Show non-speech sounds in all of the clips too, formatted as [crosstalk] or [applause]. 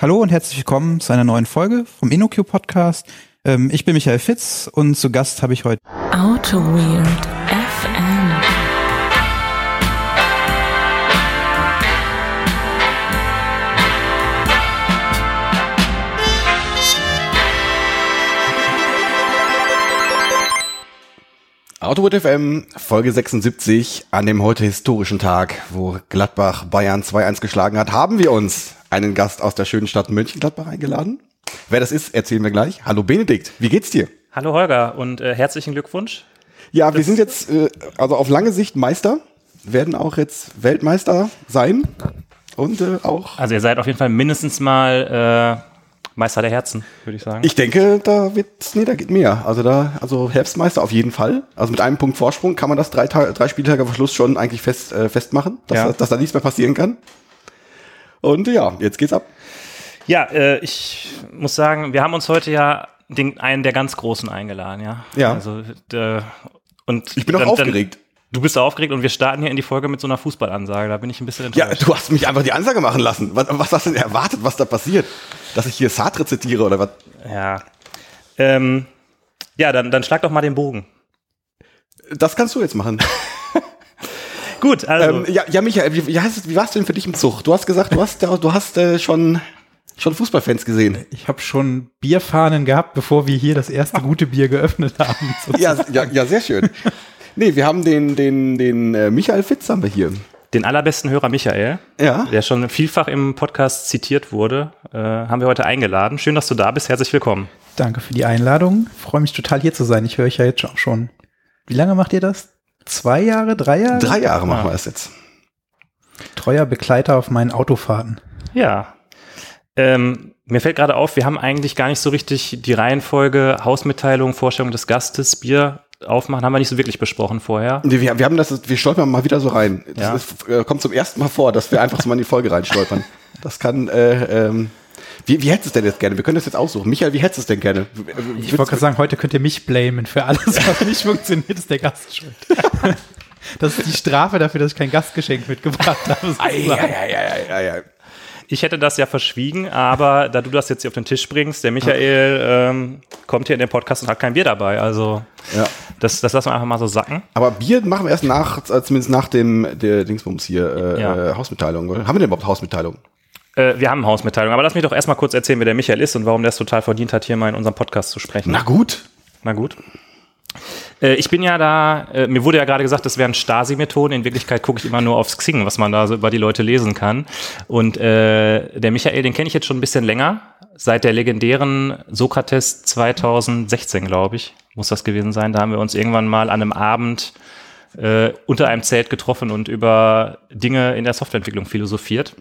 Hallo und herzlich willkommen zu einer neuen Folge vom InnoQ Podcast. Ähm, ich bin Michael Fitz und zu Gast habe ich heute Auto Weird FM. Autowit FM, Folge 76, an dem heute historischen Tag, wo Gladbach Bayern 2-1 geschlagen hat, haben wir uns einen Gast aus der schönen Stadt Mönchengladbach eingeladen. Wer das ist, erzählen wir gleich. Hallo Benedikt, wie geht's dir? Hallo Holger und äh, herzlichen Glückwunsch. Ja, wir sind jetzt äh, also auf lange Sicht Meister, werden auch jetzt Weltmeister sein und äh, auch. Also ihr seid auf jeden Fall mindestens mal äh, Meister der Herzen, würde ich sagen. Ich denke, da wird, nee, da geht mehr. Also da, also Herbstmeister auf jeden Fall. Also mit einem Punkt Vorsprung kann man das drei, drei Spieltage vor Schluss schon eigentlich fest, äh, festmachen, dass, Ja. dass da nichts mehr passieren kann. Und ja, jetzt geht's ab. ja, äh, ich muss sagen, wir haben uns heute ja den, einen der ganz Großen eingeladen, ja. Ja. Also, äh, und Ich bin auch dann- dann- aufgeregt. Du bist aufgeregt und wir starten hier in die Folge mit so einer Fußballansage. Da bin ich ein bisschen Ja, enttäuscht. du hast mich einfach die Ansage machen lassen. Was, was hast du denn erwartet, was da passiert? Dass ich hier Sartre zitiere oder was? Ja. Ähm, ja, dann, dann schlag doch mal den Bogen. Das kannst du jetzt machen. [laughs] Gut, also. Ähm, ja, ja, Michael, wie, wie, heißt wie warst du denn für dich im Zug? Du hast gesagt, du hast, du hast äh, schon, schon Fußballfans gesehen. Ich habe schon Bierfahnen gehabt, bevor wir hier das erste gute Bier geöffnet haben. [laughs] Ja, ja, ja, sehr schön. Nee, wir haben den, den, den äh, Michael Fitz haben wir hier. den allerbesten Hörer Michael, Ja. der schon vielfach im Podcast zitiert wurde, äh, haben wir heute eingeladen. Schön, dass du da bist. Herzlich willkommen. Danke für die Einladung. Freue mich total hier zu sein. Ich höre euch ja jetzt auch schon. Wie lange macht ihr das? Zwei Jahre, drei Jahre? Drei Jahre machen Ah. wir das jetzt. Treuer Begleiter auf meinen Autofahrten. Ja. Ähm, mir fällt gerade auf, wir haben eigentlich gar nicht so richtig die Reihenfolge Hausmitteilung, Vorstellung des Gastes, Bier aufmachen, haben wir nicht so wirklich besprochen vorher. Nee, wir, wir haben das, wir stolpern mal wieder so rein. Das Ja. ist, äh, kommt zum ersten Mal vor, dass wir einfach so mal in die Folge reinstolpern. [laughs] Das kann, äh, ähm, wie, wie hättest du es denn jetzt gerne? Wir können das jetzt aussuchen. Michael, wie hättest du es denn gerne? Ich wollte gerade sagen, heute könnt ihr mich blamen für alles, was nicht funktioniert, ist der Gast schuld. [laughs] Das ist die Strafe dafür, dass ich kein Gastgeschenk mitgebracht habe. Ei. Ich hätte das ja verschwiegen, aber da du das jetzt hier auf den Tisch bringst, der Michael ähm, kommt hier in den Podcast und hat kein Bier dabei. Also Ja. das, das lassen wir einfach mal so sacken. Aber Bier machen wir erst nach, äh, zumindest nach dem der Dingsbums hier, äh, Ja. äh, Hausmitteilung. Oder? Haben wir denn überhaupt Hausmitteilung? Äh, wir haben Hausmitteilung, aber lass mich doch erstmal kurz erzählen, wer der Michael ist und warum der es total verdient hat, hier mal in unserem Podcast zu sprechen. Na gut. Na gut. Äh, ich bin ja da, äh, mir wurde ja gerade gesagt, das wären Stasi-Methoden. In Wirklichkeit gucke ich immer nur aufs Xing, was man da so über die Leute lesen kann. Und äh, der Michael, den kenne ich jetzt schon ein bisschen länger. Seit der legendären Sokrates 2016, glaube ich, muss das gewesen sein. Da haben wir uns irgendwann mal an einem Abend äh, unter einem Zelt getroffen und über Dinge in der Softwareentwicklung philosophiert.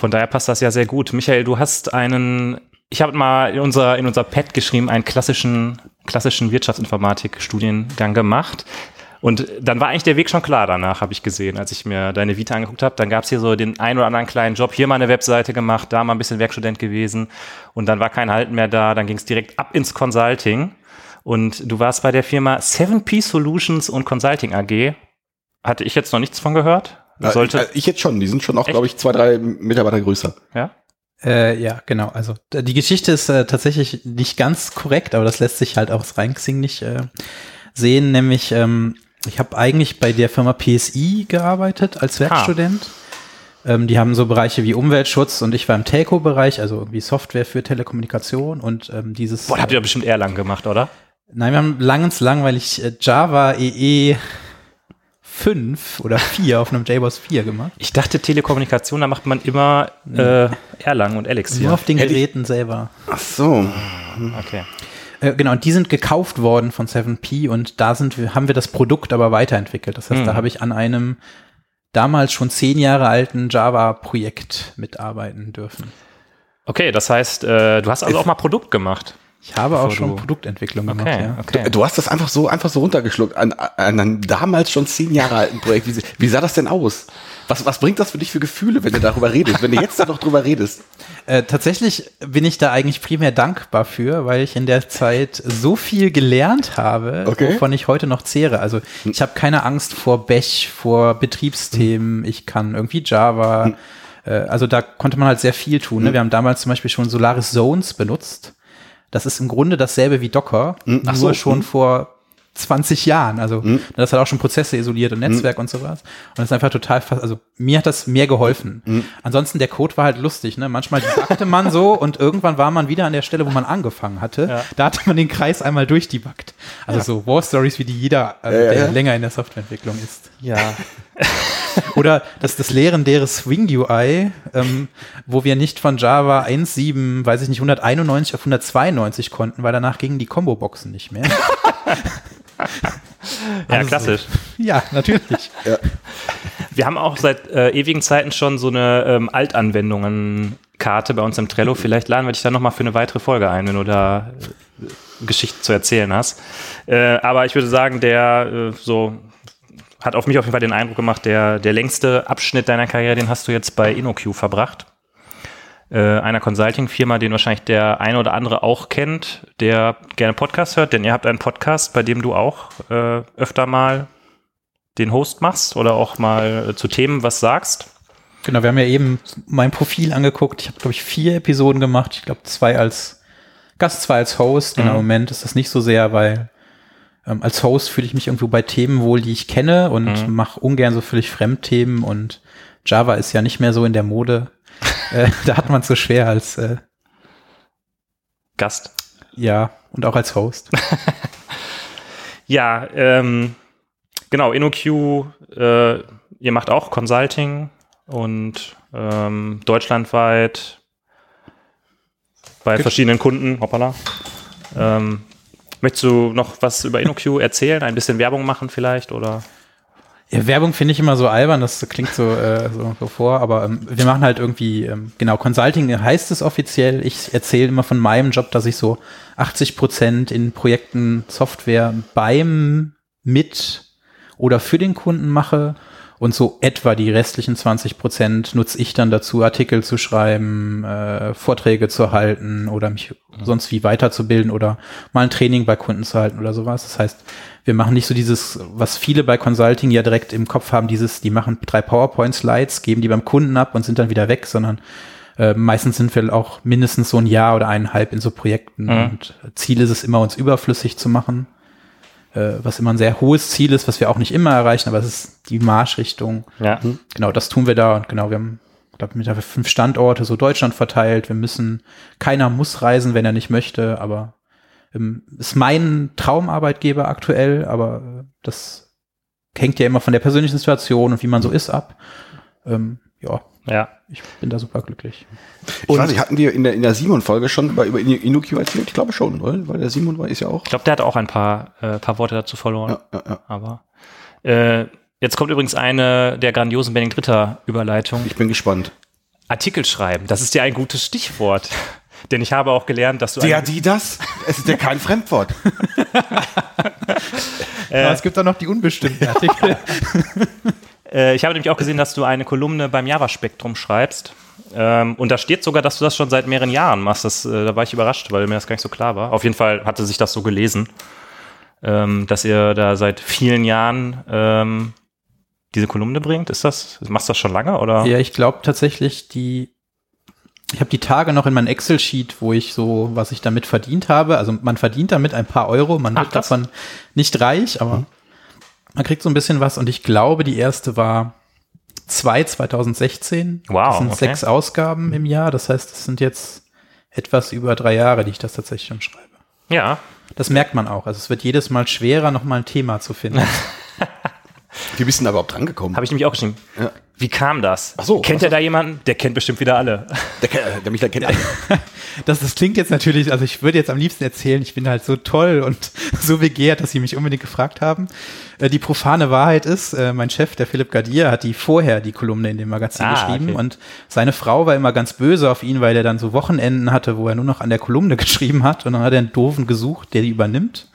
Von daher passt das ja sehr gut. Michael, du hast einen, ich habe mal in unser, in unser Pad geschrieben, einen klassischen, klassischen Wirtschaftsinformatik-Studiengang gemacht. Und dann war eigentlich der Weg schon klar danach, habe ich gesehen, als ich mir deine Vita angeguckt habe. Dann gab es hier so den ein oder anderen kleinen Job, hier mal eine Webseite gemacht, da mal ein bisschen Werkstudent gewesen. Und dann war kein Halten mehr da. Dann ging es direkt ab ins Consulting. Und du warst bei der Firma 7P Solutions und Consulting AG. Hatte ich jetzt noch nichts von gehört? Sollte, Äh, ich jetzt schon. Die sind schon auch, glaube ich, zwei, drei Mitarbeiter größer. ja? Äh, ja, genau. Also die Geschichte ist äh, tatsächlich nicht ganz korrekt, aber das lässt sich halt auch aus Reinxing nicht äh, sehen. Nämlich, ähm, ich habe eigentlich bei der Firma PSI gearbeitet als Werkstudent. Ähm, die haben so Bereiche wie Umweltschutz und ich war im Telco-Bereich, also irgendwie Software für Telekommunikation und ähm, dieses. Boah, habt ihr doch bestimmt eher lang gemacht, oder? Nein, wir haben langens lang, weil ich äh, Java EE 5 oder 4 auf einem JBoss 4 gemacht. Ich dachte, Telekommunikation, da macht man immer äh, Erlang und Nur Elixir. auf den Geräten selber. Ach so. Okay. Äh, genau, und die sind gekauft worden von 7P und da sind wir, haben wir das Produkt aber weiterentwickelt. Das heißt, Mhm. da habe ich an einem damals schon zehn Jahre alten Java-Projekt mitarbeiten dürfen. Okay, das heißt, äh, du hast also auch mal Produkt gemacht. Ich habe auch schon du- Produktentwicklung Okay, gemacht, ja. okay. Du hast das einfach so, einfach so runtergeschluckt an, an einem damals schon zehn Jahre alten Projekt. Wie, wie sah das denn aus? Was, was bringt das für dich für Gefühle, wenn du darüber redest, wenn du jetzt da noch drüber redest? Äh, tatsächlich bin ich da eigentlich primär dankbar für, weil ich in der Zeit so viel gelernt habe, Okay. wovon ich heute noch zehre. Also ich habe keine Angst vor Bash, vor Betriebsthemen. Ich kann irgendwie Java. Äh, also da konnte man halt sehr viel tun. Ne? Wir haben damals zum Beispiel schon Solaris Zones benutzt. Das ist im Grunde dasselbe wie Docker, Mhm. Nur so, schon mhm. vor 20 Jahren. Also das hat auch schon Prozesse isoliert und Netzwerk und sowas. Und das ist einfach total fast, also mir hat das mehr geholfen. Ansonsten der Code war halt lustig, ne? Manchmal debugte man so [laughs] und irgendwann war man wieder an der Stelle, wo man angefangen hatte. Ja. Da hatte man den Kreis einmal durchdebuggt. Also so War Stories, wie die jeder, äh, Ja, ja, der ja. länger in der Softwareentwicklung ist. Ja. [laughs] [laughs] Oder das, das legendäre Swing UI, ähm, wo wir nicht von Java 1.7, weiß ich nicht, 191 auf 192 konnten, weil danach gingen die Combo-Boxen nicht mehr. [laughs] Ja, Also so. klassisch. ja, natürlich. [laughs] Wir haben auch seit äh, ewigen Zeiten schon so eine ähm, Altanwendungen-Karte bei uns im Trello. Vielleicht laden wir dich da nochmal für eine weitere Folge ein, wenn du da äh, Geschichten zu erzählen hast. Äh, aber ich würde sagen, der äh, so hat auf mich auf jeden Fall den Eindruck gemacht, der, der längste Abschnitt deiner Karriere, den hast du jetzt bei InnoQ verbracht. Äh, einer Consulting-Firma, den wahrscheinlich der eine oder andere auch kennt, der gerne Podcast hört, denn ihr habt einen Podcast, bei dem du auch äh, öfter mal den Host machst oder auch mal äh, zu Themen was sagst. Genau, wir haben ja eben mein Profil angeguckt. Ich habe, glaube ich, vier Episoden gemacht. Ich glaube, zwei als Gast, zwei als Host. Genau, Mhm. Im Moment ist das nicht so sehr, weil ähm, als Host fühle ich mich irgendwo bei Themen wohl, die ich kenne und Mhm. mache ungern so völlig Fremdthemen und Java ist ja nicht mehr so in der Mode. [laughs] äh, da hat man es so schwer als, äh, Gast. ja, und auch als Host. [laughs] Ja, ähm, genau, InnoQ, äh, ihr macht auch Consulting und ähm, deutschlandweit bei Gut. verschiedenen Kunden. Hoppala. Ähm, möchtest du noch was über InnoQ erzählen? Ein bisschen Werbung machen vielleicht? Oder? Ja, Werbung finde ich immer so albern, das klingt so, äh, so, so vor, aber ähm, wir machen halt irgendwie, ähm, genau, Consulting heißt es offiziell. Ich erzähle immer von meinem Job, dass ich so 80 Prozent in Projekten Software beim, mit oder für den Kunden mache und so etwa die restlichen 20 Prozent nutze ich dann dazu, Artikel zu schreiben, äh, Vorträge zu halten oder mich sonst wie weiterzubilden oder mal ein Training bei Kunden zu halten oder sowas. Das heißt, wir machen nicht so dieses, was viele bei Consulting ja direkt im Kopf haben, dieses, die machen drei PowerPoint-Slides, geben die beim Kunden ab und sind dann wieder weg, sondern äh, meistens sind wir auch mindestens so ein Jahr oder eineinhalb in so Projekten Mhm. und Ziel ist es immer, uns überflüssig zu machen, äh, was immer ein sehr hohes Ziel ist, was wir auch nicht immer erreichen, aber es ist die Marschrichtung. Ja. Genau, das tun wir da und genau, wir haben, glaube mit fünf Standorte so Deutschland verteilt. Wir müssen, keiner muss reisen, wenn er nicht möchte, aber ähm, ist mein Traumarbeitgeber aktuell, aber das hängt ja immer von der persönlichen Situation und wie man so ist ab. Ähm, ja, Ja. ich bin da super glücklich. Ich weiß nicht, hatten wir in der, in der Simon-Folge schon über, über InnoQ erzählt? Ich glaube schon, oder? Weil der Simon war, ist ja auch. Ich glaube, der hat auch ein paar, äh, paar Worte dazu verloren. Ja, ja, ja. Aber äh, jetzt kommt übrigens eine der grandiosen Benning Dritter Überleitung. Ich bin gespannt. Artikel schreiben, das ist ja ein gutes Stichwort. [laughs] Denn ich habe auch gelernt, dass du Der, die, das? Es ist ja kein [laughs] Fremdwort. Aber es gibt auch noch die unbestimmten Artikel. [laughs] Äh, ich habe nämlich auch gesehen, dass du eine Kolumne beim Java-Spektrum schreibst. Ähm, und da steht sogar, dass du das schon seit mehreren Jahren machst. Das, äh, da war ich überrascht, weil mir das gar nicht so klar war. Auf jeden Fall hatte sich das so gelesen, ähm, dass ihr da seit vielen Jahren ähm, diese Kolumne bringt. Ist das, machst du das schon lange oder? Ja, ich glaube tatsächlich, die, ich habe die Tage noch in meinem Excel-Sheet, wo ich so, was ich damit verdient habe. Also man verdient damit ein paar Euro, man Ach, wird krass. davon nicht reich, aber man kriegt so ein bisschen was. Und ich glaube, die erste war 2 2016. Wow, Das sind okay. sechs Ausgaben im Jahr. Das heißt, das sind jetzt etwas über drei Jahre, die ich das tatsächlich schon schreibe. Ja. Das merkt man auch. Also es wird jedes Mal schwerer, nochmal ein Thema zu finden. [laughs] Wie bist du denn da überhaupt drangekommen? Habe ich nämlich auch geschrieben. Ja. Wie kam das? Ach so, Kennt ihr da jemanden? Der kennt bestimmt wieder alle. [laughs] Der, kennt- der mich da kennt. alle. [laughs] Das, das klingt jetzt natürlich, also ich würde jetzt am liebsten erzählen, ich bin halt so toll und [laughs] so begehrt, dass sie mich unbedingt gefragt haben. Äh, Die profane Wahrheit ist, äh, mein Chef, der Philipp Gadier, hat die vorher die Kolumne in dem Magazin Ah, geschrieben okay. und seine Frau war immer ganz böse auf ihn, weil er dann so Wochenenden hatte, wo er nur noch an der Kolumne geschrieben hat und dann hat er einen Doofen gesucht, der die übernimmt.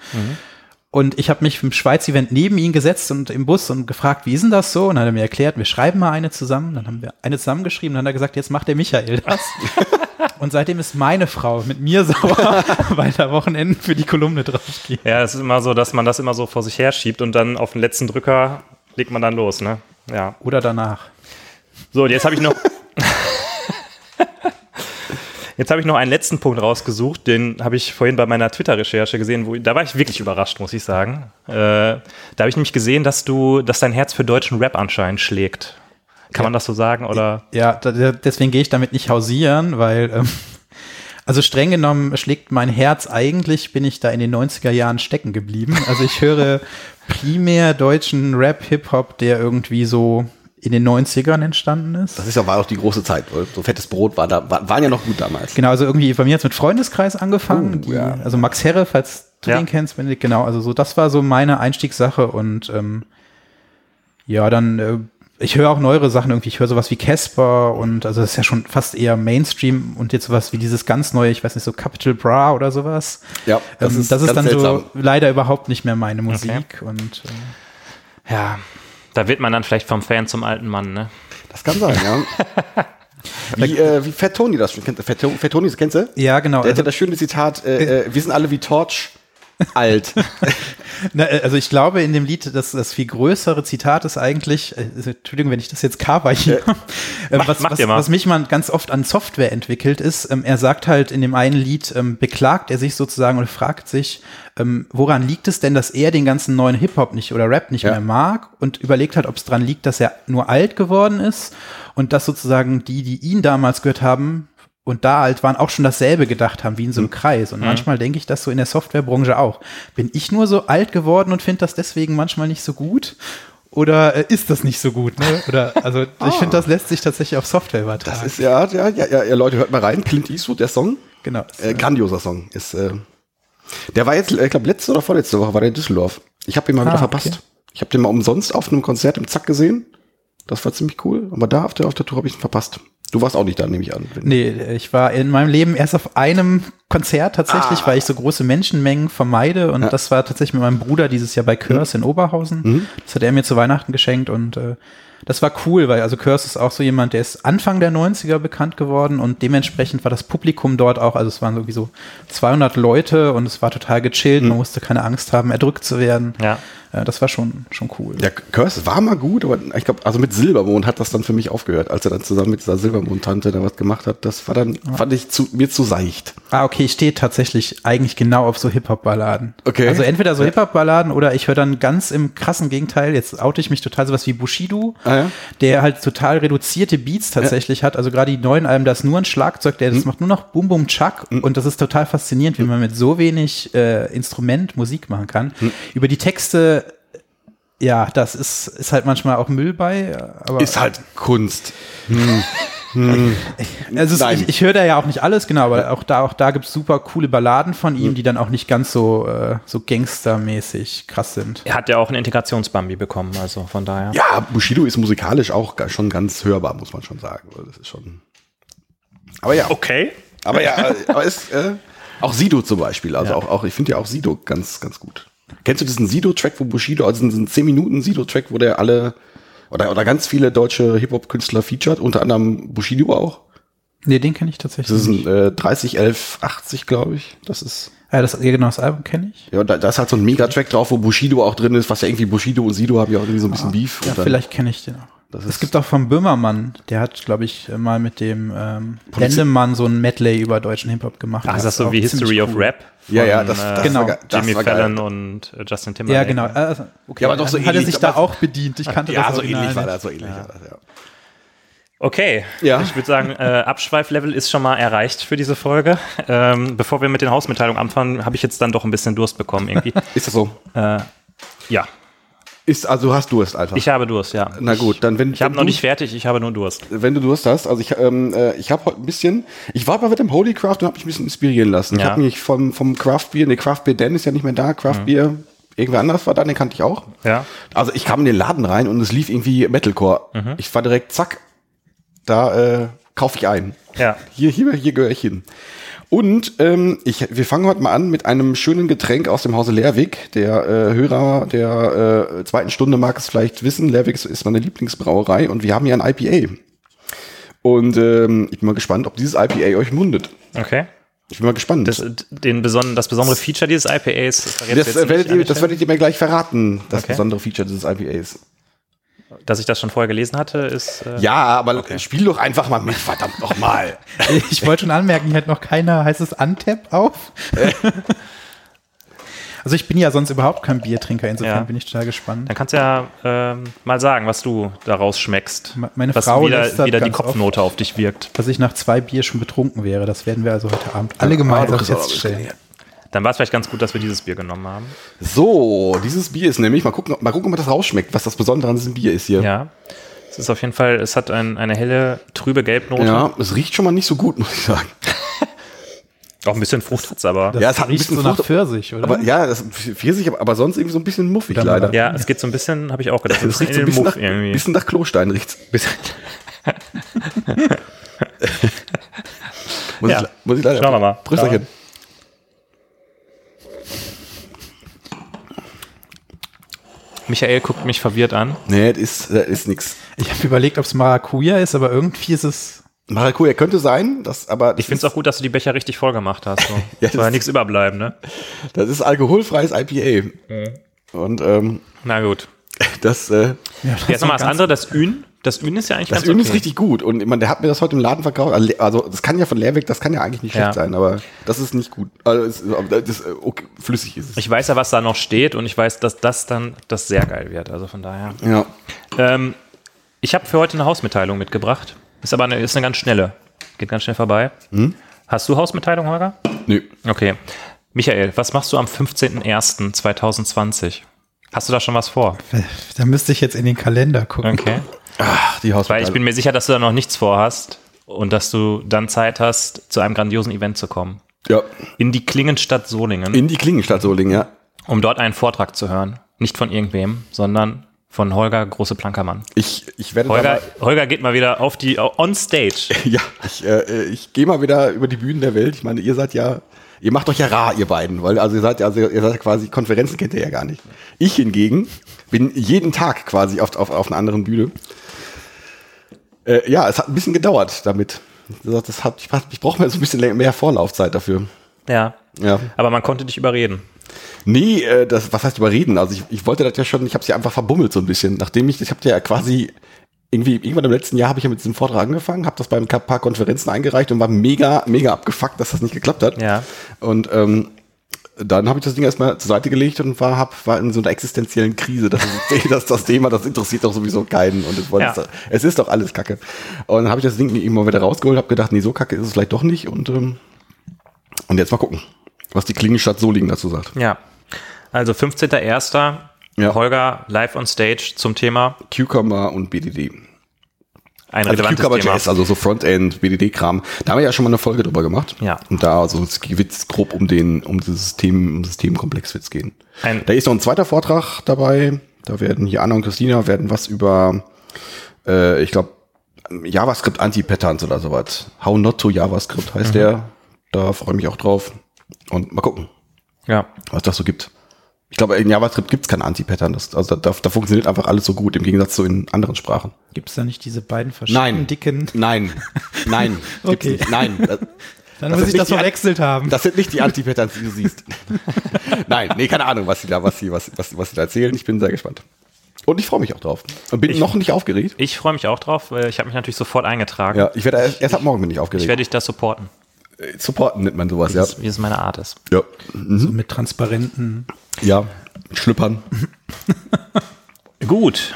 Und ich habe mich im Schweiz-Event neben ihn gesetzt und im Bus und gefragt, wie ist denn das so? Und dann hat er mir erklärt, wir schreiben mal eine zusammen. Dann haben wir eine zusammengeschrieben. Dann hat er gesagt, jetzt macht der Michael das. [laughs] und seitdem ist meine Frau mit mir sauer, [laughs] weil da Wochenenden für die Kolumne draufgehen. Ja, es ist immer so, dass man das immer so vor sich her schiebt und dann auf den letzten Drücker legt man dann los, ne? Ja. Oder danach. So, und jetzt habe ich noch. [laughs] Jetzt habe ich noch einen letzten Punkt rausgesucht, den habe ich vorhin bei meiner Twitter-Recherche gesehen, wo da war ich wirklich überrascht, muss ich sagen. Äh, da habe ich nämlich gesehen, dass du, dass dein Herz für deutschen Rap anscheinend schlägt. Kann man das so sagen oder? Ja, deswegen gehe ich damit nicht hausieren, weil, ähm, [laughs] also streng genommen schlägt mein Herz eigentlich, bin ich da in den 90er Jahren stecken geblieben. Also ich höre [laughs] primär deutschen Rap, Hip-Hop, der irgendwie so in den 90ern entstanden ist. Das ist ja war auch die große Zeit. weil So fettes Brot war da, war, waren ja noch gut damals. Genau, also irgendwie bei mir hat es mit Freundeskreis angefangen. Oh, die, ja. Also Max Herre, falls du Ja. den kennst, Benedikt, genau. Also so, das war so meine Einstiegssache und ähm, ja, dann äh, ich höre auch neuere Sachen irgendwie. Ich höre sowas wie Casper und also das ist ja schon fast eher Mainstream und jetzt sowas wie dieses ganz neue, ich weiß nicht, so Capital Bra oder sowas. Ja, Das, ähm, das ist ganz dann seltsam. so leider überhaupt nicht mehr meine Musik und äh, Ja, da wird man dann vielleicht vom Fan zum alten Mann, ne? Das kann sein, ja. [laughs] Wie, äh, wie Fat Tony das schon kennt. Fat, Fat Tony, das kennst du? ja, genau. Der Also, hatte das schöne Zitat, äh, [laughs] äh, wir sind alle wie Torch alt. [laughs] Na, äh, also ich glaube in dem Lied, dass das viel größere Zitat ist eigentlich, äh, also, Entschuldigung, wenn ich das jetzt cover hier, äh, [laughs] Mach- was, mach was, was mich mal ganz oft an Software entwickelt ist, ähm, er sagt halt in dem einen Lied, ähm, beklagt er sich sozusagen und fragt sich, ähm, woran liegt es denn, dass er den ganzen neuen Hip-Hop nicht oder Rap nicht Ja. mehr mag und überlegt halt, ob es dran liegt, dass er nur alt geworden ist und dass sozusagen die, die ihn damals gehört haben, und da alt waren, auch schon dasselbe gedacht haben, wie in so Mhm. einem Kreis. Und manchmal denke ich das so in der Softwarebranche auch. Bin ich nur so alt geworden und finde das deswegen manchmal nicht so gut? Oder äh, ist das nicht so gut? Ne? Oder also [laughs] ich finde, das lässt sich tatsächlich auf Software übertragen. Das ist ja, ja, ja, ja, Leute, hört mal rein. Clint Eastwood, der Song. genau. Äh, grandioser Song. Ist, äh, der war jetzt, äh, ich glaube, letzte oder vorletzte Woche war der in Düsseldorf. Ich habe den mal Ah, wieder verpasst. okay. Ich habe den mal umsonst auf einem Konzert im Zack gesehen. Das war ziemlich cool. Aber da auf der, auf der Tour habe ich ihn verpasst. Du warst auch nicht da, nehme ich an. Nee, ich war in meinem Leben erst auf einem Konzert tatsächlich, Ah. weil ich so große Menschenmengen vermeide. Und das war tatsächlich mit meinem Bruder dieses Jahr bei Curse in Oberhausen. Das hat er mir zu Weihnachten geschenkt und äh, das war cool, weil also Curse ist auch so jemand, der ist Anfang der 90er bekannt geworden und dementsprechend war das Publikum dort auch, also es waren irgendwie so 200 Leute und es war total gechillt, man musste keine Angst haben, erdrückt zu werden. Ja. Das war schon, schon cool. Der Curse war mal gut, aber ich glaube, also mit Silbermond hat das dann für mich aufgehört, als er dann zusammen mit dieser Silbermond-Tante da was gemacht hat. Das war dann, fand ich zu, mir zu seicht. Ah, okay, ich stehe tatsächlich eigentlich genau auf so Hip-Hop-Balladen. Okay. Also entweder so Hip-Hop-Balladen oder ich höre dann ganz im krassen Gegenteil, jetzt oute ich mich total sowas wie Bushido, Ah, ja? der halt total reduzierte Beats tatsächlich hat. Also gerade die neuen Alben, da ist nur ein Schlagzeug, der das Hm. macht nur noch Bum Bum Chuck und das ist total faszinierend, wie man mit so wenig äh, Instrument Musik machen kann. Hm. Über die Texte, ja, das ist, ist halt manchmal auch Müll bei, aber Ist halt Kunst. Also es, Nein. ich, ich höre da ja auch nicht alles, genau, aber auch da, auch da gibt's super coole Balladen von ihm, die dann auch nicht ganz so, äh, so gangstermäßig krass sind. Er hat ja auch einen Integrationsbambi bekommen, also von daher. Ja, Bushido ist musikalisch auch schon ganz hörbar, muss man schon sagen. Also Das ist schon. Aber ja, Okay. aber ja, äh, aber ist äh, auch Sido zum Beispiel. Also auch, auch, ich finde ja auch Sido ganz, ganz gut. Kennst du diesen Sido-Track, wo Bushido, also diesen 10 Minuten Sido-Track, wo der alle oder, oder ganz viele deutsche Hip-Hop-Künstler featured, unter anderem Bushido auch. Nee, den kenne ich tatsächlich. Das ist ein äh, 30, 11, 80, glaube ich. Das ist. Ja, das, ja, genau, das Album kenne ich. Ja, da, da ist halt so ein Megatrack drauf, wo Bushido auch drin ist, was ja irgendwie Bushido und Sido haben ja auch irgendwie so ein bisschen Beef. Ja, vielleicht kenne ich den auch. Das Es gibt auch vom Böhmermann, der hat, glaube ich, mal mit dem ähm, Lendemann so ein Medley über deutschen Hip-Hop gemacht. Ach, ist das so wie History ziemlich of cool. Rap? Ja, ja, von, das- äh, das Genau. war, das Jimmy war Fallon geil. und äh, Justin Timberlake. Ja, genau. Also, okay. Ja, aber doch so Dann hat er ähnlich, sich da auch bedient. Ich kannte Ja, das so Original ähnlich war das, so ähnlich war das, ja. Okay, Ja. ich würde sagen, äh, Abschweiflevel ist schon mal erreicht für diese Folge. Ähm, bevor wir mit den Hausmitteilungen anfangen, habe ich jetzt dann doch ein bisschen Durst bekommen irgendwie. [laughs] Ist das so? äh, ja, Ist, also hast du es einfach. ich habe Durst, ja. Na gut, dann wenn Ich habe noch nicht fertig, ich habe nur Durst. wenn du Durst hast, also ich, ähm, äh, ich habe heute ein bisschen, ich war mal mit dem Holy Craft und habe mich ein bisschen inspirieren lassen. Ich Ja. habe mich vom, vom Craft Beer, ne, Craft Beer Dan ist ja nicht mehr da, Craft Mhm. Beer, irgendwer anders war da, den kannte ich auch. Ja. Also ich kam in den Laden rein und es lief irgendwie Metalcore. Mhm. Ich war direkt, zack, da äh, kaufe ich ein. Ja. Hier, hier, hier gehöre ich hin. Und ähm, ich, wir fangen heute mal an mit einem schönen Getränk aus dem Hause Lerwick. Der äh, Hörer der äh, zweiten Stunde mag es vielleicht wissen. Lerwick ist meine Lieblingsbrauerei und wir haben hier ein IPA. Und ähm, ich bin mal gespannt, ob dieses IPA euch mundet. Okay. Ich bin mal gespannt. Das, den beson das besondere Feature dieses IPAs das, äh, nicht werdet ihr, das werdet ihr mir gleich verraten, das Okay. besondere Feature dieses IPAs. Dass ich das schon vorher gelesen hatte, ist. Äh, Ja, aber spiel doch einfach mal mit, verdammt nochmal. [laughs] Ich wollte schon anmerken, hier hat noch keiner, heißt es Untap auf? [laughs] Also ich bin ja sonst überhaupt kein Biertrinker, insofern Ja. bin ich total gespannt. Dann kannst du ja ähm, mal sagen, was du daraus schmeckst. Me- meine was Frau wieder, wieder die Kopfnote auf dich wirkt. Dass ich nach zwei Bier schon betrunken wäre, das werden wir also heute Abend alle gemeinsam aber feststellen. Dann war es vielleicht ganz gut, dass wir dieses Bier genommen haben. So, dieses Bier ist nämlich, mal gucken, mal gucken, ob das rausschmeckt, was das Besondere an diesem Bier ist hier. Ja. Es ist auf jeden Fall, es hat ein, eine helle, trübe Gelbnote. Ja, es riecht schon mal nicht so gut, [laughs] muss ich sagen. Auch ein bisschen Frucht hat's aber. Das Ja, es hat ein riecht bisschen so nach Frucht, Pfirsich, oder? Aber ja, das Pfirsich, aber, aber sonst irgendwie so ein bisschen muffig Oder leider. Ja, es geht so ein bisschen, habe ich auch gedacht, bisschen riecht so in ein bisschen Muff nach, irgendwie. bisschen nach Klostein riecht's. [laughs] muss, Ja. ich, muss ich leider. Schauen wir mal. Prösterchen. Michael guckt mich verwirrt an. Nee, das ist, das ist nix. ich habe überlegt, ob es Maracuja ist, aber irgendwie ist es. Maracuja könnte sein, das, aber das Ich finde es auch gut, dass du die Becher richtig voll gemacht hast. So. [laughs] Ja, ja, Soll ja das- nichts überbleiben, ne? das ist alkoholfreies IPA. Mhm. Und ähm, Na gut. das, äh, Ja, Jetzt nochmal das andere, das Ün. Das Ün ist ja eigentlich das ganz Öl okay. ist richtig gut. Und ich meine, der hat mir das heute im Laden verkauft. Also, Also, das kann ja von Leerweg, das kann ja eigentlich nicht Ja. schlecht sein, aber das ist nicht gut. Also, das, ist, äh, okay, flüssig ist es. Ich weiß ja, was da noch steht und ich weiß, dass das dann das sehr geil wird. Also von daher. ja. Ähm, ich habe für heute eine Hausmitteilung mitgebracht. Ist aber eine, ist eine ganz schnelle. Geht ganz schnell vorbei. Hast du Hausmitteilung, Holger? Nö. Okay. Michael, was machst du am 15.01.2020? Hast du da schon was vor? Da müsste ich jetzt in den Kalender gucken. Okay. Ach, die Hausmitteilung. Weil ich bin mir sicher, dass du da noch nichts vorhast und dass du dann Zeit hast, zu einem grandiosen Event zu kommen. ja. In die Klingenstadt Solingen, In die Klingenstadt Solingen, ja. um dort einen Vortrag zu hören. Nicht von irgendwem, sondern von Holger Große Plankermann. Ich, ich werde Holger, Holger geht mal wieder auf die on stage. [laughs] ja, ich, äh, ich gehe mal wieder über die Bühnen der Welt. Ich meine, ihr seid ja, ihr macht euch ja rar, ihr beiden, weil also ihr seid ja, also ihr seid ja quasi Konferenzen kennt ihr ja gar nicht. Ich hingegen bin jeden Tag quasi auf, auf, auf einer anderen Bühne. Äh, ja, es hat ein bisschen gedauert damit. Das hat, ich, ich brauche mir so ein bisschen mehr Vorlaufzeit dafür. Ja. Ja. Aber man konnte dich überreden. Nee, äh, das, was heißt überreden? Also ich, ich wollte das ja schon, ich habe sie einfach verbummelt so ein bisschen. Nachdem ich, ich habe ja quasi irgendwie, irgendwann im letzten Jahr habe ich ja mit diesem Vortrag angefangen, habe das bei ein paar Konferenzen eingereicht und war mega, mega abgefuckt, dass das nicht geklappt hat. Ja. Und ähm, dann habe ich das Ding erstmal zur Seite gelegt und war, hab, war in so einer existenziellen Krise. Das, ist, [laughs] das, das Thema, das interessiert doch sowieso keinen. Und es, Ja. es ist doch alles Kacke. Und dann habe ich das Ding immer wieder rausgeholt, habe gedacht, nee, so kacke ist es vielleicht doch nicht. Und, ähm, und jetzt mal gucken, was die Klingenstadt Solingen dazu sagt. Ja. Also 15.01. Ja. Holger live on stage zum Thema Cucumber und BDD. Ein Also relevantes Thema. Cucumber.js, also so Frontend, BDD-Kram. Da haben wir ja schon mal eine Folge drüber gemacht. Ja. Und da, also es wird grob um den, um das System, um das Themenkomplex wird's gehen. Ein- da ist noch ein zweiter Vortrag dabei. Da werden hier Anna und Christina werden was über, äh, ich glaube, JavaScript Anti-Patterns oder sowas. How not to JavaScript heißt Mhm. der. Da freue ich mich auch drauf. Und mal gucken, Ja. was das so gibt. Ich glaube, in JavaScript gibt's kein Anti-Pattern. Also da, da funktioniert einfach alles so gut, im Gegensatz zu in anderen Sprachen. Gibt es da nicht diese beiden verschiedenen Nein. dicken? Nein. Nein. [laughs] Gibt's Okay. nicht. Nein. Das, [laughs] Dann Das muss ich das verwechselt haben. das sind nicht die [laughs] Anti-Patterns, die du siehst. Nein, nee, keine Ahnung, was sie da, was sie, was, was, was sie da erzählen. Ich bin sehr gespannt. Und ich freue mich auch drauf. Und bin noch nicht aufgeregt. Ich freue mich auch drauf. äh, Ich habe mich natürlich sofort eingetragen. Ja, ich werde erst, erst ab morgen bin ich Ich aufgeregt. werde dich da supporten, Supporten nennt man sowas, wie ja. es, wie es meine Art ist. Ja. So mit transparenten. Ja. Schlüppern. [laughs] Gut.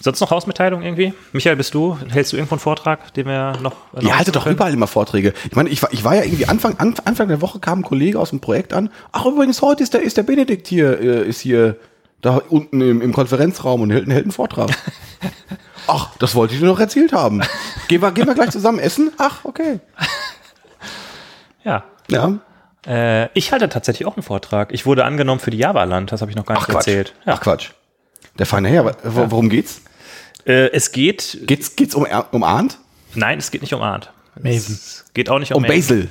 Sonst noch Hausmitteilung irgendwie? Michael, bist du? Hältst du irgendwo einen Vortrag, den wir noch. noch Ihr haltet doch können? überall immer Vorträge. Ich meine, ich war, ich war ja irgendwie Anfang, An- Anfang der Woche kam ein Kollege aus dem Projekt an. Ach, übrigens, heute ist der, ist der Benedikt hier, äh, ist hier da unten im, im Konferenzraum und hält, hält einen Vortrag. [laughs] Ach, das wollte ich dir noch erzählt haben. Gehen wir, gehen wir gleich zusammen essen? Ach, okay. Ja. Ja. Äh, ich halte tatsächlich auch einen Vortrag. Ich wurde angenommen für die Java-Land, das habe ich noch gar nicht Ach, Quatsch. erzählt. Ja. Ach, Quatsch. Der feine Herr, worum geht's? Äh, es geht. Geht's, geht's um, um Arndt? Nein, es geht nicht um Art. Maven. Es geht auch nicht um, Um Basil.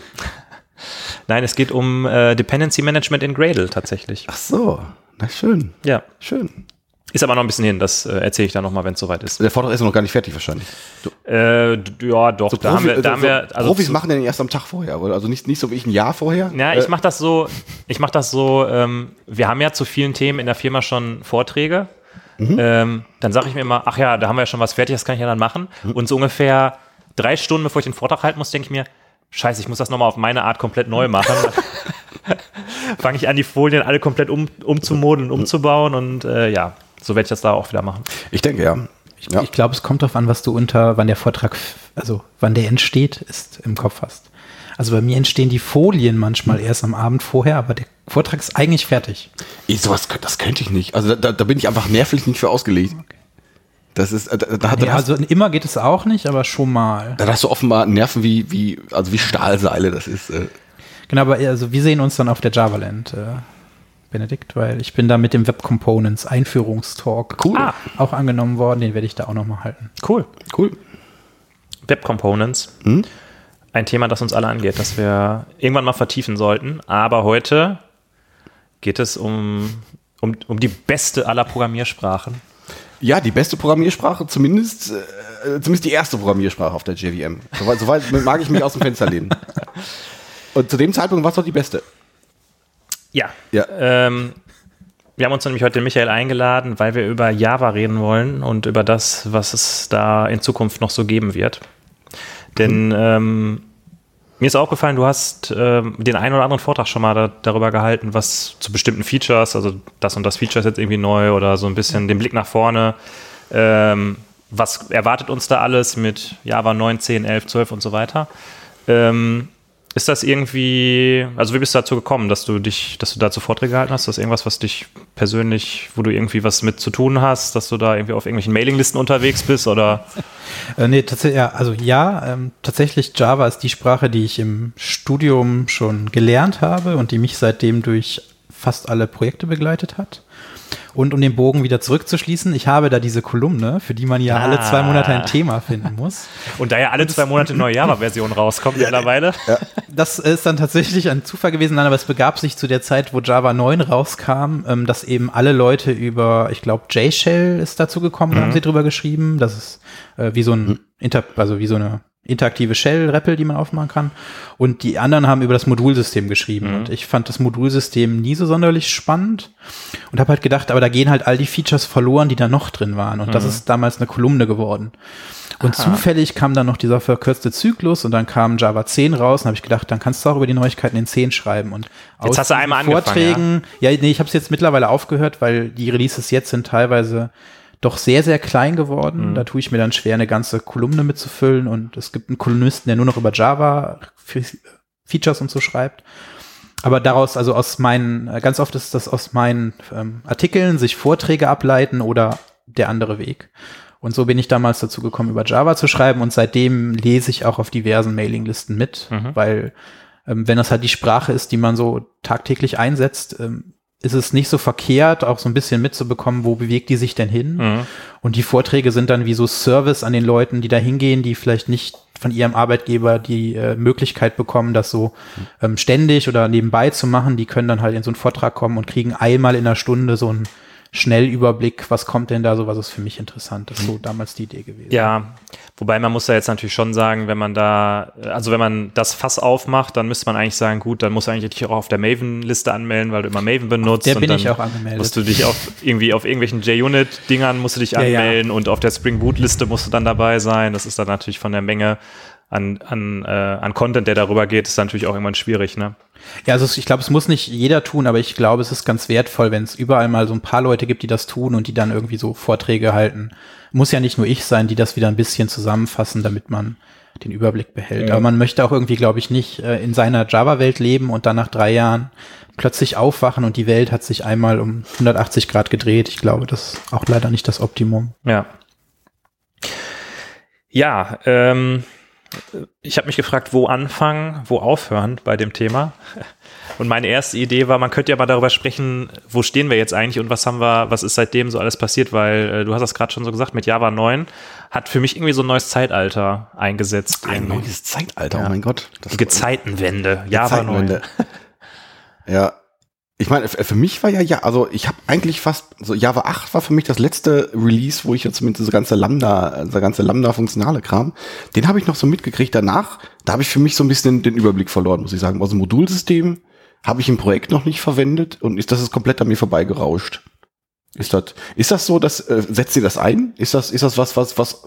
[laughs] Nein, es geht um äh, Dependency Management in Gradle tatsächlich. Ach so. Na, schön. Ja. Schön. Ist aber noch ein bisschen hin, das äh, erzähle ich dann nochmal, wenn es soweit ist. Der Vortrag ist noch gar nicht fertig wahrscheinlich. Äh, ja, doch, da haben wir, da haben wir, also Profis zu- machen den erst am Tag vorher, oder? Also nicht, nicht so wie ich ein Jahr vorher. Ja, Äh, ich mache das so, ich mache das so, ähm, wir haben ja zu vielen Themen in der Firma schon Vorträge ähm, dann sage ich mir immer, ach ja, da haben wir ja schon was fertig, das kann ich ja dann machen. Und so ungefähr drei Stunden, bevor ich den Vortrag halten muss, denke ich mir, scheiße, ich muss das nochmal auf meine Art komplett neu machen. [laughs] Fange ich an, die Folien alle komplett um, umzumodeln, umzubauen und äh, ja, so werde ich das da auch wieder machen. Ich denke, ja. ja. Ich glaube, es kommt darauf an, was du unter, wann der Vortrag, also wann der entsteht, ist im Kopf hast. Also bei mir entstehen die Folien manchmal erst am Abend vorher, aber der Vortrag ist eigentlich fertig. Ich, sowas, das könnte ich nicht. Also da, da bin ich einfach nervlich nicht für ausgelegt. Das ist, äh, da, da, Ja, hast, also immer geht es auch nicht, aber schon mal. da hast du offenbar Nerven wie, wie, also wie Stahlseile. Das ist, äh, Genau, aber also wir sehen uns dann auf der JavaLand, äh, Benedikt, weil ich bin da mit dem Web Components Einführungstalk Cool. Ah. auch angenommen worden, den werde ich da auch nochmal halten. Cool. cool. Web Components. Hm? Ein Thema, das uns alle angeht, das wir irgendwann mal vertiefen sollten. Aber heute geht es um, um, um die beste aller Programmiersprachen. Ja, die beste Programmiersprache, zumindest, äh, zumindest die erste Programmiersprache auf der JVM. Soweit, soweit mag ich mich aus dem Fenster lehnen. [laughs] Und zu dem Zeitpunkt war es doch die beste. Ja. Ja. Ähm, wir haben uns nämlich heute den Michael eingeladen, weil wir über Java reden wollen und über das, was es da in Zukunft noch so geben wird. Denn ähm, mir ist aufgefallen, du hast ähm, den einen oder anderen Vortrag schon mal da, darüber gehalten, was zu bestimmten Features, also das und das Feature ist jetzt irgendwie neu oder so ein bisschen den Blick nach vorne. Ähm, was erwartet uns da alles mit Java 9, 10, 11, 12 und so weiter? Ähm, ist das irgendwie, also wie bist du dazu gekommen, dass du dich, dass du dazu Vorträge gehalten hast? Ist das irgendwas, was dich persönlich, wo du irgendwie was mit zu tun hast, dass du da irgendwie auf irgendwelchen Mailinglisten unterwegs bist oder? [laughs] Äh, nee, tatsächlich, ja, also ja, ähm, tatsächlich Java ist die Sprache, die ich im Studium schon gelernt habe und die mich seitdem durch fast alle Projekte begleitet hat. Und um den Bogen wieder zurückzuschließen, ich habe da diese Kolumne, für die man ja alle zwei Ah. Monate ein Thema finden muss. Und da ja alle zwei Monate eine neue Java-Version rauskommt mittlerweile. Das ist dann tatsächlich ein Zufall gewesen, nein, aber es begab sich zu der Zeit, wo Java 9 rauskam, ähm, dass eben alle Leute über, ich glaube, JShell ist dazu gekommen, da haben sie drüber geschrieben. Das ist äh, wie so ein Inter also wie so eine interaktive Shell-REPL, die man aufmachen kann. Und die anderen haben über das Modulsystem geschrieben. Und ich fand das Modulsystem nie so sonderlich spannend und habe halt gedacht, aber da gehen halt all die Features verloren, die da noch drin waren. Und das ist damals eine Kolumne geworden. Und zufällig kam dann noch dieser verkürzte Zyklus und dann kam Java 10 raus und habe ich gedacht, dann kannst du auch über die Neuigkeiten in 10 schreiben. Und Jetzt hast du einmal angefangen, Vorträgen, ja, nee, ich habe es jetzt mittlerweile aufgehört, weil die Releases jetzt sind teilweise doch sehr, sehr klein geworden. Mhm. Da tue ich mir dann schwer, eine ganze Kolumne mitzufüllen und es gibt einen Kolumnisten, der nur noch über Java Features und so schreibt. Aber daraus, also aus meinen, ganz oft ist das aus meinen ähm, Artikeln sich Vorträge ableiten oder der andere Weg. Und so bin ich damals dazu gekommen, über Java zu schreiben und seitdem lese ich auch auf diversen Mailinglisten mit, weil ähm, wenn das halt die Sprache ist, die man so tagtäglich einsetzt, ähm, ist es nicht so verkehrt, auch so ein bisschen mitzubekommen, wo bewegt die sich denn hin. Mhm. Und die Vorträge sind dann wie so Service an den Leuten, die da hingehen, die vielleicht nicht von ihrem Arbeitgeber die äh, Möglichkeit bekommen, das so ähm, ständig oder nebenbei zu machen. Die können dann halt in so einen Vortrag kommen und kriegen einmal in einer Stunde so einen Schnellüberblick, was kommt denn da so, was ist für mich interessant. Das ist so damals die Idee gewesen. Ja, wobei man muss da jetzt natürlich schon sagen, wenn man da, also wenn man das Fass aufmacht, dann müsste man eigentlich sagen, gut, dann musst du eigentlich dich auch auf der Maven-Liste anmelden, weil du immer Maven benutzt. der und bin dann ich auch angemeldet. Musst du dich auf irgendwie auf irgendwelchen JUnit-Dingern musst du dich Ja, ja. anmelden und auf der Spring Boot-Liste musst du dann dabei sein. Das ist dann natürlich von der Menge an, an, äh, an Content, der darüber geht, ist natürlich auch irgendwann schwierig, ne? Ja, also ich glaube, es muss nicht jeder tun, aber ich glaube, es ist ganz wertvoll, wenn es überall mal so ein paar Leute gibt, die das tun und die dann irgendwie so Vorträge halten. Muss ja nicht nur ich sein, die das wieder ein bisschen zusammenfassen, damit man den Überblick behält. Aber man möchte auch irgendwie, glaube ich, nicht äh, in seiner Java-Welt leben und dann nach drei Jahren plötzlich aufwachen und die Welt hat sich einmal um 180 Grad gedreht. Ich glaube, das ist auch leider nicht das Optimum. Ja. Ja, ähm, ich habe mich gefragt, wo anfangen, wo aufhören bei dem Thema. Und meine erste Idee war, man könnte ja mal darüber sprechen, wo stehen wir jetzt eigentlich und was haben wir, was ist seitdem so alles passiert, weil äh, du hast das gerade schon so gesagt, mit Java 9 hat für mich irgendwie so ein neues Zeitalter eingesetzt. Ein irgendwie. neues Zeitalter, oh mein Gott. Das Die Gezeitenwende, Java 9. Zeitenwende. Ja. Ich meine, für mich war ja, ja, also ich habe eigentlich fast, so Java 8 war für mich das letzte Release, wo ich jetzt mit dieser ganze Lambda, dieser ganze Lambda-funktionale Kram, den habe ich noch so mitgekriegt. Danach, da habe ich für mich so ein bisschen den Überblick verloren, muss ich sagen. Also Modulsystem habe ich im Projekt noch nicht verwendet und ist, das ist komplett an mir vorbeigerauscht. Ist das, ist das so, dass, äh, setzt ihr das ein? Ist das, ist das was, was, was,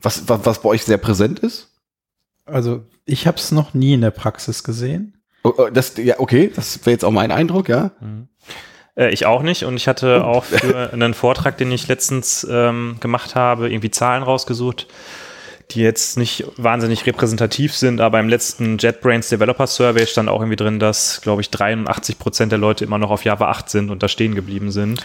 was, was, was bei euch sehr präsent ist? Also ich habe es noch nie in der Praxis gesehen. Oh, oh, Das, ja, okay, das wäre jetzt auch mein Eindruck, ja. Äh, ich auch nicht und ich hatte auch für [laughs] einen Vortrag, den ich letztens ähm, gemacht habe, irgendwie Zahlen rausgesucht, die jetzt nicht wahnsinnig repräsentativ sind, aber im letzten JetBrains Developer Survey stand auch irgendwie drin, dass, glaube ich, 83 Prozent der Leute immer noch auf Java 8 sind und da stehen geblieben sind.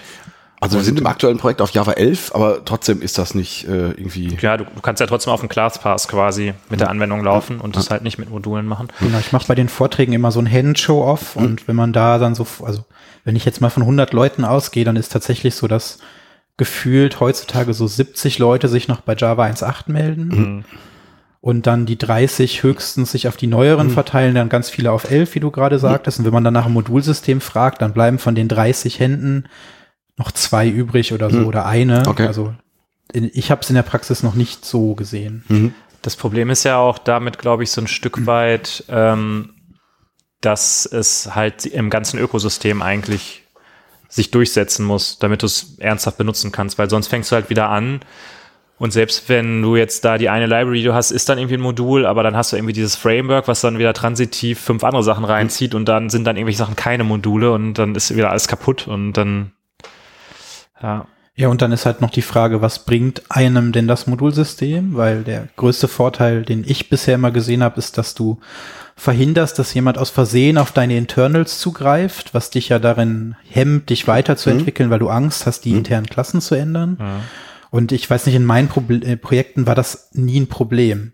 Also wir sind im aktuellen Projekt auf Java 11, aber trotzdem ist das nicht äh, irgendwie. Ja, du, du kannst ja trotzdem auf dem ClassPass quasi mit der Anwendung laufen und das halt nicht mit Modulen machen. Genau, ich mache bei den Vorträgen immer so ein Hand-Show-Off und wenn man da dann so, also wenn ich jetzt mal von 100 Leuten ausgehe, dann ist tatsächlich so, dass gefühlt heutzutage so 70 Leute sich noch bei Java 1.8 melden und dann die 30 höchstens sich auf die neueren verteilen, dann ganz viele auf 11, wie du gerade sagtest. Und wenn man dann nach dem Modulsystem fragt, dann bleiben von den 30 Händen noch zwei übrig oder so oder eine. Okay. Also in, ich habe es in der Praxis noch nicht so gesehen. Mhm. Das Problem ist ja auch damit, glaube ich, so ein Stück weit, ähm, dass es halt im ganzen Ökosystem eigentlich sich durchsetzen muss, damit du es ernsthaft benutzen kannst, weil sonst fängst du halt wieder an und selbst wenn du jetzt da die eine Library, die du hast, ist dann irgendwie ein Modul, aber dann hast du irgendwie dieses Framework, was dann wieder transitiv fünf andere Sachen reinzieht und dann sind dann irgendwelche Sachen keine Module und dann ist wieder alles kaputt und dann ja. Ja, und dann ist halt noch die Frage, was bringt einem denn das Modulsystem? Weil der größte Vorteil, den ich bisher immer gesehen habe, ist, dass du verhinderst, dass jemand aus Versehen auf deine Internals zugreift, was dich ja darin hemmt, dich weiterzuentwickeln, weil du Angst hast, die internen Klassen zu ändern. Und ich weiß nicht, in meinen Proble äh, Projekten war das nie ein Problem.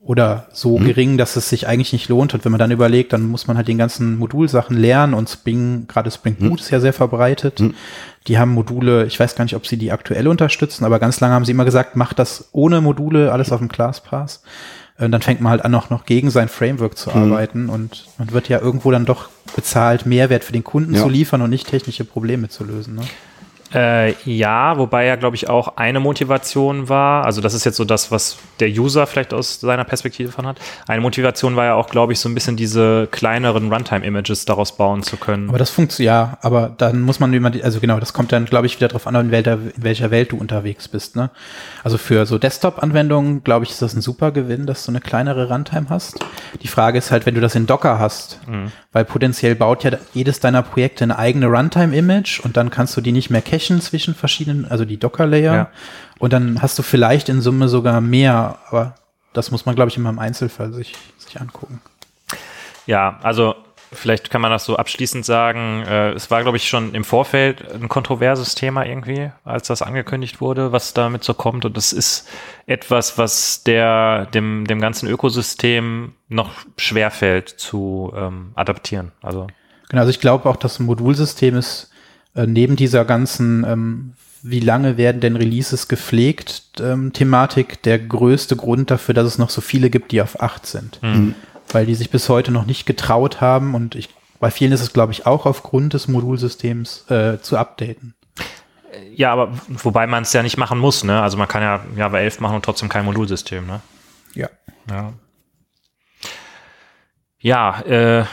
Oder so gering, dass es sich eigentlich nicht lohnt. Und wenn man dann überlegt, dann muss man halt den ganzen Modulsachen lernen und Spring, gerade Spring Boot ist ja sehr verbreitet. Die haben Module, ich weiß gar nicht, ob sie die aktuell unterstützen, aber ganz lange haben sie immer gesagt, macht das ohne Module, alles auf dem ClassPass. Und dann fängt man halt an, auch noch gegen sein Framework zu arbeiten und man wird ja irgendwo dann doch bezahlt, Mehrwert für den Kunden Ja. zu liefern und nicht technische Probleme zu lösen. Ne? Äh, ja, wobei ja, glaube ich, auch eine Motivation war, also das ist jetzt so das, was der User vielleicht aus seiner Perspektive von hat. Eine Motivation war ja auch, glaube ich, so ein bisschen diese kleineren Runtime-Images daraus bauen zu können. Aber das funktioniert, ja, aber dann muss man, wie man die- also genau, das kommt dann, glaube ich, wieder drauf an, in welcher, in welcher Welt du unterwegs bist. Ne? Also für so Desktop-Anwendungen, glaube ich, ist das ein super Gewinn, dass du eine kleinere Runtime hast. Die Frage ist halt, wenn du das in Docker hast, weil potenziell baut ja jedes deiner Projekte eine eigene Runtime-Image und dann kannst du die nicht mehr cachen zwischen verschiedenen, also die Docker-Layer. Ja. Und dann hast du vielleicht in Summe sogar mehr, aber das muss man, glaube ich, immer im Einzelfall sich, sich angucken. Ja, also vielleicht kann man das so abschließend sagen. Äh, es war, glaube ich, schon im Vorfeld ein kontroverses Thema irgendwie, als das angekündigt wurde, was damit so kommt. Und das ist etwas, was der, dem, dem ganzen Ökosystem noch schwerfällt zu ähm, adaptieren. Also Genau, also ich glaube auch, das Modulsystem ist äh, neben dieser ganzen, ähm, wie lange werden denn Releases gepflegt, ähm, Thematik der größte Grund dafür, dass es noch so viele gibt, die auf 8 sind. Weil die sich bis heute noch nicht getraut haben und ich, bei vielen ist es, glaube ich, auch aufgrund des Modulsystems äh, zu updaten. ja, aber wobei man es ja nicht machen muss, ne? Also man kann ja Java 11 machen und trotzdem kein Modulsystem, ne? Ja. Ja. Ja, äh,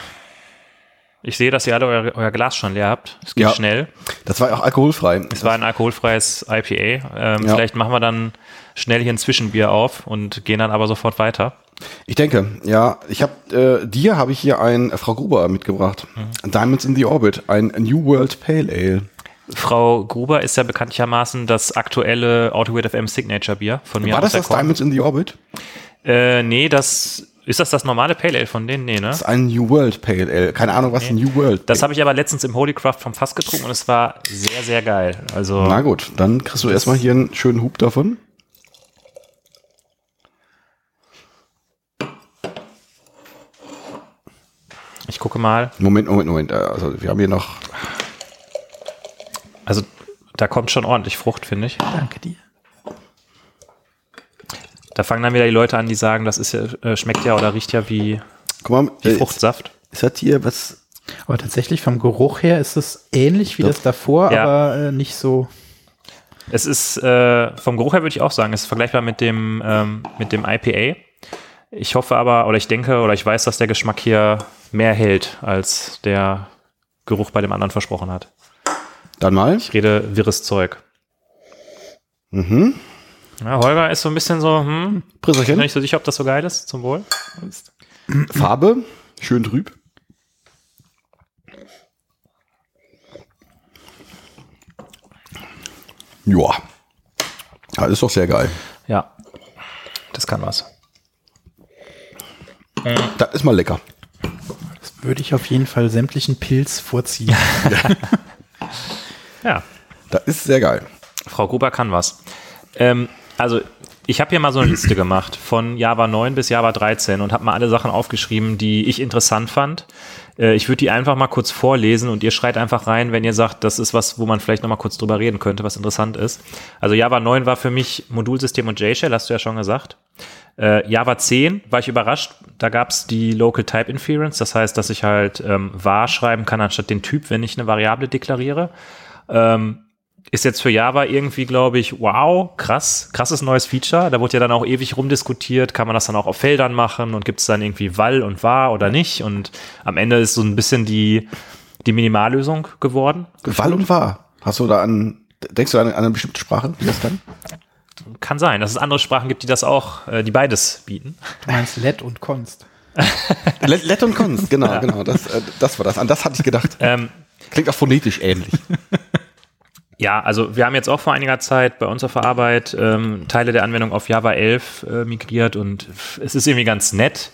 ich sehe, dass ihr alle euer, euer Glas schon leer habt. Es geht Ja. schnell. Das war auch alkoholfrei. Es war ein alkoholfreies IPA. Ähm, Ja. Vielleicht machen wir dann schnell hier ein Zwischenbier auf und gehen dann aber sofort weiter. Ich denke, ja, ich habe äh, dir habe ich hier ein äh, Frau Gruber mitgebracht. Diamonds in the Orbit, ein New World Pale Ale. Frau Gruber ist ja bekanntlichermaßen das aktuelle Autoweight FM Signature Bier von mir. War das das Korn. Diamonds in the Orbit? Äh, nee, das ist das das normale Pale Ale von denen? Nee, ne? Das ist ein New World Pale Ale. Keine Ahnung, was New World. Das habe ich aber letztens im Holycraft vom Fass getrunken und es war sehr, sehr geil. Also Na gut, dann kriegst du erstmal hier einen schönen Hub davon. ich gucke mal. Moment, Moment, Moment. äh, Also wir haben hier noch. Also da kommt schon ordentlich Frucht, finde ich. Danke dir. Da fangen dann wieder die Leute an, die sagen, das ist ja, äh, schmeckt ja oder riecht ja wie, Guck mal, wie äh, Fruchtsaft. ist das hier was? Aber tatsächlich vom Geruch her ist es ähnlich wie Doch. das davor, Ja. aber äh, nicht so. Es ist äh, vom Geruch her würde ich auch sagen, es ist vergleichbar mit dem ähm, mit dem IPA. Ich hoffe aber oder ich denke oder ich weiß, dass der Geschmack hier mehr hält als der Geruch bei dem anderen versprochen hat. Dann mal. Ich rede wirres Zeug. Mhm. Ja, Holger ist so ein bisschen so, hm, bin Prisserchen. nicht so sicher, ob das so geil ist. Zum Wohl. Farbe. Schön trüb. Ja. Ja, ist doch sehr geil. Ja, das kann was. Das ist mal lecker. Würde ich auf jeden Fall sämtlichen Pilz vorziehen. [laughs] Ja, Das ist sehr geil. Frau Gruber kann was. Ähm, also, ich habe hier mal so eine Liste gemacht von Java 9 bis Java 13 und habe mal alle Sachen aufgeschrieben, die ich interessant fand. Äh, ich würde die einfach mal kurz vorlesen und ihr schreit einfach rein, wenn ihr sagt, das ist was, wo man vielleicht noch mal kurz drüber reden könnte, was interessant ist. Also Java 9 war für mich Modulsystem und JShell, hast du ja schon gesagt. Äh, Java 10 war ich überrascht, da gab es die Local Type Inference, das heißt, dass ich halt ähm, var schreiben kann anstatt den Typ, wenn ich eine Variable deklariere. Ähm, ist jetzt für Java irgendwie, glaube ich, wow, krass, krasses neues Feature. Da wurde ja dann auch ewig rumdiskutiert, kann man das dann auch auf Feldern machen und gibt es dann irgendwie Wall und war oder nicht. Und am Ende ist so ein bisschen die, die Minimallösung geworden. Wall und wahr. Hast du da an, denkst du an, an eine bestimmte Sprache, wie das kann? Kann sein, dass es andere Sprachen gibt, die das auch, äh, die beides bieten. Du meinst Let und Const. [laughs] Let, Let und Const, genau, genau. Das, äh, das war das. An das hatte ich gedacht. Ähm, Klingt auch phonetisch ähnlich. [laughs] Ja, also wir haben jetzt auch vor einiger Zeit bei uns auf der Arbeit ähm, Teile der Anwendung auf Java 11 äh, migriert und es ist irgendwie ganz nett,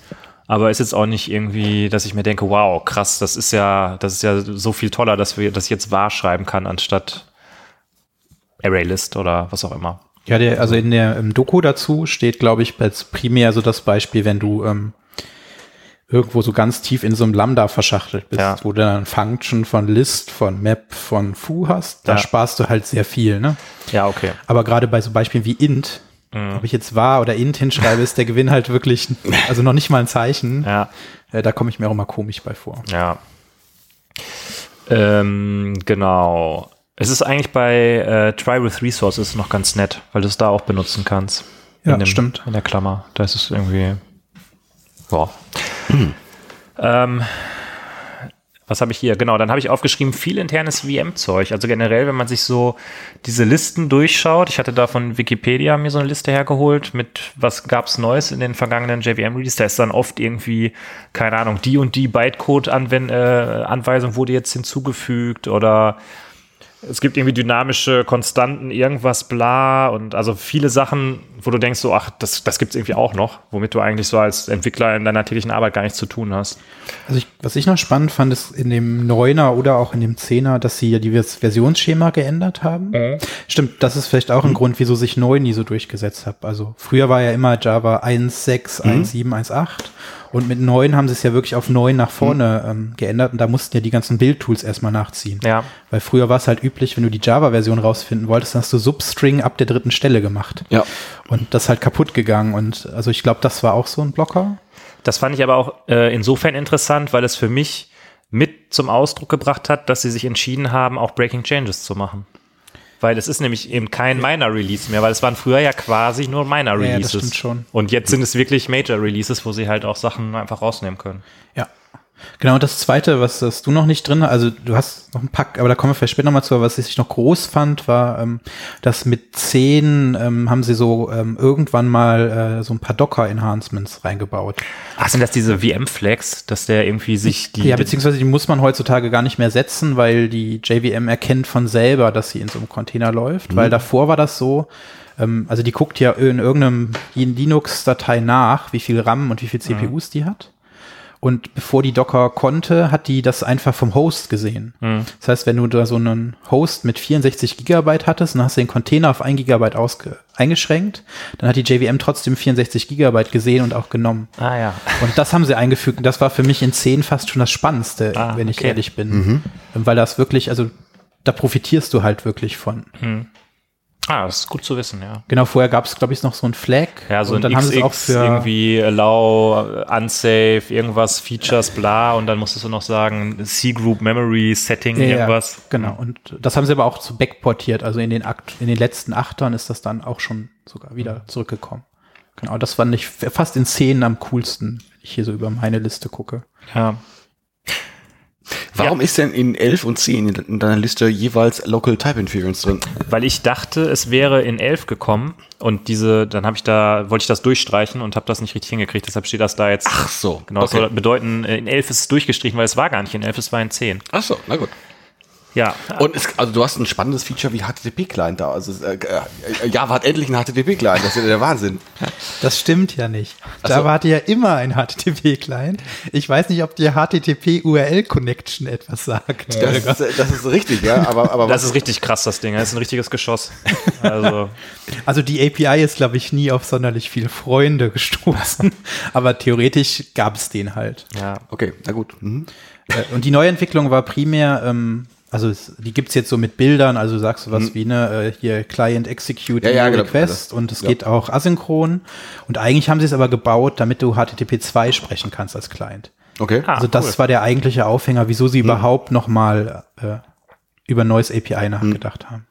aber ist jetzt auch nicht irgendwie, dass ich mir denke, wow, krass, das ist ja, das ist ja so viel toller, dass wir das jetzt wahr schreiben kann anstatt ArrayList oder was auch immer. Ja, der, also in der im Doku dazu steht, glaube ich, als primär so das Beispiel, wenn du ähm, irgendwo so ganz tief in so einem Lambda verschachtelt bist, Ja. wo du dann Function von List, von Map, von Foo hast, da Ja. sparst du halt sehr viel, ne? Ja, okay. Aber gerade bei so Beispielen wie int, Mhm. ob ich jetzt war oder int hinschreibe, ist der Gewinn halt wirklich, [laughs] also noch nicht mal ein Zeichen. Ja, Äh, da komme ich mir auch immer komisch bei vor. ja. Ähm, genau. Es ist eigentlich bei äh, Try with Resources noch ganz nett, weil du es da auch benutzen kannst. Ja, in dem, stimmt. In der Klammer. Da ist es irgendwie. Ja. Ähm, was habe ich hier? Genau, dann habe ich aufgeschrieben, viel internes VM-Zeug. Also generell, wenn man sich so diese Listen durchschaut, ich hatte da von Wikipedia mir so eine Liste hergeholt mit, was gab's Neues in den vergangenen JVM-Releases. Da ist dann oft irgendwie, keine Ahnung, die und die Bytecode-Anweisung wurde jetzt hinzugefügt oder es gibt irgendwie dynamische Konstanten, irgendwas, bla und also viele Sachen, wo du denkst so, ach, das, das gibt's irgendwie auch noch, womit du eigentlich so als Entwickler in deiner täglichen Arbeit gar nichts zu tun hast. Also ich, was ich noch spannend fand, ist in dem Neuner oder auch in dem Zehner, dass sie ja die Vers- Versionsschema geändert haben. Stimmt, das ist vielleicht auch ein Grund, wieso sich neu nie so durchgesetzt hat. Also früher war ja immer Java 1.6, 1.7, 1.8 und mit 9 haben sie es ja wirklich auf 9 nach vorne ähm, geändert und da mussten ja die ganzen Bildtools erstmal nachziehen. Ja. Weil früher war es halt üblich, wenn du die Java-Version rausfinden wolltest, dann hast du Substring ab der dritten Stelle gemacht. Ja. Und das ist halt kaputt gegangen. Und also ich glaube, das war auch so ein Blocker. Das fand ich aber auch äh, insofern interessant, weil es für mich mit zum Ausdruck gebracht hat, dass sie sich entschieden haben, auch Breaking Changes zu machen. Weil es ist nämlich eben kein Minor-Release mehr, weil es waren früher ja quasi nur Ja, ja, das stimmt schon. Und jetzt sind es wirklich Major-Releases, wo sie halt auch Sachen einfach rausnehmen können. Ja. Genau, und das zweite, was hast du noch nicht drin, also du hast noch ein Pack, aber da kommen wir vielleicht später nochmal zu, aber was ich noch groß fand, war, ähm, dass mit 10 ähm, haben sie so ähm, irgendwann mal äh, so ein paar Docker-Enhancements reingebaut. Ach, sind das diese VM-Flags, dass der irgendwie sich die. ja, beziehungsweise die muss man heutzutage gar nicht mehr setzen, weil die JVM erkennt von selber, dass sie in so einem Container läuft, weil davor war das so, ähm, also die guckt ja in irgendeinem Linux-Datei nach, wie viel RAM und wie viel CPUs die hat. Und bevor die Docker konnte, hat die das einfach vom Host gesehen. Das heißt, wenn du da so einen Host mit 64 Gigabyte hattest und hast den Container auf 1 Gigabyte ausge eingeschränkt, dann hat die JVM trotzdem 64 Gigabyte gesehen und auch genommen. ah ja. Und das haben sie eingefügt und das war für mich in 10 fast schon das Spannendste, Ah, wenn ich okay. ehrlich bin. Weil das wirklich, also da profitierst du halt wirklich von. Ah, das ist gut zu wissen, ja. Genau, vorher gab es, glaube ich, noch so ein Flag. Ja, so und ein dann haben sie es auch XX für irgendwie allow, äh, unsafe, irgendwas, Features, bla und dann musstest du noch sagen C-Group Memory Setting, Ja, ja, irgendwas. Genau. Und das haben sie aber auch zu backportiert. Also in den Akt, in den letzten Achtern ist das dann auch schon sogar wieder zurückgekommen. Genau, das fand ich fast in Szenen am coolsten, wenn ich hier so über meine Liste gucke. Ja. Warum ist denn in 11 und 10 in- in deiner Liste jeweils Local Type Inference drin? Weil ich dachte, es wäre in 11 gekommen und diese, dann habe ich da, wollte ich das durchstreichen und habe das nicht richtig hingekriegt, deshalb steht das da jetzt. Ach so, Genau, das okay. soll bedeuten, äh, in 11 ist es durchgestrichen, weil es war gar nicht in 11, es war in 10. Ach so, na gut. Ja, Und es, also du hast ein spannendes Feature wie HTTP-Client da. Also äh, äh, Java hat endlich einen HTTP-Client. Das ist ja der Wahnsinn. Das stimmt ja nicht. So. Java hatte ja immer ein HTTP-Client. Ich weiß nicht, ob dir HTTP-URL-Connection etwas sagt. Das, ist, äh, das ist richtig, ja. Aber, aber das ist richtig krass, das Ding. Das ist ein richtiges Geschoss. Also, [laughs] Also die API ist, glaube ich, nie auf sonderlich viele Freunde gestoßen. [laughs] Aber theoretisch gab es den halt. ja. Okay, na gut. Mhm. Äh, Und die Neuentwicklung war primär, ähm, also es, die gibt's jetzt so mit Bildern, also sagst du was wie ne, äh, hier Client Execute Ja, ja, New genau. Request Also, und es ja. geht auch asynchron. Und eigentlich haben sie es aber gebaut, damit du HTTP 2 sprechen kannst als Client. Okay. Ah, also das cool. war der eigentliche Aufhänger, wieso sie überhaupt noch mal äh, über neues API nachgedacht haben.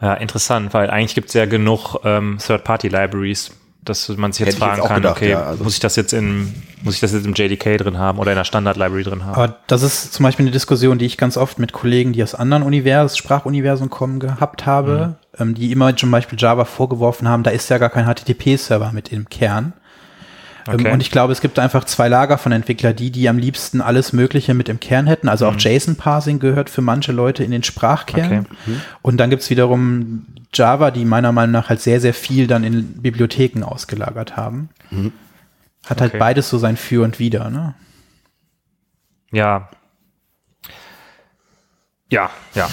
ja, interessant, weil eigentlich gibt es ja genug ähm, Third-Party-Libraries, dass man sich jetzt Hätte jetzt fragen auch kann, gedacht, okay, ja, also- muss ich das jetzt in, muss ich das jetzt im JDK drin haben oder in der Standard-Library drin haben? Aber das ist zum Beispiel eine Diskussion, die ich ganz oft mit Kollegen, die aus anderen Univers Sprachuniversen kommen, gehabt habe, ähm, die immer zum Beispiel Java vorgeworfen haben, da ist ja gar kein HTTP-Server mit im Kern. Ähm, Okay. Und ich glaube, es gibt einfach zwei Lager von Entwickler, die, die am liebsten alles Mögliche mit im Kern hätten. Also auch JSON-Parsing gehört für manche Leute in den Sprachkern. Okay. Und dann gibt's wiederum Java, die meiner Meinung nach halt sehr, sehr viel dann in Bibliotheken ausgelagert haben. Hat halt Okay. beides so sein Für und Wider, ne? Ja. Ja, ja.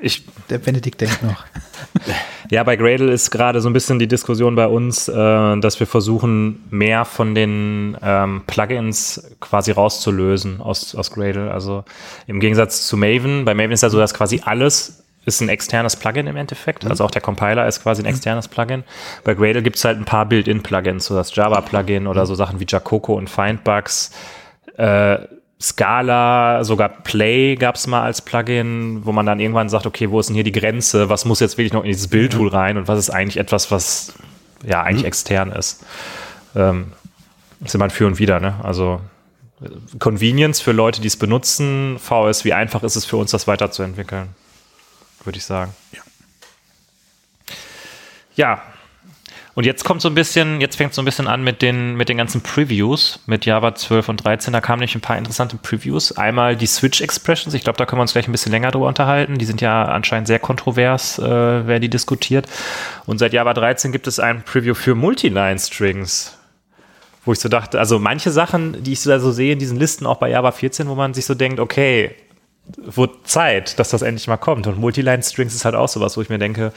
Ich, Der Benedikt denkt noch. [laughs] [laughs] Ja, bei Gradle ist gerade so ein bisschen die Diskussion bei uns, äh, dass wir versuchen, mehr von den ähm, Plugins quasi rauszulösen aus, aus Gradle. Also im Gegensatz zu Maven, bei Maven ist ja so, dass quasi alles ist ein externes Plugin im Endeffekt. Also auch der Compiler ist quasi ein externes Plugin. Bei Gradle gibt es halt ein paar Built-in-Plugins, so das Java-Plugin oder so Sachen wie Jacoco und Findbugs. Äh, Scala, sogar Play gab es mal als Plugin, wo man dann irgendwann sagt, okay, wo ist denn hier die Grenze? Was muss jetzt wirklich noch in dieses Build-Tool rein und was ist eigentlich etwas, was ja eigentlich extern ist? Ähm, ist immer ein Für und Wider, ne? Also äh, Convenience für Leute, die es benutzen, VS, wie einfach ist es für uns, das weiterzuentwickeln, würde ich sagen. Ja. Und jetzt kommt so ein bisschen, jetzt fängt es so ein bisschen an mit den, mit den ganzen Previews mit Java 12 und 13. Da kamen nämlich ein paar interessante Previews. Einmal die Switch Expressions. Ich glaube, da können wir uns gleich ein bisschen länger drüber unterhalten. Die sind ja anscheinend sehr kontrovers, äh, wer die diskutiert. Und seit Java 13 gibt es ein Preview für Multiline Strings. Wo ich so dachte, also manche Sachen, die ich da so sehe in diesen Listen, auch bei Java 14, wo man sich so denkt, okay, wird Zeit, dass das endlich mal kommt. Und Multiline Strings ist halt auch sowas, wo ich mir denke,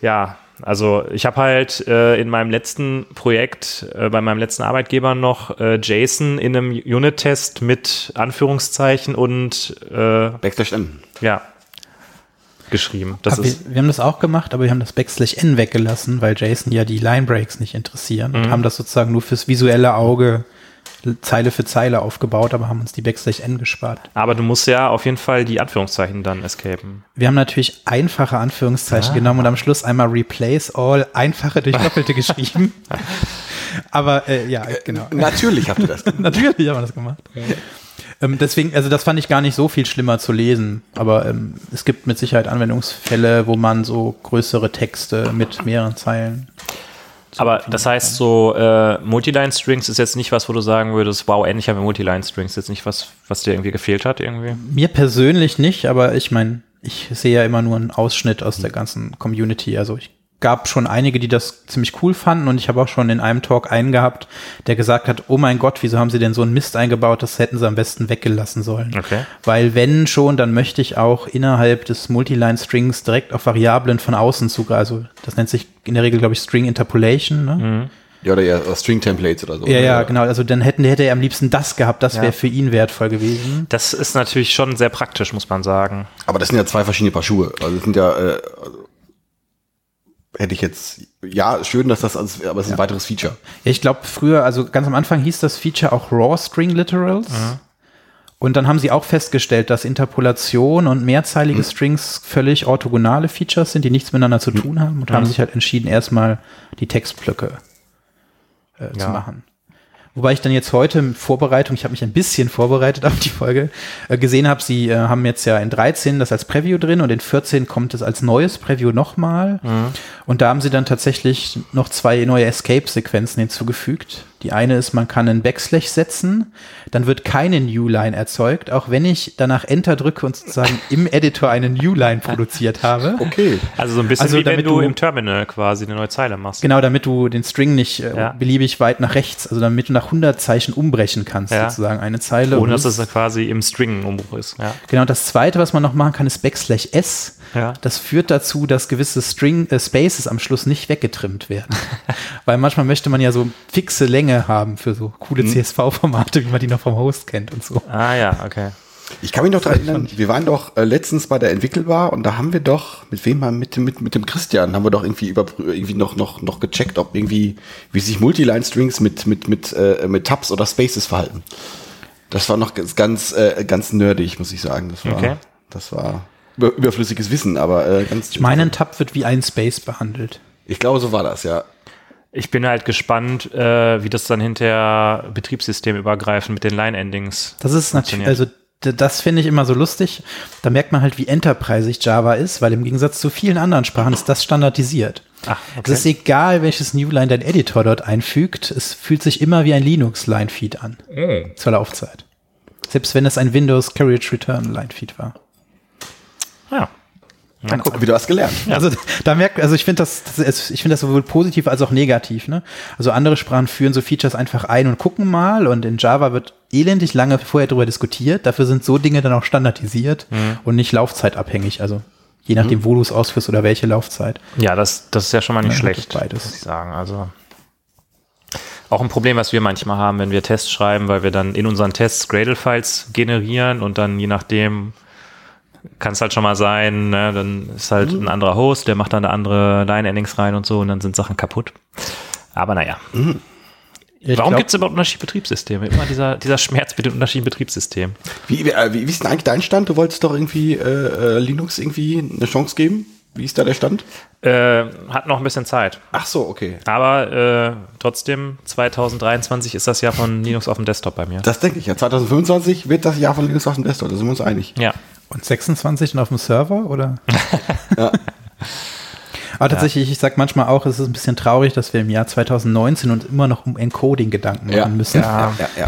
ja, also ich habe halt äh, in meinem letzten Projekt, äh, bei meinem letzten Arbeitgeber noch äh, JSON in einem Unit-Test mit Anführungszeichen und äh, Backslash N. ja geschrieben. Das Aber wir, ist wir haben das auch gemacht, aber wir haben das Backslash N weggelassen, weil Jason ja die Line Breaks nicht interessieren Mhm. und haben das sozusagen nur fürs visuelle Auge Zeile für Zeile aufgebaut, aber haben uns die Backslash N gespart. aber du musst ja auf jeden Fall die Anführungszeichen dann escapen. Wir haben natürlich einfache Anführungszeichen genommen und am Schluss einmal Replace All einfache durch Doppelte [laughs] geschrieben. Aber äh, ja, genau. Natürlich habt ihr das. [laughs] Natürlich haben wir das gemacht. Ähm, deswegen, also das fand ich gar nicht so viel schlimmer zu lesen, aber ähm, es gibt mit Sicherheit Anwendungsfälle, wo man so größere Texte mit mehreren Zeilen. Aber das heißt so, äh, Multiline Strings ist jetzt nicht was, wo du sagen würdest, wow, endlich haben wir Multiline Strings. Jetzt nicht was, was dir irgendwie gefehlt hat irgendwie. Mir persönlich nicht, aber ich meine, ich sehe ja immer nur einen Ausschnitt aus der ganzen Community. Also ich gab schon einige, die das ziemlich cool fanden und ich habe auch schon in einem Talk einen gehabt, der gesagt hat, oh mein Gott, wieso haben sie denn so einen Mist eingebaut, das hätten sie am besten weggelassen sollen. Okay. Weil wenn schon, dann möchte ich auch innerhalb des Multiline-Strings direkt auf Variablen von außen zugreifen. Also das nennt sich in der Regel, glaube ich, String Interpolation. Ne? Ja, oder ja, String Templates oder so. Ja, ja, genau. Also dann hätten, hätte er am liebsten das gehabt, das Ja. wäre für ihn wertvoll gewesen. Das ist natürlich schon sehr praktisch, muss man sagen. Aber das sind ja zwei verschiedene Paar Schuhe. Also das sind ja, äh, also, hätte ich jetzt, ja, schön, dass das, alles, aber es ist ein weiteres Feature. Ja, ich glaube früher, also ganz am Anfang hieß das Feature auch Raw String Literals. Und dann haben sie auch festgestellt, dass Interpolation und mehrzeilige Strings völlig orthogonale Features sind, die nichts miteinander zu tun haben und haben sich halt entschieden, erstmal die Textblöcke äh, zu Ja. machen. Wobei ich dann jetzt heute in Vorbereitung, ich habe mich ein bisschen vorbereitet auf die Folge, äh, gesehen habe, sie äh, haben jetzt ja in 13 das als Preview drin und in 14 kommt es als neues Preview nochmal. Und da haben sie dann tatsächlich noch zwei neue Escape-Sequenzen hinzugefügt. Die eine ist, man kann einen Backslash setzen, dann wird keine Newline erzeugt, auch wenn ich danach Enter drücke und sozusagen im Editor eine Newline produziert habe. Okay. Also so ein bisschen Also wie wenn damit du, du- im Terminal quasi eine neue Zeile machst. Genau, damit du den String nicht äh, Ja. beliebig weit nach rechts, also damit du nach 100 Zeichen umbrechen kannst, Ja. sozusagen eine Zeile. Ohne dass es quasi im String ein Umbruch ist. Ja. Genau, das zweite, was man noch machen kann, ist Backslash S. Ja. Das führt dazu, dass gewisse String äh, Spaces am Schluss nicht weggetrimmt werden. [laughs] Weil manchmal möchte man ja so fixe Länge haben für so coole Mhm. CSV-Formate, wie man die noch vom Host kennt und so. Ah ja, okay. Ich kann mich noch daran erinnern, wir waren doch äh, letztens bei der Entwickelbar und da haben wir doch, mit wem mal, mit, dem- mit, mit dem Christian, haben wir doch irgendwie über, irgendwie noch, noch, noch gecheckt, ob irgendwie, wie sich Multiline-Strings mit, mit, mit, äh, mit Tabs oder Spaces verhalten. Das war noch ganz, ganz, äh, ganz nerdig, muss ich sagen. Das war, Okay. das war überflüssiges Wissen, aber äh, ganz. Ich meine, ein Tab wird wie ein Space behandelt. ich glaube, so war das, ja. Ich bin halt gespannt, äh, wie das dann hinterher betriebssystemübergreifend mit den Line-Endings Das ist natürlich, also das finde ich immer so lustig. Da merkt man halt, wie enterprisig Java ist, weil im Gegensatz zu vielen anderen Sprachen ist das standardisiert. Ach, Es ist egal, welches Newline dein Editor dort einfügt, es fühlt sich immer wie ein Linux-Line-Feed an. Zur Laufzeit. Selbst wenn es ein Windows Carriage Return Line-Feed war. Ja. Na, guck, wieder was gelernt. Also da merkt, also ich finde das, das ich finde das sowohl positiv als auch negativ. Ne? Also andere Sprachen führen so Features einfach ein und gucken mal und in Java wird elendig lange vorher darüber diskutiert. Dafür sind so Dinge dann auch standardisiert und nicht laufzeitabhängig. Also je nachdem, wo du es ausführst oder welche Laufzeit. Ja, das, das ist ja schon mal nicht Ja, schlecht, beides. muss ich sagen. Also auch ein Problem, was wir manchmal haben, wenn wir Tests schreiben, weil wir dann in unseren Tests Gradle-Files generieren und dann je nachdem kann es halt schon mal sein, ne, dann ist halt ein anderer Host, der macht dann eine andere Line-Endings rein und so und dann sind Sachen kaputt. Aber naja, Ich warum gibt es überhaupt unterschiedliche Betriebssysteme? Immer dieser, dieser Schmerz mit den unterschiedlichen Betriebssystemen. Wie, wie, äh, wie, wie ist denn eigentlich dein Stand? Du wolltest doch irgendwie äh, äh, Linux irgendwie eine Chance geben? Wie ist da der Stand? Äh, hat noch ein bisschen Zeit. Ach so, okay. Aber äh, trotzdem, 2023 ist das Jahr von Linux auf dem Desktop bei mir. Das denke ich ja. 2025 wird das Jahr von Linux auf dem Desktop, da sind wir uns einig. Ja. Und 26 dann auf dem Server oder? [laughs] Ja. Aber tatsächlich, ich sag manchmal auch, es ist ein bisschen traurig, dass wir im Jahr 2019 uns immer noch um Encoding Gedanken machen Ja. müssen. Ja, ja, ja.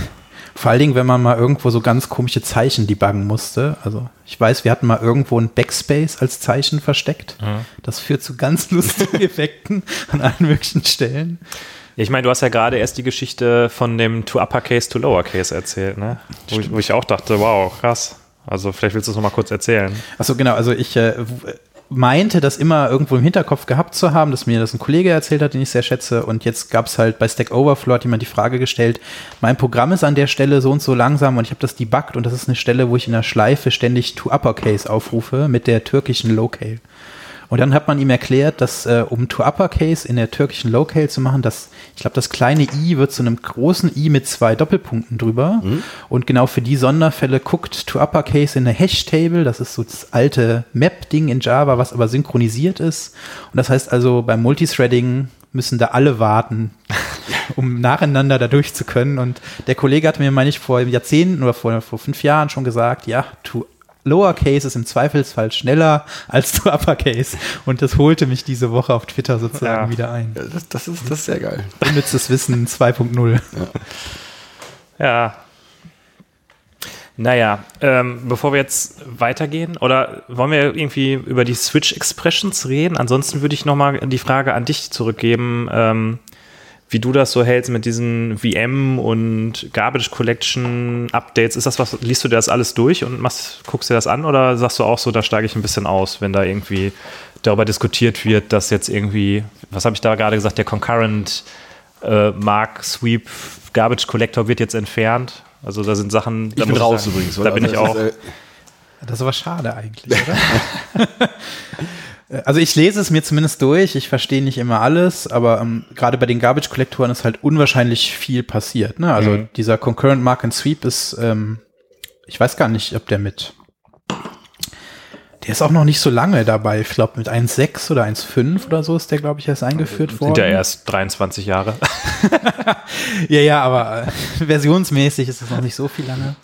Vor allen Dingen, wenn man mal irgendwo so ganz komische Zeichen debuggen musste. Also ich weiß, wir hatten mal irgendwo ein Backspace als Zeichen versteckt. Das führt zu ganz [laughs] lustigen Effekten an allen möglichen Stellen. Ja, Ich meine, du hast ja gerade erst die Geschichte von dem to uppercase to lowercase erzählt, ne? Wo ich, wo ich auch dachte, wow, krass. Also vielleicht willst du es noch mal kurz erzählen. Achso, genau. Also ich äh, meinte, das immer irgendwo im Hinterkopf gehabt zu haben, dass mir das ein Kollege erzählt hat, den ich sehr schätze. Und jetzt gab es halt bei Stack Overflow hat jemand die Frage gestellt, mein Programm ist an der Stelle so und so langsam und ich habe das debuggt und das ist eine Stelle, wo ich in der Schleife ständig to uppercase aufrufe mit der türkischen Locale. Und dann hat man ihm erklärt, dass äh, um to uppercase in der türkischen Locale zu machen, dass ich glaube, das kleine i wird zu einem großen i mit zwei Doppelpunkten drüber. Und genau für die Sonderfälle guckt to uppercase in der Hash-Table. Das ist so das alte Map-Ding in Java, was aber synchronisiert ist. Und das heißt also, beim Multithreading müssen da alle warten, [laughs] um nacheinander da durch zu können. Und der Kollege hat mir, meine ich, vor Jahrzehnten oder vor, vor fünf Jahren schon gesagt, ja, to Lowercase ist im Zweifelsfall schneller als to [laughs] Uppercase. Und das holte mich diese Woche auf Twitter sozusagen Ja. wieder ein. Das, das, ist, das ist sehr geil. Unnützes Wissen [laughs] 2.0. Ja. Naja, ähm, bevor wir jetzt weitergehen, oder wollen wir irgendwie über die Switch Expressions reden? Ansonsten würde ich nochmal die Frage an dich zurückgeben, ähm, wie du das so hältst mit diesen VM und Garbage Collection Updates. Ist das was, liest du dir das alles durch und machst, guckst dir das an oder sagst du auch so, da steige ich ein bisschen aus, wenn da irgendwie darüber diskutiert wird, dass jetzt irgendwie, was habe ich da gerade gesagt, der Concurrent äh, Mark Sweep Garbage Collector wird jetzt entfernt. Also da sind Sachen. da Ich bin raus sagen, übrigens. Da oder? bin ich Also auch. das ist, äh, Das ist aber schade eigentlich, oder? [laughs] Also ich lese es mir zumindest durch, ich verstehe nicht immer alles, aber ähm, gerade bei den Garbage-Kollektoren ist halt unwahrscheinlich viel passiert. Ne? Also dieser Concurrent Mark and Sweep ist, ähm, ich weiß gar nicht, ob der mit, der ist auch noch nicht so lange dabei. Ich glaube mit 1.6 oder 1.5 oder so ist der, glaube ich, erst eingeführt worden. sind ja erst 23 Jahre. [laughs] Ja, ja, aber äh, versionsmäßig ist es noch nicht so viel lange.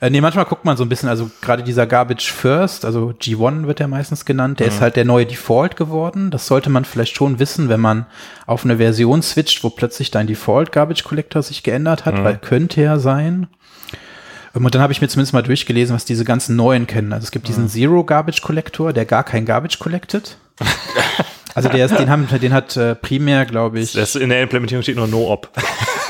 Äh, nee, manchmal guckt man so ein bisschen, also gerade dieser Garbage First, also G1 wird der meistens genannt, der ist halt der neue Default geworden. Das sollte man vielleicht schon wissen, wenn man auf eine Version switcht, wo plötzlich dein Default Garbage Collector sich geändert hat, weil könnte ja sein. Ähm, Und dann habe ich mir zumindest mal durchgelesen, was diese ganzen neuen kennen. Also es gibt diesen Zero Garbage Collector, der gar kein Garbage collected. [laughs] Also der ist, den haben, den hat äh, primär, glaube ich. Das in der Implementierung steht nur No-Op.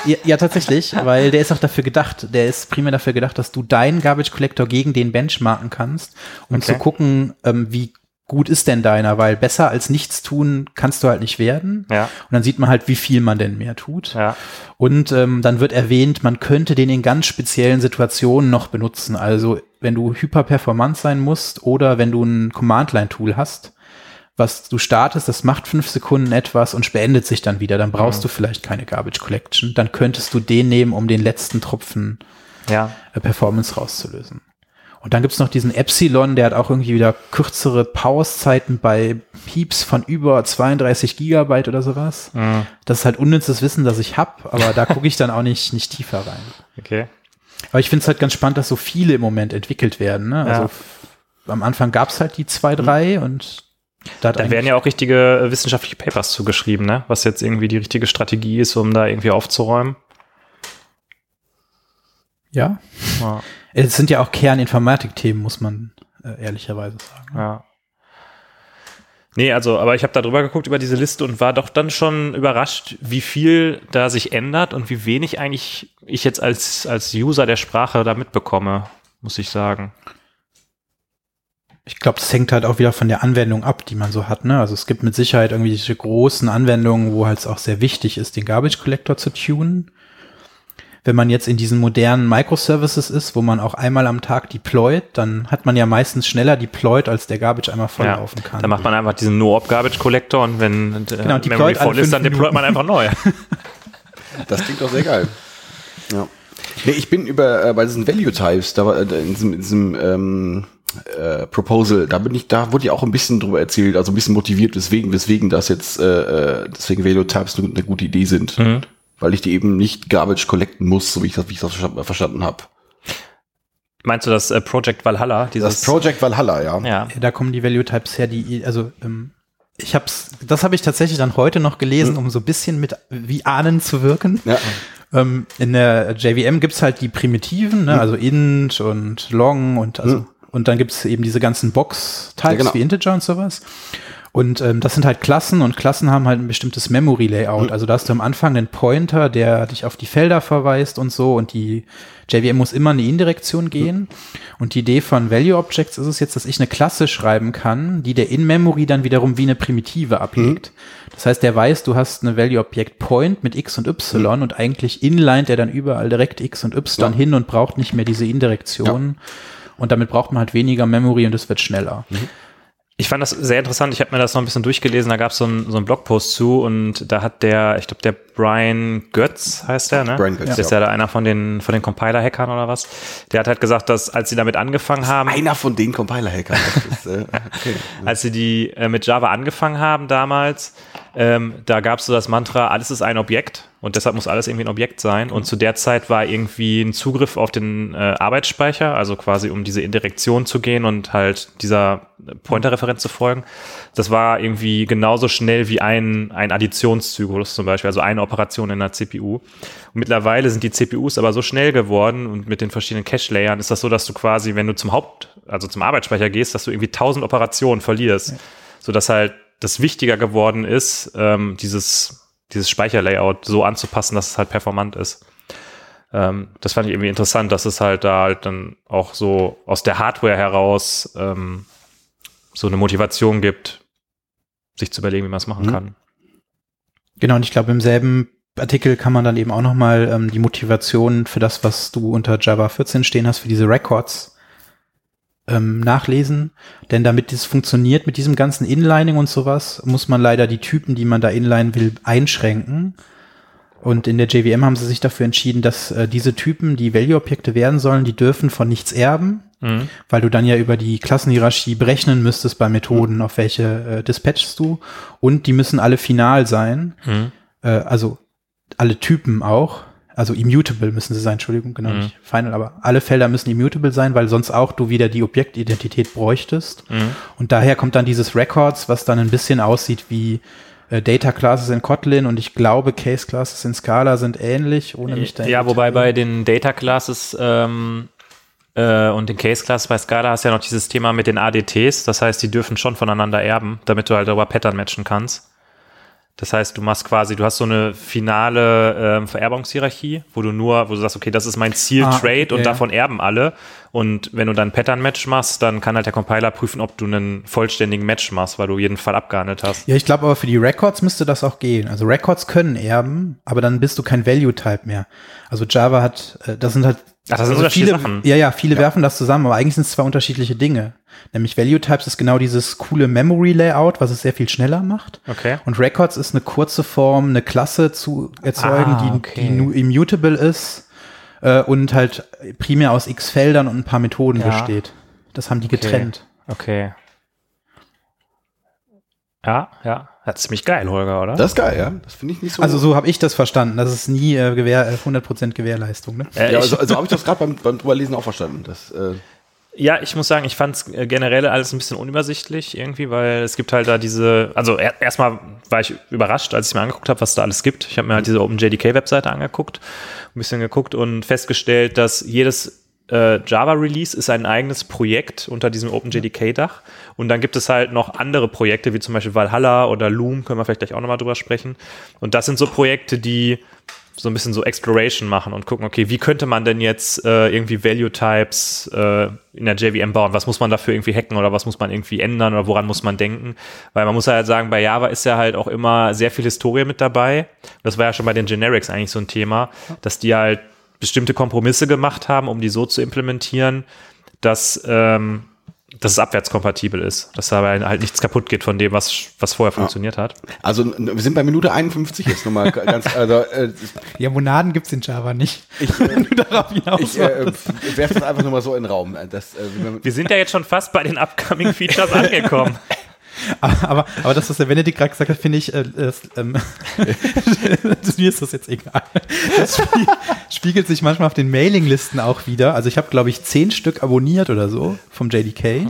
Ja, ja, tatsächlich, weil der ist auch dafür gedacht, der ist primär dafür gedacht, dass du deinen Garbage Collector gegen den benchmarken kannst, um Okay. zu gucken, ähm, wie gut ist denn deiner, weil besser als nichts tun kannst du halt nicht werden. Ja. Und dann sieht man halt, wie viel man denn mehr tut. Ja. Und ähm, dann wird erwähnt, man könnte den in ganz speziellen Situationen noch benutzen. Also wenn du hyperperformant sein musst oder wenn du ein Command-Line-Tool hast, was du startest, das macht fünf Sekunden etwas und beendet sich dann wieder. Dann brauchst du vielleicht keine Garbage Collection. Dann könntest du den nehmen, um den letzten Tropfen Ja. äh, Performance rauszulösen. Und dann gibt's noch diesen Epsilon, der hat auch irgendwie wieder kürzere Pause-Zeiten bei Pieps von über 32 Gigabyte oder sowas. Das ist halt unnützes Wissen, das ich hab, aber da gucke ich dann auch nicht, nicht tiefer rein. Okay. Aber ich finde es halt ganz spannend, dass so viele im Moment entwickelt werden. Ne? Also Ja. am Anfang gab's halt die zwei, drei und da, Da werden ja auch richtige äh, wissenschaftliche Papers zugeschrieben, ne? Was jetzt irgendwie die richtige Strategie ist, um da irgendwie aufzuräumen. ja. Ja. Es sind ja auch Kerninformatik-Themen, muss man äh, ehrlicherweise sagen. Ja. Nee, also, aber ich habe da drüber geguckt über diese Liste und war doch dann schon überrascht, wie viel da sich ändert und wie wenig eigentlich ich jetzt als, als User der Sprache da mitbekomme, muss ich sagen. Ich glaube, das hängt halt auch wieder von der Anwendung ab, die man so hat. Ne? Also es gibt mit Sicherheit irgendwie diese großen Anwendungen, wo halt es auch sehr wichtig ist, den Garbage Collector zu tunen. Wenn man jetzt in diesen modernen Microservices ist, wo man auch einmal am Tag deployt, dann hat man ja meistens schneller deployed, als der Garbage einmal volllaufen kann. Da macht man einfach diesen No-Op-Garbage-Collector und wenn äh, Genau, deployt Memory voll ist, dann deployt man einfach neu. [laughs] Das klingt doch sehr geil. Ja. Nee, ich bin über äh, bei diesen Value Types, da war äh, in diesem, in diesem ähm, äh, Proposal, da bin ich, da wurde ja auch ein bisschen drüber erzählt, also ein bisschen motiviert, weswegen, weswegen das jetzt, äh, äh, deswegen Value Types eine, eine gute Idee sind. Weil ich die eben nicht garbage collecten muss, so wie ich das, wie ich das verstanden, habe. Meinst du das äh, Project Valhalla? Dieses, Das Project Valhalla, ja. ja. da kommen die Value Types her, die, also ähm, ich hab's, das habe ich tatsächlich dann heute noch gelesen, um so ein bisschen mit wie Ahnen zu wirken. Ja. Ähm, in der JVM gibt's halt die Primitiven, ne? also int und long und also und dann gibt's eben diese ganzen Box-Types Ja, genau. wie Integer und sowas. Und ähm, das sind halt Klassen und Klassen haben halt ein bestimmtes Memory-Layout. Also da hast du am Anfang einen Pointer, der dich auf die Felder verweist und so und die JVM muss immer in die Indirektion gehen. Und die Idee von Value Objects ist es jetzt, dass ich eine Klasse schreiben kann, die der In-Memory dann wiederum wie eine Primitive ablegt. Das heißt, der weiß, du hast eine Value Object Point mit X und Y und eigentlich inlined er dann überall direkt X und Y Ja. hin und braucht nicht mehr diese Indirektion. Und damit braucht man halt weniger Memory und es wird schneller. Ich fand das sehr interessant. Ich habe mir das noch ein bisschen durchgelesen. Da gab es so einen so einen Blogpost zu und da hat der, ich glaube, der Brian Götz heißt der, ne? Brian Götz, Der ist ja. ja da einer von den, von den Compiler-Hackern oder was. Der hat halt gesagt, dass als sie damit angefangen haben, Einer von den Compiler-Hackern. Äh, okay. [laughs] als sie die äh, mit Java angefangen haben damals, ähm, da gab es so das Mantra, alles ist ein Objekt und deshalb muss alles irgendwie ein Objekt sein. Und zu der Zeit war irgendwie ein Zugriff auf den äh, Arbeitsspeicher, also quasi um diese Indirektion zu gehen und halt dieser Pointer-Referenz zu folgen. Das war irgendwie genauso schnell wie ein, ein Additionszyklus zum Beispiel, also eine Operation in einer CPU. Und mittlerweile sind die CPUs aber so schnell geworden und mit den verschiedenen Cache-Layern ist das so, dass du quasi, wenn du zum Haupt, also zum Arbeitsspeicher gehst, dass du irgendwie tausend Operationen verlierst. So dass halt das wichtiger geworden ist, ähm, dieses, dieses Speicherlayout so anzupassen, dass es halt performant ist. Ähm, das fand ich irgendwie interessant, dass es halt da halt dann auch so aus der Hardware heraus ähm, so eine Motivation gibt, sich zu überlegen, wie man es machen Mhm. kann. Genau, und ich glaube, im selben Artikel kann man dann eben auch nochmal ähm, die Motivation für das, was du unter Java 14 stehen hast, für diese Records ähm, nachlesen. Denn damit das funktioniert mit diesem ganzen Inlining und sowas, muss man leider die Typen, die man da inline will, einschränken. Und in der JVM haben sie sich dafür entschieden, dass äh, diese Typen, die Value-Objekte werden sollen, die dürfen von nichts erben, Mhm. weil du dann ja über die Klassenhierarchie berechnen müsstest bei Methoden, auf welche äh, dispatchst du. Und die müssen alle final sein. Mhm. Äh, also alle Typen auch. Also immutable müssen sie sein, Entschuldigung, genau Mhm. nicht final, aber alle Felder müssen immutable sein, weil sonst auch du wieder die Objektidentität bräuchtest. Mhm. Und daher kommt dann dieses Records, was dann ein bisschen aussieht wie äh, Data Classes in Kotlin und ich glaube Case Classes in Scala sind ähnlich, ohne mich da Ja, wobei bei den Data Classes ähm, äh, und den Case Classes bei Scala hast du ja noch dieses Thema mit den ADTs. Das heißt, die dürfen schon voneinander erben, damit du halt darüber Pattern matchen kannst. Das heißt, du machst quasi, du hast so eine finale ähm, Vererbungshierarchie, wo du nur, wo du sagst, okay, das ist mein Ziel-Trade Ah, und ja. davon erben alle. Und wenn du dann Pattern-Match machst, dann kann halt der Compiler prüfen, ob du einen vollständigen Match machst, weil du jeden Fall abgehandelt hast. Ja, ich glaube aber für die Records müsste das auch gehen. Also Records können erben, aber dann bist du kein Value-Type mehr. Also Java hat, äh, das sind halt Ach, das sind also viele, Sachen. Ja, ja, viele werfen das zusammen, aber eigentlich sind es zwei unterschiedliche Dinge. Nämlich Value Types ist genau dieses coole Memory Layout, was es sehr viel schneller macht. Okay. Und Records ist eine kurze Form, eine Klasse zu erzeugen, Ah, die, okay. die nu- immutable ist äh, und halt primär aus x Feldern und ein paar Methoden Ja. besteht. Das haben die getrennt. Okay. Ja, ja. Das ist ziemlich geil, Holger, oder? Das ist geil, ja. Das finde ich nicht so. Also so habe ich das verstanden. Das ist nie äh, Gewähr, äh, 100% Gewährleistung. Ne? Äh, ja, also, also habe ich das gerade beim, beim drüberlesen auch verstanden. Das, äh, Ja, ich muss sagen, ich fand es generell alles ein bisschen unübersichtlich irgendwie, weil es gibt halt da diese, also er, erstmal war ich überrascht, als ich mir angeguckt habe, was da alles gibt. Ich habe mir halt diese OpenJDK-Webseite angeguckt, ein bisschen geguckt und festgestellt, dass jedes äh, Java-Release ist ein eigenes Projekt unter diesem OpenJDK-Dach. Und dann gibt es halt noch andere Projekte, wie zum Beispiel Valhalla oder Loom, können wir vielleicht gleich auch nochmal drüber sprechen. Und das sind so Projekte, die so ein bisschen so Exploration machen und gucken, okay, wie könnte man denn jetzt äh, irgendwie Value Types äh, in der JVM bauen? Was muss man dafür irgendwie hacken oder was muss man irgendwie ändern oder woran muss man denken? Weil man muss halt sagen, bei Java ist ja halt auch immer sehr viel Historie mit dabei. Das war ja schon bei den Generics eigentlich so ein Thema, dass die halt bestimmte Kompromisse gemacht haben, um die so zu implementieren, dass, ähm, dass es abwärtskompatibel ist, dass dabei halt nichts kaputt geht von dem, was, was vorher funktioniert hat. also wir sind bei Minute 51 jetzt nochmal [laughs] ganz. Also, äh, Ja, Monaden gibt's in Java nicht. ich [laughs] hinaus ich äh, werfe das einfach nur mal so in den Raum. Das, äh, Wir sind ja jetzt schon fast bei den upcoming Features angekommen. [laughs] Aber, aber, aber das, was der Benedikt gerade gesagt hat, finde ich, äh, ähm, [laughs] [laughs] mir ist das jetzt egal. Das spie- spiegelt sich manchmal auf den Mailinglisten auch wieder. Also ich habe, glaube ich, zehn Stück abonniert oder so vom JDK.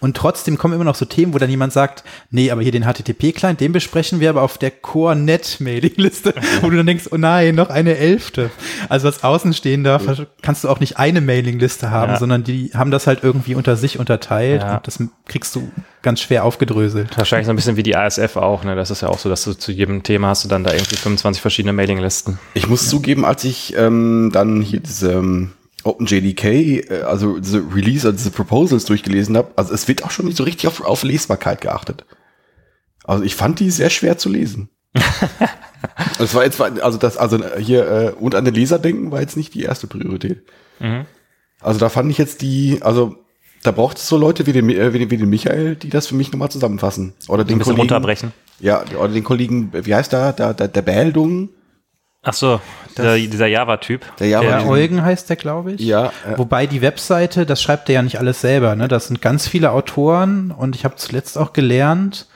Und trotzdem kommen immer noch so Themen, wo dann jemand sagt, nee, aber hier den HTTP-Client, den besprechen wir aber auf der Core-Net-Mailingliste, wo du dann denkst, oh nein, noch eine Elfte. Also als Außenstehender kannst du auch nicht eine Mailingliste haben, Ja. sondern die haben das halt irgendwie unter sich unterteilt Ja. und das kriegst du ganz schwer aufgedröselt. Wahrscheinlich so ein bisschen wie die ASF auch, ne? Das ist ja auch so, dass du zu jedem Thema hast du dann da irgendwie 25 verschiedene Mailinglisten. Ich muss zugeben, als ich ähm, dann hier diese ähm, OpenJDK, äh, also diese Release, also diese Proposals durchgelesen habe, also es wird auch schon nicht so richtig auf, auf Lesbarkeit geachtet. Also ich fand die sehr schwer zu lesen. [laughs] Es war jetzt, also das, also hier äh, und an den Leser denken war jetzt nicht die erste Priorität. Mhm. Also da fand ich jetzt die, also da braucht es so Leute wie den, äh, wie den, wie den Michael, die das für mich nochmal zusammenfassen. Oder Ein den bisschen Kollegen, runterbrechen. Ja, oder den Kollegen, wie heißt der, der, der, der Bäldung, Ach so, der, dieser Java-Typ. der Java. Der Eugen heißt der, glaube ich. Ja, äh, Wobei die Webseite, das schreibt er ja nicht alles selber. Ne? Das sind ganz viele Autoren und ich habe zuletzt auch gelernt,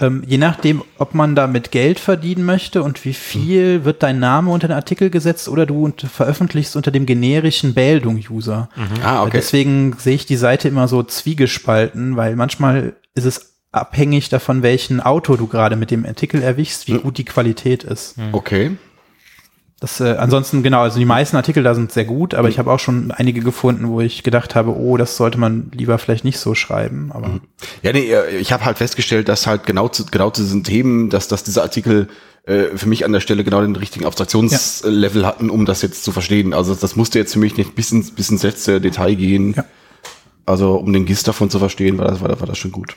ähm, je nachdem, ob man damit Geld verdienen möchte und wie viel, wird dein Name unter den Artikel gesetzt oder du veröffentlichst unter dem generischen Bildung-User. ah, okay. Deswegen sehe ich die Seite immer so zwiegespalten, weil manchmal ist es abhängig davon, welchen Autor du gerade mit dem Artikel erwischst, wie gut die Qualität ist. Okay. Das, äh, ansonsten, genau, also die meisten Artikel da sind sehr gut, aber ich habe auch schon einige gefunden, wo ich gedacht habe, oh, das sollte man lieber vielleicht nicht so schreiben. Aber Ja, nee, äh, ich habe halt festgestellt, dass halt genau zu, genau zu diesen Themen, dass, dass diese Artikel äh, für mich an der Stelle genau den richtigen Abstraktionslevel hatten, um das jetzt zu verstehen. Also das musste jetzt für mich nicht bis ins, bis ins letzte Detail gehen. Ja. Also um den Gist davon zu verstehen, war das, war, das- war das schon gut.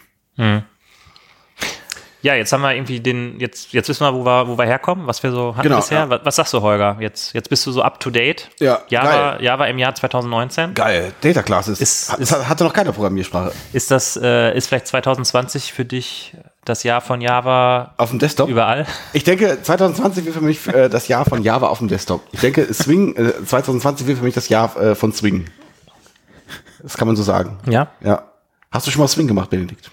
Ja, jetzt haben wir irgendwie den, jetzt, jetzt wissen wir, wo wir, wo wir herkommen, was wir so hatten Genau, bisher. ja. Was, was sagst du, Holger? Jetzt, jetzt bist du so up to date. Ja, Java, geil. Java im Jahr 2019. Geil. Data Classes. Ist- ist- hat, hatte noch keine Programmiersprache. Ist das, äh, ist vielleicht 2020 für dich das Jahr von Java Auf dem Desktop? überall? Ich denke, 2020 wird für mich äh, das Jahr von Java auf dem Desktop. Ich denke, Swing, äh, 2020 wird für mich das Jahr äh, von Swing. Das kann man so sagen. Ja. Ja. Hast du schon mal Swing gemacht, Benedikt?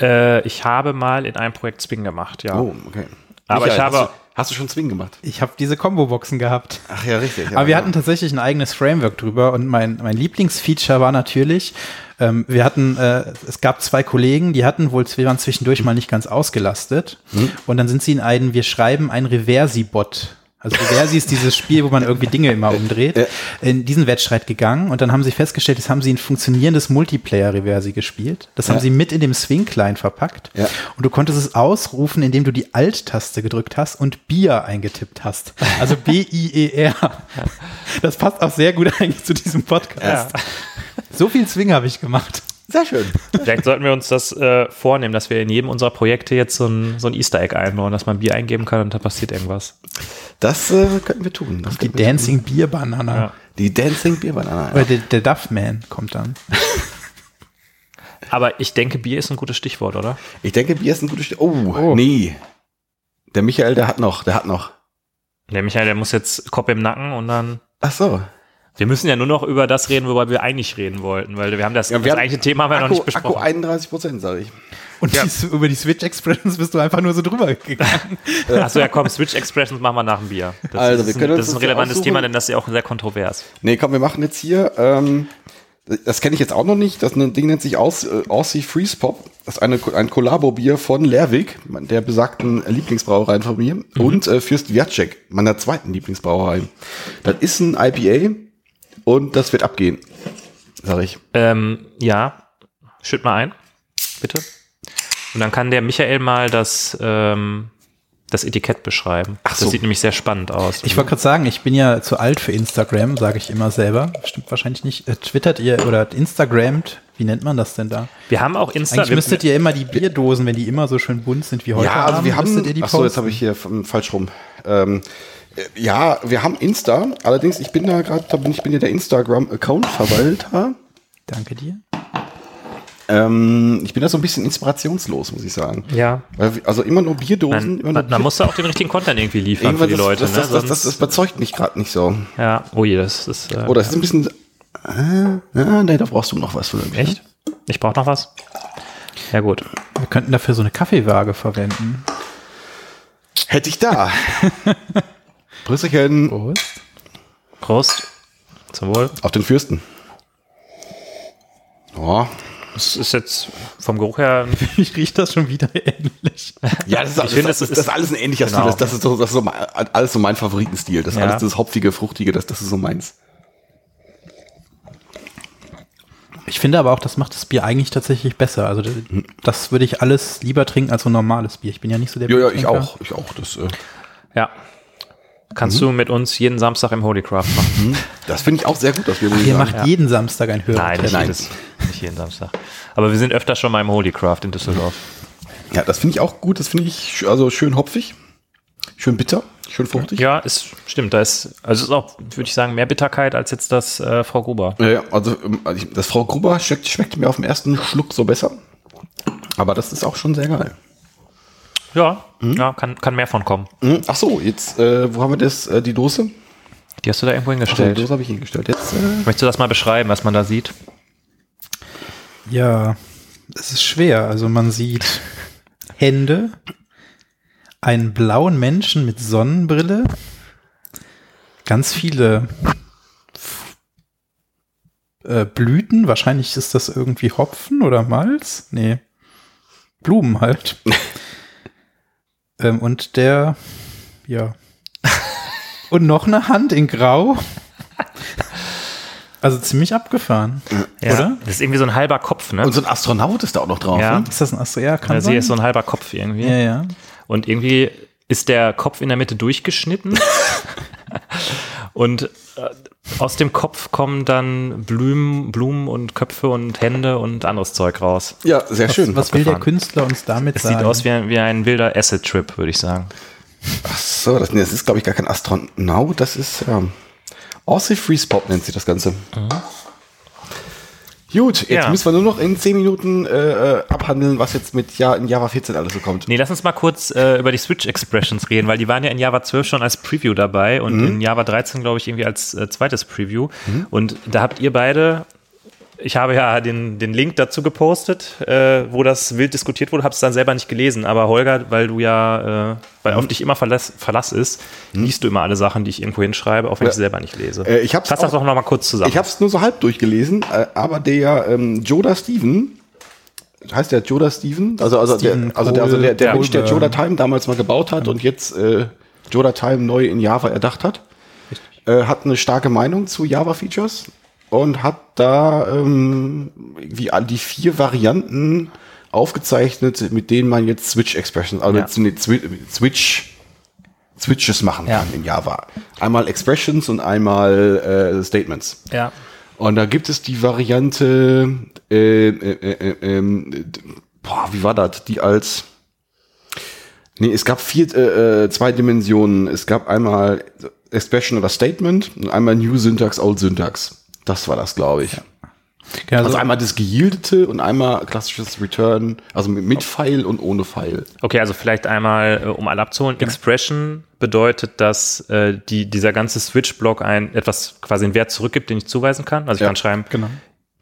Äh, ich habe mal in einem Projekt Swing gemacht, ja. Oh, okay. Aber Michael, ich habe- Hast du schon Swing gemacht? Ich habe diese Combo-Boxen gehabt. Ach ja, richtig. Aber wir hatten tatsächlich ein eigenes Framework drüber und mein, mein Lieblingsfeature war natürlich, ähm, wir hatten, äh, es gab zwei Kollegen, die hatten wohl, wir waren zwischendurch mal nicht ganz ausgelastet und dann sind sie in einen, wir schreiben ein Reversi-Bot. Also Reversi ist dieses Spiel, wo man irgendwie Dinge immer umdreht, in diesen Wettstreit gegangen und dann haben sie festgestellt, jetzt haben sie ein funktionierendes Multiplayer-Reversi gespielt. Das haben Ja. sie mit in dem Swing-Client verpackt Ja. und du konntest es ausrufen, indem du die Alt-Taste gedrückt hast und Bier eingetippt hast. Also B-I-E-R. Das passt auch sehr gut eigentlich zu diesem Podcast. So viel Swing habe ich gemacht. Sehr schön. Vielleicht sollten wir uns das äh, vornehmen, dass wir in jedem unserer Projekte jetzt so ein, so ein Easter Egg einbauen, dass man Bier eingeben kann und da passiert irgendwas. Das äh, könnten wir tun. Das Die könnten wir Dancing Beer Banana. Ja. Die Dancing Bierbanane. Oder der, der Duffman kommt dann. Aber ich denke, Bier ist ein gutes Stichwort, oder? Ich denke, Bier ist ein gutes Stück. Oh, nee. Der Michael, der hat noch, der hat noch. Der Michael, der muss jetzt Kopf im Nacken und dann. Ach so. Wir müssen ja nur noch über das reden, worüber wir eigentlich reden wollten, weil wir haben das, Ja, das wir haben- eigentliche Thema haben wir noch Akku, nicht besprochen. Akku 31 Prozent, sage ich. Und die, über die Switch Expressions bist du einfach nur so drüber gegangen. [laughs] Achso, ja komm, Switch Expressions machen wir nach dem Bier. Das Also, ist, wir ein- können uns das ist ein das relevantes aussuchen. Thema, denn das ist ja auch sehr kontrovers. Nee, komm, wir machen jetzt hier, ähm, das kenne ich jetzt auch noch nicht, das Ding nennt sich Aus, äh, Aussie Freeze Pop. Das ist eine, ein Kollabo-Bier von Lerwick, der besagten Lieblingsbrauerei von mir, und äh, Fürst Wiatschek, meiner zweiten Lieblingsbrauerei. Das ist ein IPA und das wird abgehen, sag ich. Ähm, ja, schütt mal ein, bitte. Und dann kann der Michael mal das, ähm, das Etikett beschreiben. Ach so. Das sieht nämlich sehr spannend aus. Ich wollte gerade sagen, ich bin ja zu alt für Instagram, sage ich immer selber. Stimmt wahrscheinlich nicht. Äh, twittert ihr oder Instagrammt? Wie nennt man das denn da? wir haben auch Insta. Eigentlich müsstet ihr immer die Bierdosen, wenn die immer so schön bunt sind wie heute. Ja, also wir haben, müsstet ihr die ach so, jetzt posten. habe ich hier falsch rum. Ähm, äh, ja, wir haben Insta, allerdings, ich bin da gerade, ich bin ja der Instagram-Account-Verwalter. Danke dir. Ähm, ich bin da so ein bisschen inspirationslos, muss ich sagen. ja. Also immer nur Bierdosen. Man, immer nur man, man Bier- muss da auch den richtigen Content irgendwie liefern für die das, Leute. das, ne? das, das, das, das überzeugt mich gerade nicht so. ja, oh je, das ist. Äh, Oder es ist ein bisschen. Äh, äh, nee, da brauchst du noch was für mich. echt? Ich brauche noch was? Ja, gut. Wir könnten dafür so eine Kaffeewaage verwenden. Hätte ich da. [laughs] Brüsselchen Prost. Prost. Zum Wohl. auf den Fürsten. Oh. Das ist jetzt vom Geruch her. [laughs] Ich rieche das schon wieder ähnlich. Ja, das ist, das, finde, das, das ist, das ist alles ein ähnlicher Genau. Stil. Das, das, ist so, das ist so mein, alles so mein Favoritenstil. Das ist Ja. alles das hopfige, fruchtige, das, das ist so meins. Ich finde aber auch, das macht das Bier eigentlich tatsächlich besser. Also das- das würde ich alles lieber trinken als so ein normales Bier. Ich bin ja nicht so der Ja, ja, ich auch. Ich auch. Das, äh, Ja. Kannst Mhm. du mit uns jeden Samstag im Holycraft machen? das finde ich auch sehr gut, dass wir ich Ihr macht jeden Samstag ein Hörer. Nein, nicht, Nein. Jedes, nicht jeden Samstag. Aber wir sind öfter schon mal im Holycraft in Düsseldorf. Ja, das finde ich auch gut. Das finde ich also schön hopfig, schön bitter, schön fruchtig. Ja, ist stimmt. Da ist also es ist auch, würde ich sagen, mehr Bitterkeit als jetzt das äh, Frau Gruber. Ja, ja, also ähm, also das Frau Gruber schmeckt, schmeckt mir auf den ersten Schluck so besser. Aber das ist auch schon sehr geil. Ja, Mhm. ja, kann, kann mehr von kommen. Hm, Ach so, jetzt, äh, wo haben wir das? Äh, die Dose? Die hast du da irgendwo Ach so, die hingestellt. Dose habe ich hingestellt. Jetzt, äh, Möchtest du das mal beschreiben, was man da sieht? Ja, es ist schwer. Also man sieht Hände, einen blauen Menschen mit Sonnenbrille, ganz viele äh, Blüten. Wahrscheinlich ist das irgendwie Hopfen oder Malz. Nee, Blumen halt. [laughs] ähm, und der, ja. Und noch eine Hand in Grau. Also ziemlich abgefahren, oder? Das ist irgendwie so ein halber Kopf, ne? und so ein Astronaut ist da auch noch drauf. Ja. Ne? Ist das ein Astro? Ja, kann Ja, sie sein. ist so ein halber Kopf irgendwie. ja, ja. Und irgendwie ist der Kopf in der Mitte durchgeschnitten. [laughs] und äh, aus dem Kopf kommen dann Blumen, Blumen und Köpfe und Hände und anderes Zeug raus. Ja, sehr schön. Was will der. Künstler uns damit Es sagen? sieht aus wie ein, wie ein wilder Acid-Trip, würde ich sagen. Ach so, das, nee, das ist, glaube ich, gar kein Astronaut. Das ist ja, Aussie Freeze Pop nennt sich das Ganze. Gut, jetzt Ja. müssen wir nur noch in 10 Minuten äh, äh, abhandeln, was jetzt mit ja, in Java 14 alles so kommt. Nee, lass uns mal kurz äh, über die Switch-Expressions reden, weil die waren ja in Java 12 schon als Preview dabei und in Java 13, glaube ich, irgendwie als äh, zweites Preview. Und da habt ihr beide ich habe ja den, den Link dazu gepostet, äh, wo das wild diskutiert wurde, habe es dann selber nicht gelesen. Aber Holger, weil du ja, äh, weil auf dich immer Verlass, Verlass ist, liest du immer alle Sachen, die ich irgendwo hinschreibe, auch wenn ich sie selber nicht lese. Äh, ich hab's Fass das auch- doch noch mal kurz zusammen. Ich habe es nur so halb durchgelesen, äh, aber der ähm, Joda Steven, heißt der Joda Steven? Also, also, Steven der, also, der, also der, der Cole- Mensch, der. Joda Time damals mal gebaut hat und jetzt äh, Joda Time neu in Java erdacht hat, äh, hat eine starke Meinung zu Java-Features und hat da ähm, wie die vier Varianten aufgezeichnet, mit denen man jetzt Switch-Expressions, also Ja. Switch Switches machen Ja. kann in Java. Einmal Expressions und einmal äh, Statements. ja. Und da gibt es die Variante, äh, äh, äh, ähm, d- boah, wie war das? Die als, nee, es gab vier, äh, äh, zwei Dimensionen. Es gab einmal Expression oder Statement und einmal New Syntax, Old Syntax. Das war das, glaube ich. Genau, Also so- einmal das Geyieldete und einmal klassisches Return, also mit, Pfeil und ohne Pfeil. Okay, also vielleicht einmal, äh, um alle abzuholen. Expression bedeutet, dass äh, die, dieser ganze Switch-Block ein etwas quasi einen Wert zurückgibt, den ich zuweisen kann. Also ich Ja, kann schreiben, genau.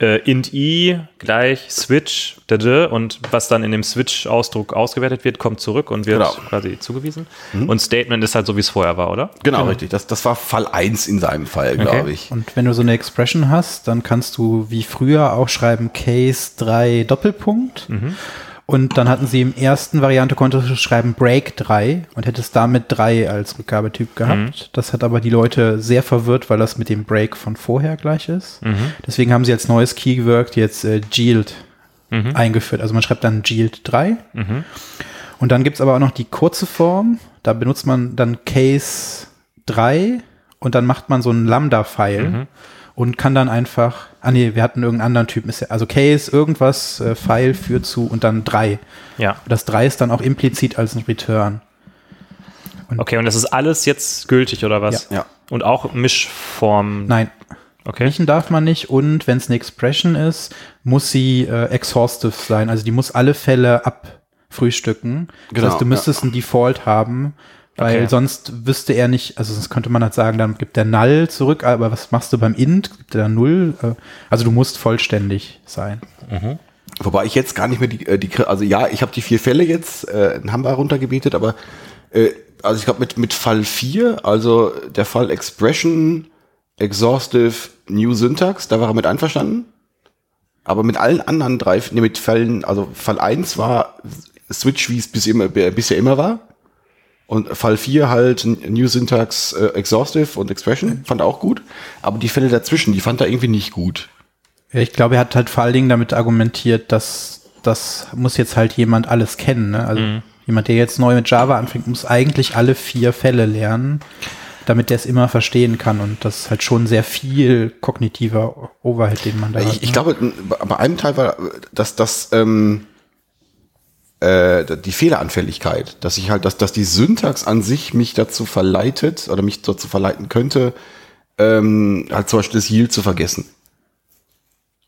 Äh, int i gleich switch da, da, und was dann in dem Switch-Ausdruck ausgewertet wird, kommt zurück und wird Genau. quasi zugewiesen. Und Statement ist halt so, wie es vorher war, oder? Genau, richtig. Das, das war Fall 1 in seinem Fall, glaube ich. Und wenn du so eine Expression hast, dann kannst du wie früher auch schreiben Case 3 Doppelpunkt. Und dann hatten sie im ersten Variante konntest du schreiben Break 3 und hättest damit 3 als Rückgabetyp gehabt. Das hat aber die Leute sehr verwirrt, weil das mit dem Break von vorher gleich ist. Deswegen haben sie als neues Keyword jetzt äh, Yield eingeführt. Also man schreibt dann Yield 3. Und dann gibt's aber auch noch die kurze Form. Da benutzt man dann Case 3 und dann macht man so einen Lambda-File und kann dann einfach, ah nee, wir hatten irgendeinen anderen Typen, ja- also Case, irgendwas, äh, File führt zu und dann 3. Ja. Das 3 ist dann auch implizit als ein Return. Okay, und das ist alles jetzt gültig, oder was? Ja. Ja. Und auch Mischform. Nein, Okay. Riechen darf man nicht und wenn es eine Expression ist, muss sie äh, exhaustive sein. Also die muss alle Fälle abfrühstücken. Das Genau, heißt, du müsstest ein Default haben, weil Okay. sonst wüsste er nicht, also sonst könnte man halt sagen, dann gibt der Null zurück, aber was machst du beim Int? Gibt der Null? Äh, Also du musst vollständig sein. Wobei ich jetzt gar nicht mehr die, äh, die also ja, ich habe die vier Fälle jetzt, äh, haben wir runtergebetet, aber äh, also ich glaube mit, mit Fall 4, also der Fall Expression, Exhaustive, New Syntax, da war er mit einverstanden. Aber mit allen anderen drei, nee, mit Fällen, also Fall 1 war Switch, wie es bis immer, bisher immer war. Und Fall 4 halt New Syntax, äh, Exhaustive und Expression, fand er auch gut. Aber die Fälle dazwischen, die fand er irgendwie nicht gut. Ja, ich glaube, er hat halt vor allen Dingen damit argumentiert, dass das muss jetzt halt jemand alles kennen. Ne? Also jemand, der jetzt neu mit Java anfängt, muss eigentlich alle vier Fälle lernen, damit der es immer verstehen kann. Und das ist halt schon sehr viel kognitiver Overhead, den man da hat. Ich, ich ne? glaube, n- bei einem Teil war, dass das ähm, äh, die Fehleranfälligkeit, dass ich halt, dass, dass die Syntax an sich mich dazu verleitet oder mich dazu verleiten könnte, ähm, halt zum Beispiel das Yield zu vergessen.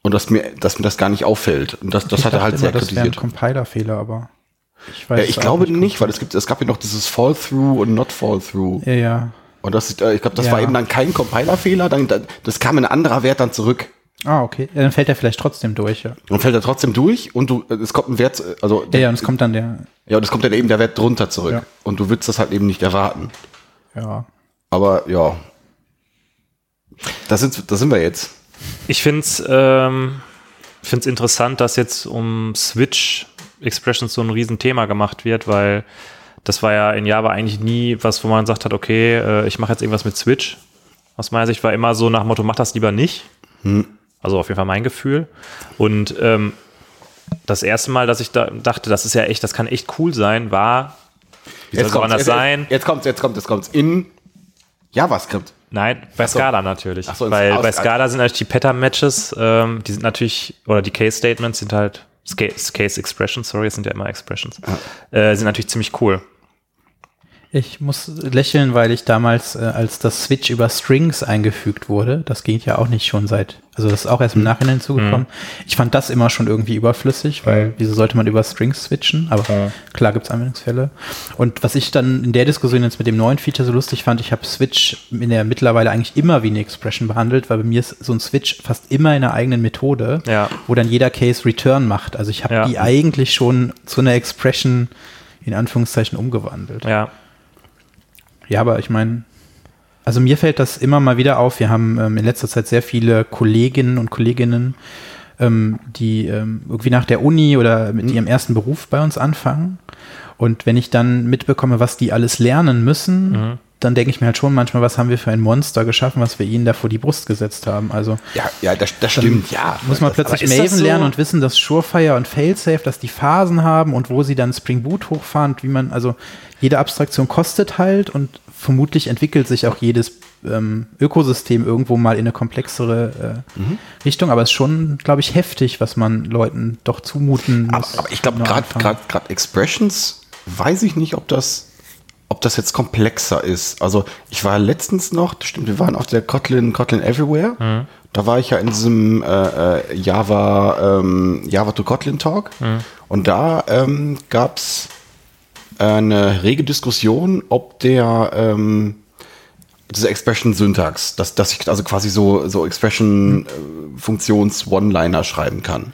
Und dass mir, dass mir das gar nicht auffällt. Und das, das Ich hat er halt sehr immer, das wäre ein kritisiert. Compiler-Fehler, aber ich weiß Ja, ich glaube nicht. nicht, weil es gibt, es gab ja noch dieses Fall-Through und Not Fall-Through. Ja, ja. Und das, äh, ich glaube, das Ja. war eben dann kein Compiler-Fehler, dann, dann, das kam ein anderer Wert dann zurück. Ah, okay. Ja, dann fällt er vielleicht trotzdem durch, ja. Und fällt er trotzdem durch und du, es kommt ein Wert, äh, also Ja, ja, und es kommt dann der, Ja, und es kommt dann eben der Wert drunter zurück. Ja. Und du würdest das halt eben nicht erwarten. ja. Aber ja. Da sind, da sind wir jetzt. Ich finde es ähm, find's interessant, dass jetzt um Switch Expressions so ein Riesenthema gemacht wird, weil das war ja in Java eigentlich nie was, wo man gesagt hat, okay, äh, ich mache jetzt irgendwas mit Switch. Aus meiner Sicht war immer so nach dem Motto, mach das lieber nicht. Also auf jeden Fall mein Gefühl. Und ähm, das erste Mal, dass ich da dachte, das ist ja echt, das kann echt cool sein, war, wie soll es anders jetzt, sein? [laughs] Jetzt kommt's, jetzt kommt, jetzt kommt's. In JavaScript. Nein, bei so. Scala natürlich. Ach so, Weil bei Scala sind natürlich die Pattern-Matches, ähm, die sind natürlich, oder die Case-Statements sind halt, Case-Expressions, sorry, es sind ja immer Expressions, äh, sind natürlich ziemlich cool. Ich muss lächeln, weil ich damals, äh, als das Switch über Strings eingefügt wurde, das ging ja auch nicht schon seit, also das ist auch erst im Nachhinein zugekommen. Ich fand das immer schon irgendwie überflüssig, weil wieso sollte man über Strings switchen? Aber klar gibt's Anwendungsfälle. Und was ich dann in der Diskussion jetzt mit dem neuen Feature so lustig fand, ich habe Switch in der mittlerweile eigentlich immer wie eine Expression behandelt, weil bei mir ist so ein Switch fast immer in einer eigenen Methode, Ja. wo dann jeder Case Return macht. Also ich habe Ja. die eigentlich schon zu einer Expression in Anführungszeichen umgewandelt. Ja. Ja, aber ich meine, also mir fällt das immer mal wieder auf. Wir haben ähm, in letzter Zeit sehr viele Kolleginnen und Kolleginnen, ähm, die ähm, irgendwie nach der Uni oder mit ihrem ersten Beruf bei uns anfangen. Und wenn ich dann mitbekomme, was die alles lernen müssen, dann denke ich mir halt schon manchmal, was haben wir für ein Monster geschaffen, was wir ihnen da vor die Brust gesetzt haben. Also Ja, ja, das, das stimmt, ja. muss man das, plötzlich Maven so? lernen und wissen, dass Surefire und Failsafe, dass die Phasen haben und wo sie dann Spring Boot hochfahren, und wie man, also jede Abstraktion kostet halt und vermutlich entwickelt sich auch jedes ähm, Ökosystem irgendwo mal in eine komplexere äh, Mhm. Richtung, aber es ist schon, glaube ich, heftig, was man Leuten doch zumuten Aber, muss. aber ich glaube, gerade anfangen. gerade gerade Expressions weiß ich nicht, ob das ob das jetzt komplexer ist. Also ich war letztens noch, das stimmt, wir waren auf der Kotlin Kotlin Everywhere. Da war ich ja in diesem äh, äh, Java ähm, Java to Kotlin Talk und da ähm, gab es eine rege Diskussion, ob der ähm, diese Expression Syntax, dass, dass ich also quasi so, so Expression äh, schreiben kann.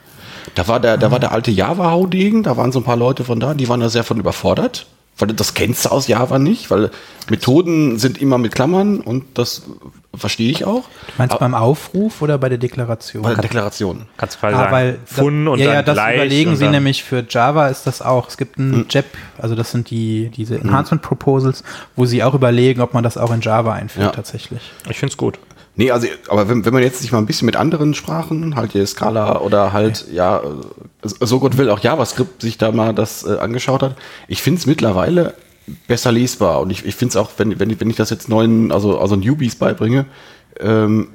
Da war der, da war der alte Java-Haudegen, da waren so ein paar Leute von da, die waren da sehr von überfordert. Weil das kennst du aus Java nicht, weil Methoden sind immer mit Klammern und das verstehe ich auch. Meinst du beim Aufruf oder bei der Deklaration? Bei der Deklaration. Kannst du quasi Ah, sagen, weil Fun da, und ja, dann ja, das gleich überlegen sie nämlich für Java ist das auch. Es gibt Hm. ein JEP, also das sind die diese Enhancement Proposals, wo sie auch überlegen, ob man das auch in Java einführt Ja. tatsächlich. Ich finde es gut. Nee, also, aber wenn, wenn man jetzt sich mal ein bisschen mit anderen Sprachen, halt hier Scala oder halt, ja, äh, so Gott will auch JavaScript sich da mal das äh, angeschaut hat, ich finde es mittlerweile besser lesbar und ich, ich finde es auch, wenn, wenn, ich, wenn ich das jetzt neuen, also, also Newbies beibringe, ähm,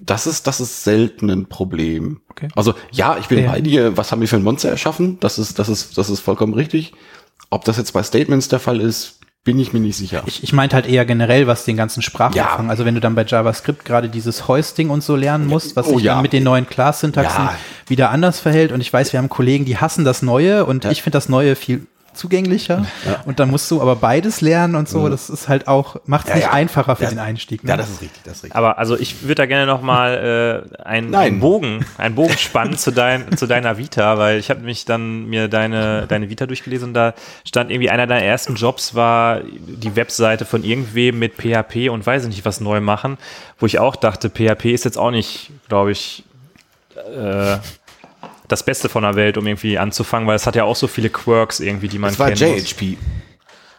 das ist, das ist selten ein Problem. Okay. Also, ja, ich bin Ja. bei dir, was haben wir für ein Monster erschaffen? Das ist, das ist, das ist vollkommen richtig. Ob das jetzt bei Statements der Fall ist, bin ich mir nicht sicher. Ich, ich meinte halt eher generell, was den ganzen Sprachumfang. Ja. Also wenn du dann bei JavaScript gerade dieses Hoisting und so lernen musst, was Oh sich ja. dann mit den neuen Class-Syntaxen Ja. wieder anders verhält. Und ich weiß, wir haben Kollegen, die hassen das Neue und ich finde das Neue viel zugänglicher. Und dann musst du aber beides lernen und so. Das ist halt auch, macht es Ja, nicht ja. einfacher für Ja. den Einstieg. ne? ja, das ist richtig, das ist richtig. Aber also ich würde da gerne noch mal äh, einen, einen Bogen, einen Bogen spannen zu, dein, zu deiner Vita, weil ich habe mich dann mir deine, deine Vita durchgelesen und da stand irgendwie einer deiner ersten Jobs war die Webseite von irgendwem mit PHP und weiß ich nicht was neu machen, wo ich auch dachte, PHP ist jetzt auch nicht, glaube ich, äh, das Beste von der Welt, um irgendwie anzufangen, weil es hat ja auch so viele Quirks irgendwie, die man Das war muss. JHP.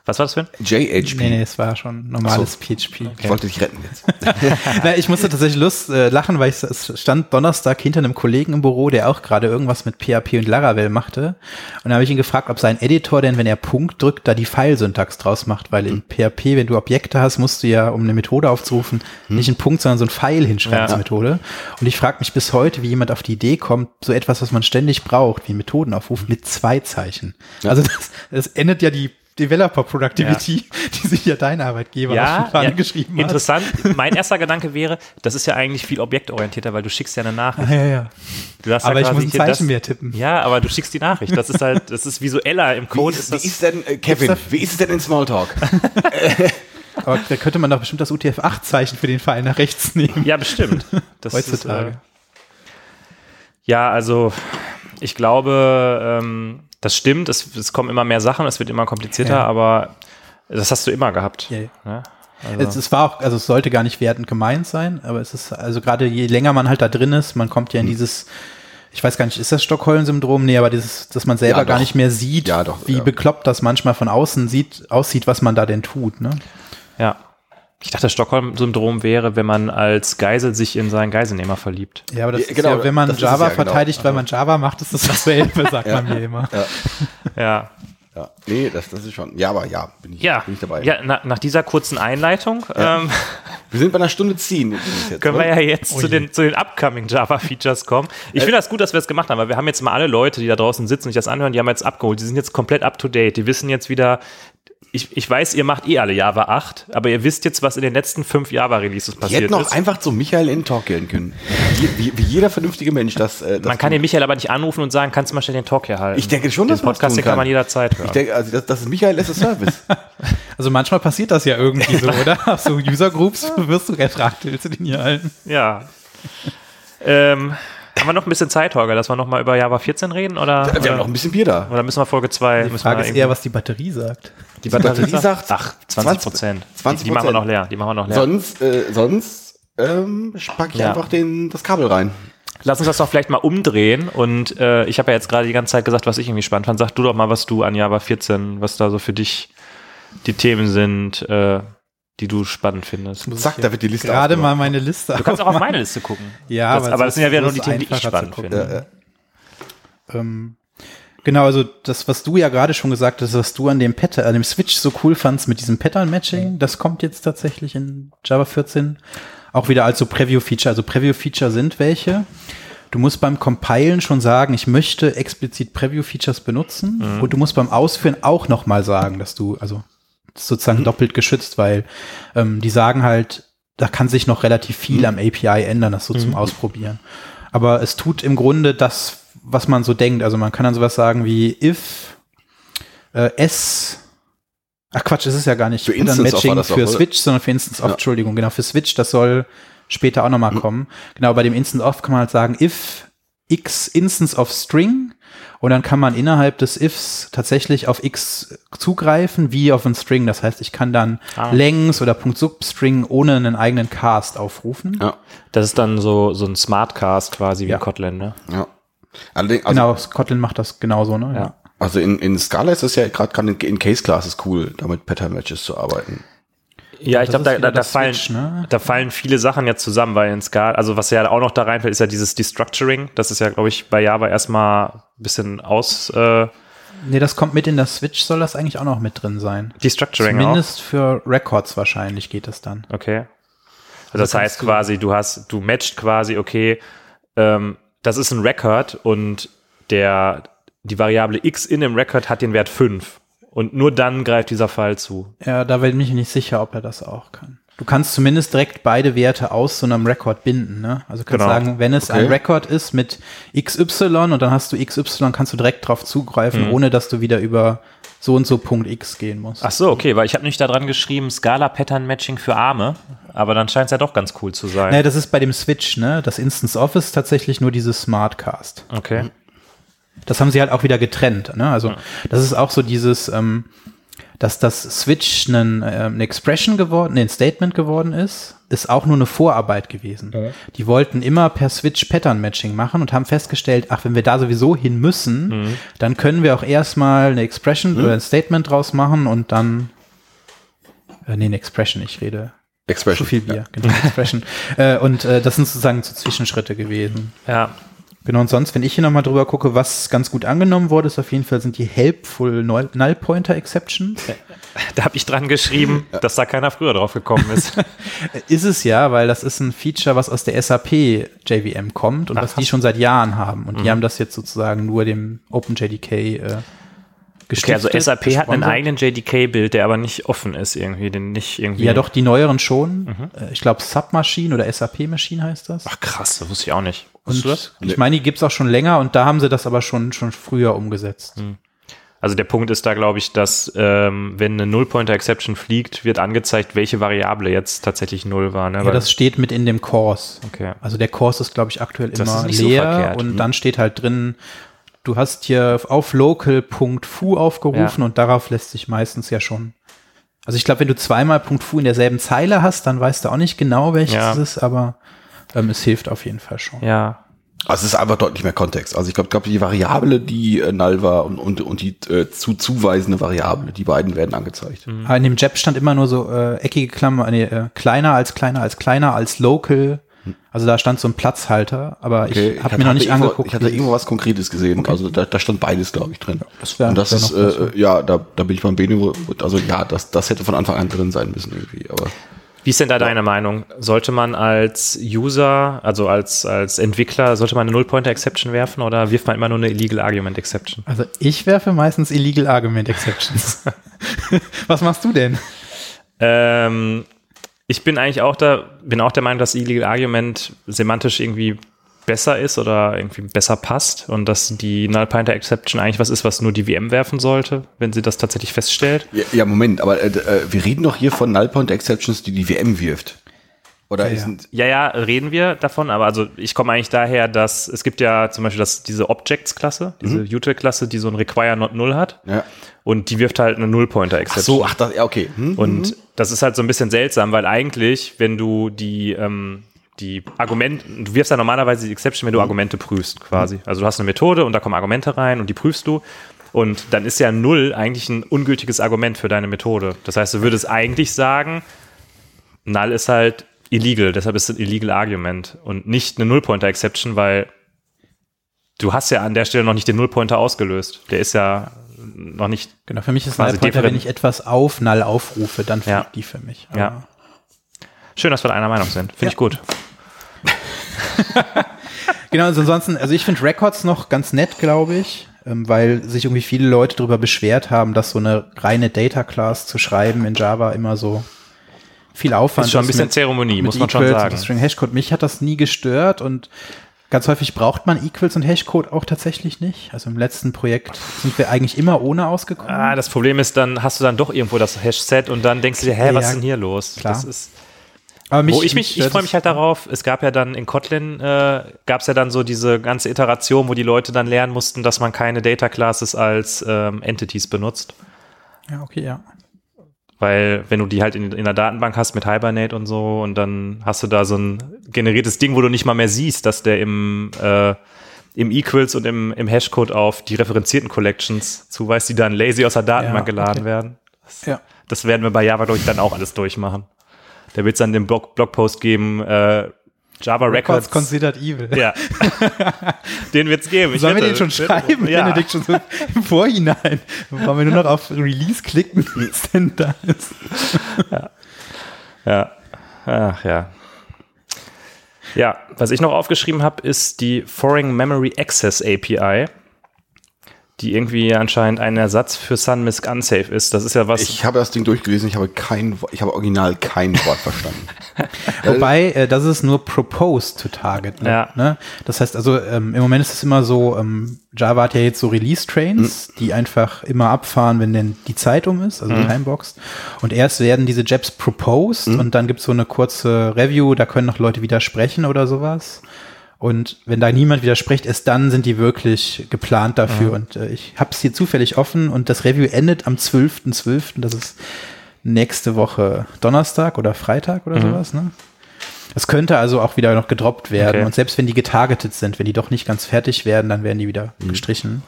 Was war das für ein? JHP. Nee, nee, es war schon normales so. PHP. Ich wollte dich retten jetzt. [laughs] Na, ich musste tatsächlich Lust äh, lachen, weil ich, es stand Donnerstag hinter einem Kollegen im Büro, der auch gerade irgendwas mit PHP und Laravel machte. Und da habe ich ihn gefragt, ob sein Editor denn, wenn er Punkt drückt, da die File-Syntax draus macht, weil in PHP, wenn du Objekte hast, musst du ja, um eine Methode aufzurufen, nicht einen Punkt, sondern so ein Pfeil hinschreiben Ja. als Methode. Und ich frage mich bis heute, wie jemand auf die Idee kommt, so etwas, was man ständig braucht, wie Methodenaufruf mit zwei Zeichen. Also das, das endet ja die Developer Productivity, [laughs] die sich ja dein Arbeitgeber die Fahne geschrieben hat. interessant. [laughs] Mein erster Gedanke wäre, das ist ja eigentlich viel objektorientierter, weil du schickst ja eine Nachricht. Ja, ja. Du hast Aber ja ich quasi muss ein Zeichen das, mehr tippen. Ja, aber du schickst die Nachricht. Das ist halt, das ist visueller im Wie Code. ist, Ist wie das, ist denn, äh, Kevin, wie ist es denn in Smalltalk? [laughs] Aber da könnte man doch bestimmt das UTF-8-Zeichen für den Pfeil nach rechts nehmen. ja, bestimmt. Das Heutzutage. Ist, äh, ja, also ich glaube, ähm, das stimmt. Es, es kommen immer mehr Sachen, es wird immer komplizierter, Ja. aber das hast du immer gehabt. Ja, ja. Ja? Es, es war auch, also es sollte gar nicht wertend gemeint sein, aber es ist, also gerade je länger man halt da drin ist, man kommt ja in dieses, ich weiß gar nicht, ist das Stockholm-Syndrom? Nee, aber dieses, dass man selber Ja, gar nicht mehr sieht, Ja, doch, wie ja. bekloppt das manchmal von außen sieht, aussieht, was man da denn tut, ne? ja. Ich dachte, Stockholm-Syndrom wäre, wenn man als Geisel sich in seinen Geiselnehmer verliebt. Ja, aber das Ja, ist genau, ja, wenn man Java es ja, genau. verteidigt, weil man Java macht, ist das dasselbe, sagt man mir immer. Ja. Ja, nee, das, das ist schon. Ja, aber ja, bin ich, Ja, bin ich dabei. ja na, nach dieser kurzen Einleitung ähm, Wir sind bei einer Stunde ziehen. Jetzt, können wir oder? ja jetzt zu, den, zu den upcoming Java-Features kommen. Ich finde das gut, dass wir das gemacht haben, weil wir haben jetzt mal alle Leute, die da draußen sitzen und sich das anhören, die haben jetzt abgeholt. Die sind jetzt komplett up to date. Die wissen jetzt wieder, ich, ich weiß, ihr macht eh alle Java 8, aber ihr wisst jetzt, was in den letzten fünf Java-Releases passiert hätten auch ist. einfach zu Michael in den Talk gehen können. Wie, wie, wie jeder vernünftige Mensch das. Äh, das Man kann tut. den Michael aber nicht anrufen und sagen, kannst du mal schnell den Talk hier halten. Ich denke schon, den dass Podcast, den kann kann. man jederzeit hören. Ich denke, also das, das ist Michael as a Service. [laughs] Also manchmal passiert das ja irgendwie so, [laughs] oder? Auf so User-Groups wirst du gefragt, willst du den hier halten? ja. ähm, haben wir noch ein bisschen Zeit, Holger, dass wir noch mal über Java 14 reden? Oder, Wir oder, haben noch ein bisschen Bier da. oder müssen wir Folge 2? Die Frage ist eher, was die Batterie sagt. die Batterie, Batterie sagt? Ach, 20 Prozent. 20%. Die, die machen wir noch leer. Die machen wir noch leer. Sonst, äh, sonst ähm, pack ich Ja. einfach den, das Kabel rein. Lass uns das doch vielleicht mal umdrehen. Und äh, ich habe ja jetzt gerade die ganze Zeit gesagt, was ich irgendwie spannend fand. Sag du doch mal, was du an Java 14, was da so für dich die Themen sind, äh, die du spannend findest. Zack, da wird die Liste Gerade aufgemacht. mal meine Liste. Du kannst auch auf meine Liste gucken. Ja, das, aber aber das sind ja wieder nur die so Themen, die ich spannend finde. Ähm, genau, also das, was du ja gerade schon gesagt hast, was du an dem Pattern, an dem Switch so cool fandst mit diesem Pattern-Matching, das kommt jetzt tatsächlich in Java 14 auch wieder als so Preview-Feature. Also Preview-Feature sind welche. Du musst beim Compilen schon sagen, ich möchte explizit Preview-Features benutzen und du musst beim Ausführen auch noch mal sagen, dass du, also sozusagen doppelt geschützt, weil ähm, die sagen halt, da kann sich noch relativ viel am API ändern, das so zum Ausprobieren. Aber es tut im Grunde das, was man so denkt. Also man kann dann sowas sagen wie if äh, s Ach Quatsch, es ist ja gar nicht Für war Matching das für auch? Switch, sondern für Instance of, Ja. Entschuldigung, genau, für Switch, das soll später auch nochmal kommen. Genau, bei dem Instance of kann man halt sagen, if x Instance of String und dann kann man innerhalb des ifs tatsächlich auf x zugreifen, wie auf ein String. Das heißt, ich kann dann Ah. längs oder Punkt Substring ohne einen eigenen Cast aufrufen. Ja, Das ist dann so, so ein Smartcast quasi wie Ja. in Kotlin, ne? ja. Allerdings, also, Genau, Kotlin macht das genauso, ne? Ja. also in, in Scala ist es ja gerade gerade in, in Case Classes cool, damit Pattern Matches zu arbeiten. Ja, ich glaube, da, da, da, fallen, Switch, ne? da fallen viele Sachen jetzt zusammen, weil in Scala, also was ja auch noch da reinfällt, ist ja dieses Destructuring. Das ist ja, glaube ich, bei Java erstmal ein bisschen aus äh, Nee, das kommt mit in das Switch, soll das eigentlich auch noch mit drin sein. Destructuring Zumindest für Records wahrscheinlich geht das dann. auch. Okay. Also das heißt quasi, du hast, du matcht quasi, okay, ähm, das ist ein Record und der, die Variable x in dem Record hat den Wert 5. Und nur dann greift dieser Fall zu. Ja, da bin ich nicht sicher, ob er das auch kann. Du kannst zumindest direkt beide Werte aus so einem Record binden, ne? Also kannst Genau. sagen, wenn es Okay. ein Record ist mit XY und dann hast du XY, kannst du direkt drauf zugreifen, Mhm. ohne dass du wieder über so und so Punkt X gehen musst. Ach so, okay, weil ich habe nicht da dran geschrieben, Scala Pattern Matching für Arme, aber dann scheint es ja doch ganz cool zu sein. Naja, das ist bei dem Switch, ne? Das Instance Office tatsächlich nur dieses Smartcast. Okay. Das haben sie halt auch wieder getrennt. Ne? Also das ist auch so dieses, ähm, dass das Switch ein, ähm, eine Expression geworden, nee, ein Statement geworden ist, ist auch nur eine Vorarbeit gewesen. Die wollten immer per Switch Pattern Matching machen und haben festgestellt, ach, wenn wir da sowieso hin müssen, dann können wir auch erstmal eine Expression oder ein Statement draus machen und dann äh, nee, eine Expression, ich rede zu Expression. viel Bier, genau, Expression. [laughs] äh, und äh, das sind sozusagen so Zwischenschritte gewesen. Ja. Genau, und sonst, wenn ich hier nochmal drüber gucke, was ganz gut angenommen wurde, ist auf jeden Fall sind die Helpful Null Pointer Exceptions. Da habe ich dran geschrieben, dass da keiner früher drauf gekommen ist. [laughs] ist es ja, weil das ist ein Feature, was aus der SAP JVM kommt und Ach, was die schon seit Jahren haben. Und die haben das jetzt sozusagen nur dem OpenJDK äh, Okay, also SAP hat einen eigenen JDK-Bild, der aber nicht offen ist irgendwie, den nicht irgendwie. Ja, doch, die neueren schon. Mhm. Äh, Ich glaube, Submachine oder SAP Machine heißt das. Ach krass, das wusste ich auch nicht. Und Wusstest du das? ich meine, die gibt's auch schon länger und da haben sie das aber schon, schon früher umgesetzt. Mhm. Also der Punkt ist da, glaube ich, dass ähm, wenn eine Null-Pointer-Exception fliegt, wird angezeigt, welche Variable jetzt tatsächlich null war. Ne? Ja, Weil- das steht mit in dem Course. Okay. Also der Course ist, glaube ich, aktuell Das immer so leer verkehrt. und dann steht halt drin, du hast hier auf local.fu aufgerufen Ja. und darauf lässt sich meistens ja schon. Also ich glaube, wenn du zweimal .fu in derselben Zeile hast, dann weißt du auch nicht genau, welches Ja. es ist, aber ähm, es hilft auf jeden Fall schon. ja, Also es ist einfach deutlich mehr Kontext. Also ich glaube, glaub, die Variable, die äh, null war und, und, und die äh, zu zuweisende Variable, die beiden werden angezeigt. Aber in dem Jab stand immer nur so äh, eckige Klammer, nee, äh, kleiner als kleiner als kleiner als local. Also da stand so ein Platzhalter, aber Okay, ich habe mir noch nicht irgendwo, angeguckt. Ich hatte irgendwo was Konkretes gesehen. Also da, da stand beides, glaube ich, drin. das wär- und das ist, äh, ja, da, da bin ich beim Bene, also ja, das, das hätte von Anfang an drin sein müssen irgendwie. Aber Wie ist denn da deine Meinung? Sollte man als User, also als, als Entwickler, sollte man eine Null-Pointer-Exception werfen oder wirft man immer nur eine Illegal Argument Exception? Also ich werfe meistens Illegal Argument Exceptions. [laughs] Was machst du denn? Ähm, ich bin eigentlich auch da, bin auch der Meinung, dass Illegal Argument semantisch irgendwie besser ist oder irgendwie besser passt und dass die Null Pointer Exception eigentlich was ist, was nur die VM werfen sollte, wenn sie das tatsächlich feststellt. Ja, ja Moment, aber äh, äh, wir reden doch hier von Null Point Exceptions, die die WM wirft. Oder Ja, ist ja. Ja, ja, reden wir davon, aber also ich komme eigentlich daher, dass es gibt ja zum Beispiel das, diese Objects-Klasse, diese Util-Klasse, die so ein Require not null hat ja. und die wirft halt eine Null-Pointer-Exception. So, ach, das, ja, okay. Hm? Und das ist halt so ein bisschen seltsam, weil eigentlich, wenn du die, ähm, die Argumente, du wirfst ja normalerweise die Exception, wenn du Argumente prüfst, quasi. Also du hast eine Methode und da kommen Argumente rein und die prüfst du. Und dann ist ja Null eigentlich ein ungültiges Argument für deine Methode. Das heißt, du würdest eigentlich sagen, Null ist halt illegal, deshalb ist es ein illegal Argument und nicht eine Null-Pointer-Exception, weil du hast ja an der Stelle noch nicht den Null-Pointer ausgelöst. Der ist ja noch nicht Genau, für mich ist Quasi Null wenn ich etwas auf Null aufrufe, dann fliegt Ja. die für mich. Ja. Aber- Schön, dass wir da einer Meinung sind. Finde Ja. ich gut. [laughs] Genau, also ansonsten, also ich finde Records noch ganz nett, glaube ich, ähm, weil sich irgendwie viele Leute darüber beschwert haben, dass so eine reine Data Class zu schreiben in Java immer so viel Aufwand Ist schon ein bisschen mit- Zeremonie, mit muss man schon Equals sagen. und String Hashcode. Mich hat das nie gestört und ganz häufig braucht man Equals und Hashcode auch tatsächlich nicht. Also im letzten Projekt sind wir eigentlich immer ohne ausgekommen. Ah, das Problem ist, dann hast du dann doch irgendwo das Hash-Set und dann denkst du dir, hä, was Ja, ist denn hier los? klar. Das ist, Aber wo ich mich, ich freue mich halt darauf, es gab ja dann in Kotlin, äh, gab es ja dann so diese ganze Iteration, wo die Leute dann lernen mussten, dass man keine Data Classes als ähm, Entities benutzt. Ja, okay, ja. Weil wenn du die halt in, in der Datenbank hast mit Hibernate und so und dann hast du da so ein generiertes Ding, wo du nicht mal mehr siehst, dass der im, äh, im Equals und im, im Hashcode auf die referenzierten Collections zuweist, die dann lazy aus der Datenbank Ja, geladen okay. werden. ja. Das werden wir bei Java, glaube ich, dann auch alles durchmachen. Da wird es dann den Blog Blogpost geben, äh, Java Records Records. considered evil. ja. [laughs] den wird es geben. Ich Sollen wir den schon schreiben, Ja. Benedikt, schon so im Vorhinein? Wollen wir nur noch auf Release klicken, wie es denn da ist? Ja. Ach ja. Ja, was ich noch aufgeschrieben habe, ist die Foreign Memory Access API, die irgendwie anscheinend ein Ersatz für SunMISC Unsafe ist. Das ist ja was. Ich habe das Ding durchgelesen, ich habe kein, ich habe original kein Wort verstanden. [laughs] Wobei, äh, das ist nur proposed to target. Ne? Ja. Ne? Das heißt also, ähm, im Moment ist es immer so, ähm, Java hat ja jetzt so Release-Trains, die einfach immer abfahren, wenn denn die Zeit um ist, also Timebox. Und erst werden diese Jabs proposed und dann gibt es so eine kurze Review, da können noch Leute widersprechen oder sowas. Und wenn da niemand widerspricht, erst dann sind die wirklich geplant dafür. Und äh, ich habe es hier zufällig offen und das Review endet am 12.12., das ist nächste Woche Donnerstag oder Freitag oder sowas, ne? Es könnte also auch wieder noch gedroppt werden. Okay. Und selbst wenn die getargetet sind, wenn die doch nicht ganz fertig werden, dann werden die wieder gestrichen.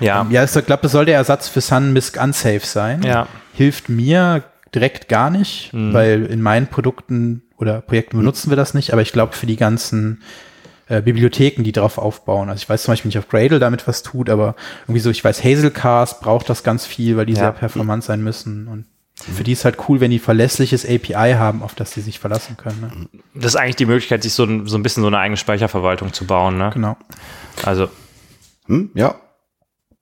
ja. Ja, ich glaube, das soll der Ersatz für SunMISC Unsafe sein. Ja. Hilft mir direkt gar nicht, weil in meinen Produkten oder Projekten benutzen wir das nicht, aber ich glaube für die ganzen äh, Bibliotheken, die darauf aufbauen. Also ich weiß zum Beispiel nicht, ob Gradle damit was tut, aber irgendwie so, ich weiß, Hazelcast braucht das ganz viel, weil die Ja. sehr performant sein müssen. Und für die ist halt cool, wenn die verlässliches API haben, auf das sie sich verlassen können. Ne? Das ist eigentlich die Möglichkeit, sich so ein, so ein bisschen so eine eigene Speicherverwaltung zu bauen. Ne? Genau. Also, Hm? Ja.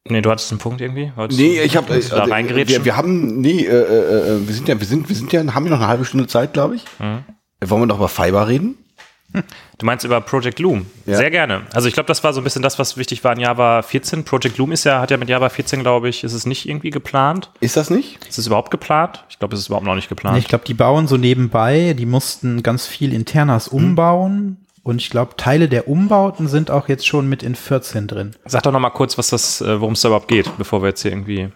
nee, du hattest einen Punkt irgendwie? Wolltest Nee, ich habe wolltest du da reingerätschen? wir, wir haben nee, äh, äh, wir sind ja wir sind wir sind ja haben wir noch eine halbe Stunde Zeit, glaube ich. Wollen wir noch über Fiber reden? Du meinst über Project Loom? Ja. Sehr gerne. Also ich glaube, das war so ein bisschen das, was wichtig war in Java 14. Project Loom ist ja, hat ja mit Java 14, glaube ich, ist es nicht irgendwie geplant. Ist das nicht? Ist es überhaupt geplant? Ich glaube, es ist überhaupt noch nicht geplant. Nee, ich glaube, die bauen so nebenbei, die mussten ganz viel internas umbauen. Und ich glaube, Teile der Umbauten sind auch jetzt schon mit in 14 drin. Sag doch noch mal kurz, was das, äh, worum es da überhaupt geht, bevor wir jetzt hier irgendwie.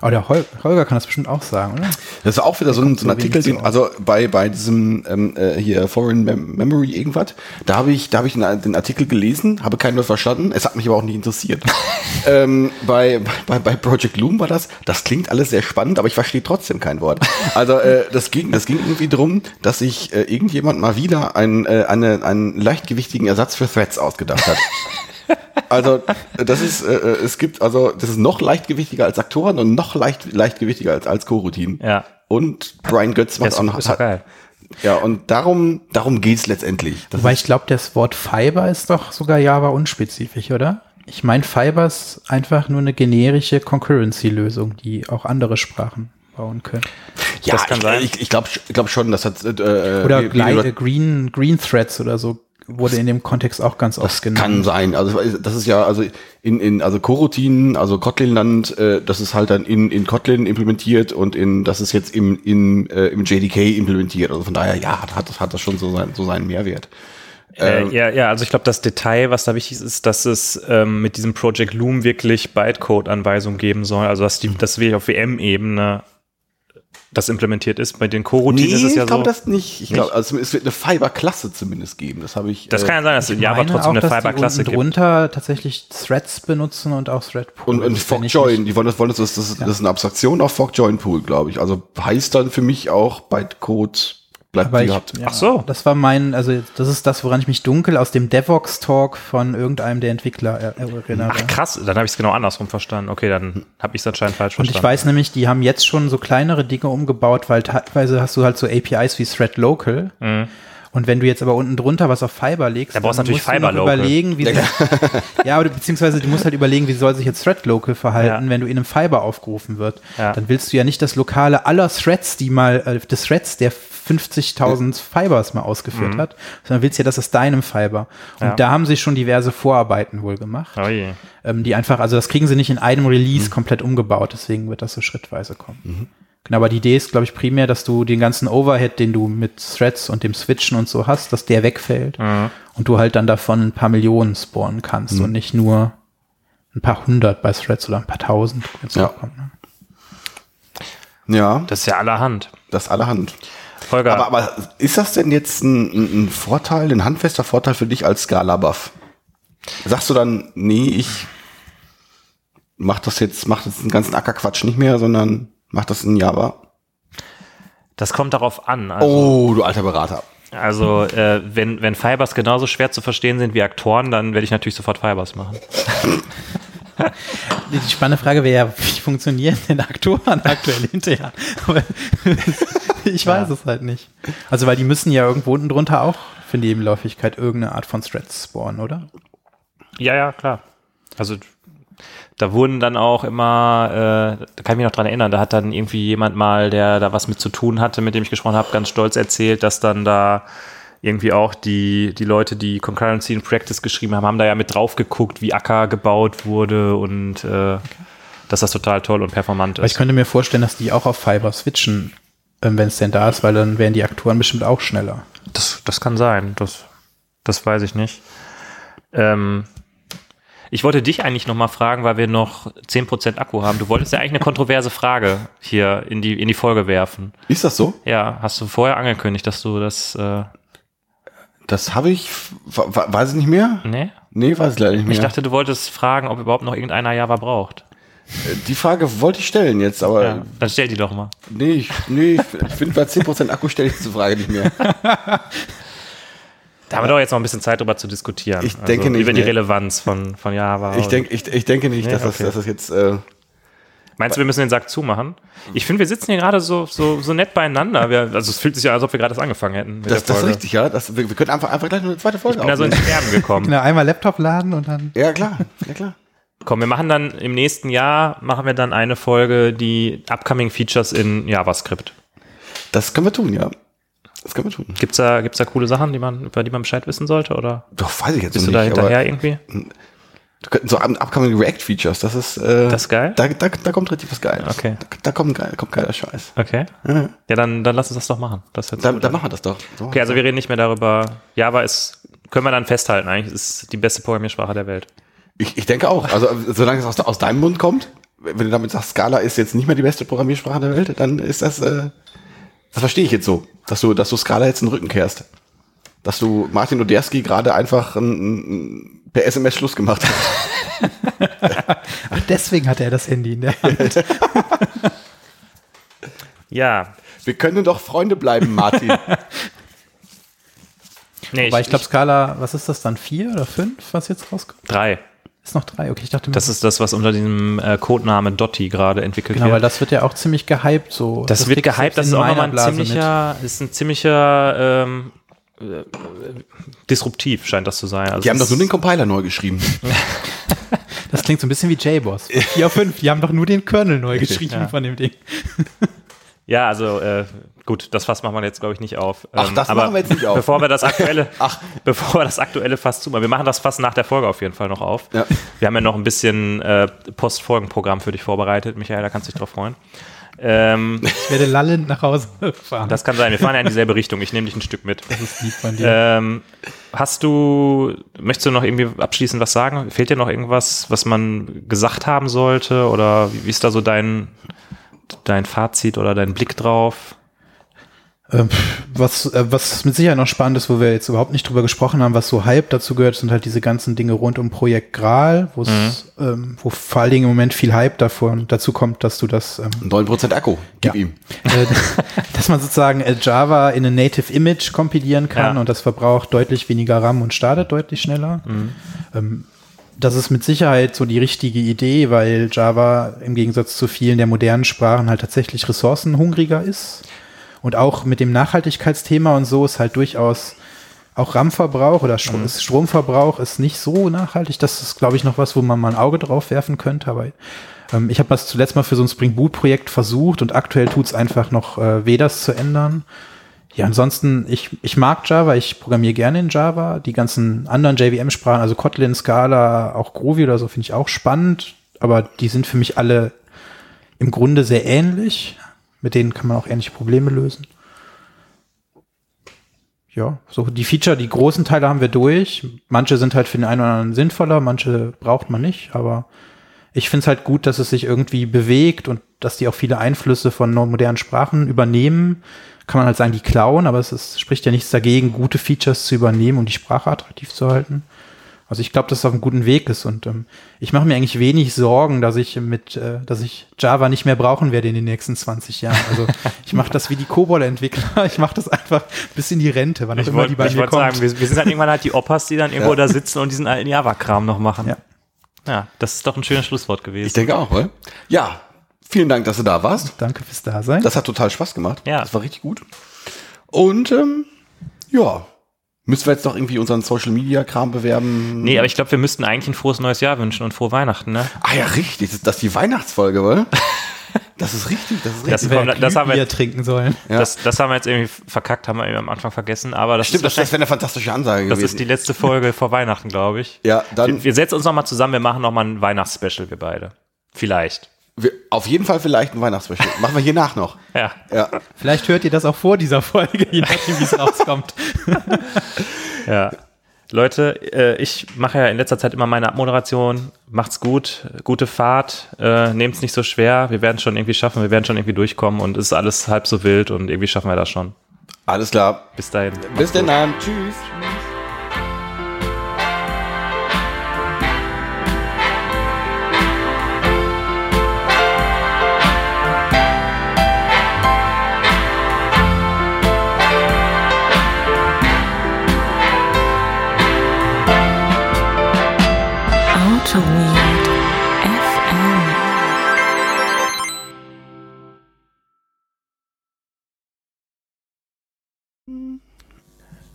Aber der Hol Holger kann das bestimmt auch sagen, oder? Das ist auch wieder so ein, so ein Artikel, den, so also bei, bei diesem ähm, äh, hier Foreign Mem Memory irgendwas, da habe ich, da habe ich den, den Artikel gelesen, habe keinen Wort verstanden, es hat mich aber auch nicht interessiert. [laughs] ähm, bei, bei, bei Project Loom war das, das klingt alles sehr spannend, aber ich verstehe trotzdem kein Wort. Also äh, das ging, das ging irgendwie drum, dass sich äh, irgendjemand mal wieder einen, äh, eine, einen leichtgewichtigen Ersatz für Threads ausgedacht hat. [laughs] Also das ist, äh, äh, es gibt, also das ist noch leichtgewichtiger als Aktoren und noch leicht, leichtgewichtiger als, als Coroutinen. Ja. und Brian Götz macht Das auch noch. ist doch geil. Ja, und darum, darum geht's letztendlich. Das Wobei ich glaube, das Wort Fiber ist doch sogar Java unspezifisch, oder? Ich meine, Fiber ist einfach nur eine generische Concurrency-Lösung, die auch andere Sprachen bauen können. ja, das kann ich, sein. Ich, ich glaube ich glaub schon, das hat. Äh, Oder wie- wie Gli- du- äh, Green, Green Threads oder so wurde in dem Kontext auch ganz oft genannt. kann sein. Also das ist ja also in, in also Coroutinen, also Kotlin-Land, äh, das ist halt dann in, in Kotlin implementiert und in das ist jetzt im, in, äh, im JDK implementiert. Also von daher, ja, hat, hat, das- hat das schon so, sein, so seinen Mehrwert. Äh, ja, ja, also ich glaube, das Detail, was da wichtig ist, ist, dass es ähm, mit diesem Project Loom wirklich Bytecode-Anweisungen geben soll. Also dass die, das wirklich auf WM-Ebene das implementiert ist. Bei den Coroutinen ist es ja ich glaube so. das nicht. Ich glaube, also es wird eine Fiber-Klasse zumindest geben. Das habe ich. das äh, kann ja sein, dass in Ich Java trotzdem auch, eine Fiber-Klasse gibt. drunter tatsächlich Threads benutzen und auch Thread Pool. und, und Das Fork ich Join, die wollen das, wollen das, das, das, das ist eine Abstraktion auf Fork Join Pool, glaube ich. Also heißt dann für mich auch Bytecode bleibt ich, gehabt. ja, Ach so. Das war mein, also das ist das, woran ich mich dunkel aus dem Devox-Talk von irgendeinem der Entwickler er- erinnere. Ach krass, dann habe ich es genau andersrum verstanden. Okay, dann habe ich es anscheinend falsch Und ich verstanden. weiß nämlich, die haben jetzt schon so kleinere Dinge umgebaut, weil teilweise hast du halt so APIs wie Thread Local. Und wenn du jetzt aber unten drunter was auf Fiber legst, Da brauchst du dann natürlich musst du Fiber Local. überlegen, wie ja, oder beziehungsweise du musst halt überlegen, wie soll sich jetzt Thread Local verhalten, Ja. wenn du in einem Fiber aufgerufen wird. Ja. Dann willst du ja nicht das Lokale aller Threads, die mal äh, des Threads, der 50.000 Fibers mal ausgeführt hat, sondern willst ja, das ist deinem Fiber. Und Mhm. Ja. da haben sie schon diverse Vorarbeiten wohl gemacht Oh ähm, die einfach, also das kriegen sie nicht in einem Mhm. Release komplett umgebaut, deswegen wird das so schrittweise kommen. Genau, aber die Idee ist, glaube ich, primär, dass du den ganzen Overhead, den du mit Threads und dem Switchen und so hast, dass der wegfällt Mhm. und du halt dann davon ein paar Millionen spawnen kannst und nicht nur ein paar hundert bei Threads oder ein paar tausend. Ja. hochkommt, ne? Ja, Das ist ja allerhand. das allerhand. Holger, Aber, aber ist das denn jetzt ein, ein ein Vorteil, ein handfester Vorteil für dich als Scala-Buff? Sagst du dann, nee, ich mach das jetzt, mach das den ganzen Ackerquatsch nicht mehr, sondern mach das in Java? das kommt darauf an. Also, Oh, du alter Berater. also äh, wenn, wenn Fibers genauso schwer zu verstehen sind wie Aktoren, dann werde ich natürlich sofort Fibers machen. [laughs] Die spannende Frage wäre ja, wie funktionieren denn Aktoren aktuell hinterher? [laughs] Ich weiß es halt nicht. Also, weil die müssen ja irgendwo unten drunter auch für Nebenläufigkeit irgendeine Art von Threads spawnen, oder? Ja, ja, klar. Also da wurden dann auch immer, äh, da kann ich mich noch dran erinnern, da hat dann irgendwie jemand mal, der da was mit zu tun hatte, mit dem ich gesprochen habe, ganz stolz erzählt, dass dann da irgendwie auch die, die Leute, die Concurrency in Practice geschrieben haben, haben da ja mit drauf geguckt, wie Acker gebaut wurde und äh, dass das total toll und performant Aber ich ist. könnte mir vorstellen, dass die auch auf Fiber switchen, ähm, wenn es denn da ist, weil dann wären die Aktoren bestimmt auch schneller. Das, das kann sein, das, das weiß ich nicht. Ähm, ich wollte dich eigentlich noch mal fragen, weil wir noch 10% Akku haben. Du wolltest ja eigentlich eine kontroverse Frage hier in die, in die Folge werfen. Ist das so? Ja, hast du vorher angekündigt, dass du das, äh, Das habe ich, weiß ich nicht mehr? nee? Nee, weiß ich leider nicht mehr. Ich dachte, du wolltest fragen, ob überhaupt noch irgendeiner Java braucht. die Frage wollte ich stellen jetzt, aber Ja, dann stell die doch mal. nee, ich, nee, ich finde bei 10% Akku stelle ich diese Frage nicht mehr. [laughs] Da haben wir doch jetzt noch ein bisschen Zeit drüber zu diskutieren. Also Ich denke nicht, Über die nee. Relevanz von, von Java. Ich, denk, ich, ich denke nicht, Nee, dass, das, okay. dass das jetzt, äh, Meinst du, wir müssen den Sack zumachen? Ich finde, wir sitzen hier gerade so, so, so nett beieinander. Wir, also es fühlt sich ja, als ob wir gerade erst angefangen hätten. Mit das, der das ist richtig, ja. Das, wir, wir können einfach, einfach gleich noch eine zweite Folge Ich bin da so ins. Sterben gekommen. Genau, einmal Laptop laden und dann. Ja, klar, ja klar. Komm, wir machen dann im nächsten Jahr, machen wir dann eine Folge, die Upcoming Features in JavaScript. Das können wir tun, ja. Das können wir tun. Gibt's da, gibt's da coole Sachen, die man, über die man Bescheid wissen sollte? Oder Doch, weiß ich jetzt bist du noch da nicht. hinterher irgendwie? du so up- upcoming React-Features, das ist, äh, Das ist geil? Da, da, da kommt richtig was Geiles. Okay. Da, da kommt, geil, kommt geiler Scheiß. Okay. Ja. Ja, dann, dann lass uns das doch machen. Das Dann, dann an. machen wir das doch. So. Okay, also wir reden nicht mehr darüber. Java ist, können wir dann festhalten, eigentlich ist die beste Programmiersprache der Welt. Ich, ich denke auch. Also solange es aus, aus deinem Mund kommt, wenn du damit sagst, Scala ist jetzt nicht mehr die beste Programmiersprache der Welt, dann ist das, äh, das verstehe ich jetzt so, dass du, dass du Scala jetzt in den Rücken kehrst. Dass du Martin Oderski gerade einfach ein, ein, per SMS Schluss gemacht hast. [laughs] Ach, deswegen hat er das Handy in der Hand. [laughs] Ja. Wir können doch Freunde bleiben, Martin. Nee, Weil ich glaube, Skala, was ist das dann? Vier oder fünf, was jetzt rauskommt? drei. Ist noch drei, okay, ich dachte, Das ist das, was unter dem äh, Codename Dotti gerade entwickelt genau, weil wird. das wird ja auch ziemlich gehypt. So. Das, wird kriegst du gehypt, das ist auch nochmal ein ziemlicher, ist ein ziemlicher ähm, äh, disruptiv, scheint das zu sein. Also Die haben doch nur den Compiler neu geschrieben. [laughs] Das klingt so ein bisschen wie JBoss. 4 auf 5, die haben doch nur den Kernel neu [laughs] geschrieben von dem Ding. [laughs] Ja, also äh, gut, das Fass machen wir jetzt, glaube ich, nicht auf. Ach, das machen wir jetzt nicht auf. Bevor wir das aktuelle, [laughs] bevor wir das aktuelle Fass zumachen, wir machen das Fass nach der Folge auf jeden Fall noch auf. Ja. Wir haben ja noch ein bisschen äh, Postfolgenprogramm für dich vorbereitet, Michael, da kannst du dich drauf freuen. Ähm, Ich werde lallend nach Hause [laughs] fahren. das kann sein, wir fahren ja in dieselbe Richtung. Ich nehme dich ein Stück mit. ist lieb von dir. Ähm, hast du, möchtest du noch irgendwie abschließend was sagen? Fehlt dir noch irgendwas, was man gesagt haben sollte? Oder wie, wie ist da so dein, dein Fazit oder dein Blick drauf? Ähm, was, äh, was mit Sicherheit noch spannend ist, wo wir jetzt überhaupt nicht drüber gesprochen haben, was so Hype dazu gehört, sind halt diese ganzen Dinge rund um Projekt Gral, wo es, ähm, wo vor allen Dingen im Moment viel Hype davon dazu kommt, dass du das, ähm, 9% Akku, gib Ja. ihm. [laughs] äh, dass man sozusagen äh, Java in ein Native Image kompilieren kann Ja. und das verbraucht deutlich weniger RAM und startet deutlich schneller. Ähm, das ist mit Sicherheit so die richtige Idee, weil Java im Gegensatz zu vielen der modernen Sprachen halt tatsächlich ressourcenhungriger ist. Und auch mit dem Nachhaltigkeitsthema und so ist halt durchaus auch RAM-Verbrauch oder Stro ist Stromverbrauch ist nicht so nachhaltig. Das ist, glaube ich, noch was, wo man mal ein Auge drauf werfen könnte. Aber ähm, ich habe das zuletzt mal für so ein Spring Boot-Projekt versucht und aktuell tut es einfach noch äh, weh, das zu ändern. Ja, ansonsten, ich, ich mag Java, ich programmiere gerne in Java. Die ganzen anderen JVM-Sprachen, also Kotlin, Scala, auch Groovy oder so, finde ich auch spannend. Aber die sind für mich alle im Grunde sehr ähnlich. Mit denen kann man auch ähnliche Probleme lösen. Ja, so die Feature, die großen Teile haben wir durch. Manche sind halt für den einen oder anderen sinnvoller, manche braucht man nicht, aber ich finde es halt gut, dass es sich irgendwie bewegt und dass die auch viele Einflüsse von modernen Sprachen übernehmen. Kann man halt sagen, die klauen, aber es ist, spricht ja nichts dagegen, gute Features zu übernehmen, um die Sprache attraktiv zu halten. Also ich glaube, dass es auf einem guten Weg ist und ähm, ich mache mir eigentlich wenig Sorgen, dass ich mit, äh, dass ich Java nicht mehr brauchen werde in den nächsten 20 Jahren. Also [laughs] ich mache das wie die COBOL-Entwickler. Ich mache das einfach bis in die Rente, wann auch Ich immer die wollte bei ich mir wollte kommt. sagen, wir, wir sind halt irgendwann halt die Opas, die dann irgendwo da sitzen und diesen alten Java-Kram noch machen. Ja. ja, das ist doch ein schönes Schlusswort gewesen. Ich denke auch, oder? Ja, vielen Dank, dass du da warst. Danke fürs Dasein. Das hat total Spaß gemacht. Ja. Das war richtig gut. Und ähm, ja, müssen wir jetzt doch irgendwie unseren Social Media Kram bewerben? Nee, aber ich glaube, wir müssten eigentlich ein frohes neues Jahr wünschen und frohe Weihnachten, ne? Ah ja, richtig. Das, das ist die Weihnachtsfolge, oder? [laughs] Das ist richtig. Das ist richtig. Das, komm, das, haben wir, Glühbier trinken sollen. Ja. das, das haben wir jetzt irgendwie verkackt, haben wir eben am Anfang vergessen, aber das Stimmt, das, ist das wäre eine fantastische Ansage Das gewesen. ist die letzte Folge vor Weihnachten, glaube ich. ja, dann Wir, wir setzen uns nochmal zusammen, wir machen nochmal ein Weihnachtsspecial, wir beide. Vielleicht. Wir, auf jeden Fall vielleicht ein Weihnachtsspecial. Machen wir hier nach noch. [laughs] Ja. Ja. Vielleicht hört ihr das auch vor dieser Folge, je nachdem, wie es [laughs] rauskommt. [laughs] Ja. Leute, äh, ich mache ja in letzter Zeit immer meine Abmoderation. Macht's gut, gute Fahrt, äh, nehmt's nicht so schwer. Wir werden schon irgendwie schaffen, wir werden schon irgendwie durchkommen und es ist alles halb so wild und irgendwie schaffen wir das schon. Alles klar. Bis dahin. Bis denn dann. Tschüss.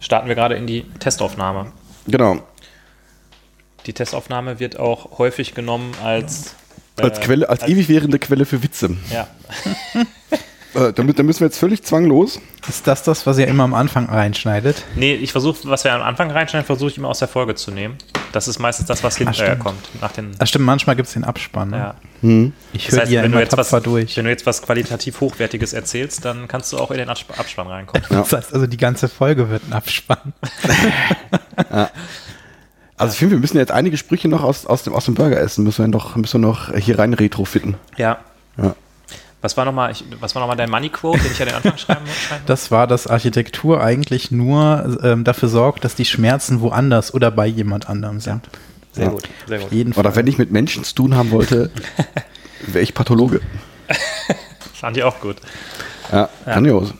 Starten wir gerade in die Testaufnahme. Genau. Die Testaufnahme wird auch häufig genommen als Als äh, Quelle, als, ewig währende Quelle für Witze. Ja. [laughs] Äh, damit, da müssen wir jetzt völlig zwanglos. Ist das das, was ihr immer am Anfang reinschneidet? Nee, ich versuche, was wir am Anfang reinschneiden, versuche ich immer aus der Folge zu nehmen. Das ist meistens das, was hinterher stimmt. kommt. Nach den, Ach stimmt, manchmal gibt es den Abspann. Ne? ja. Ich Das höre heißt, die ja wenn, du jetzt was, durch. wenn du jetzt was qualitativ Hochwertiges erzählst, dann kannst du auch in den Absp- Abspann reinkommen. Das heißt also, die ganze Folge wird ein Abspann. [laughs] Also ich finde, wir müssen jetzt einige Sprüche noch aus, aus, dem, aus dem Burger essen. Müssen wir noch, müssen wir noch hier rein retrofitten. Ja. Ja. Was war nochmal noch mal dein Money Quote, den ich an den Anfang schreiben muss? [laughs] Das war, dass Architektur eigentlich nur ähm, dafür sorgt, dass die Schmerzen woanders oder bei jemand anderem sind. Sehr Ja. gut, sehr gut. Jeden Fall. Oder wenn ich mit Menschen zu tun haben wollte, [laughs] wäre ich Pathologe. Fand ich auch gut. Ja, grandios.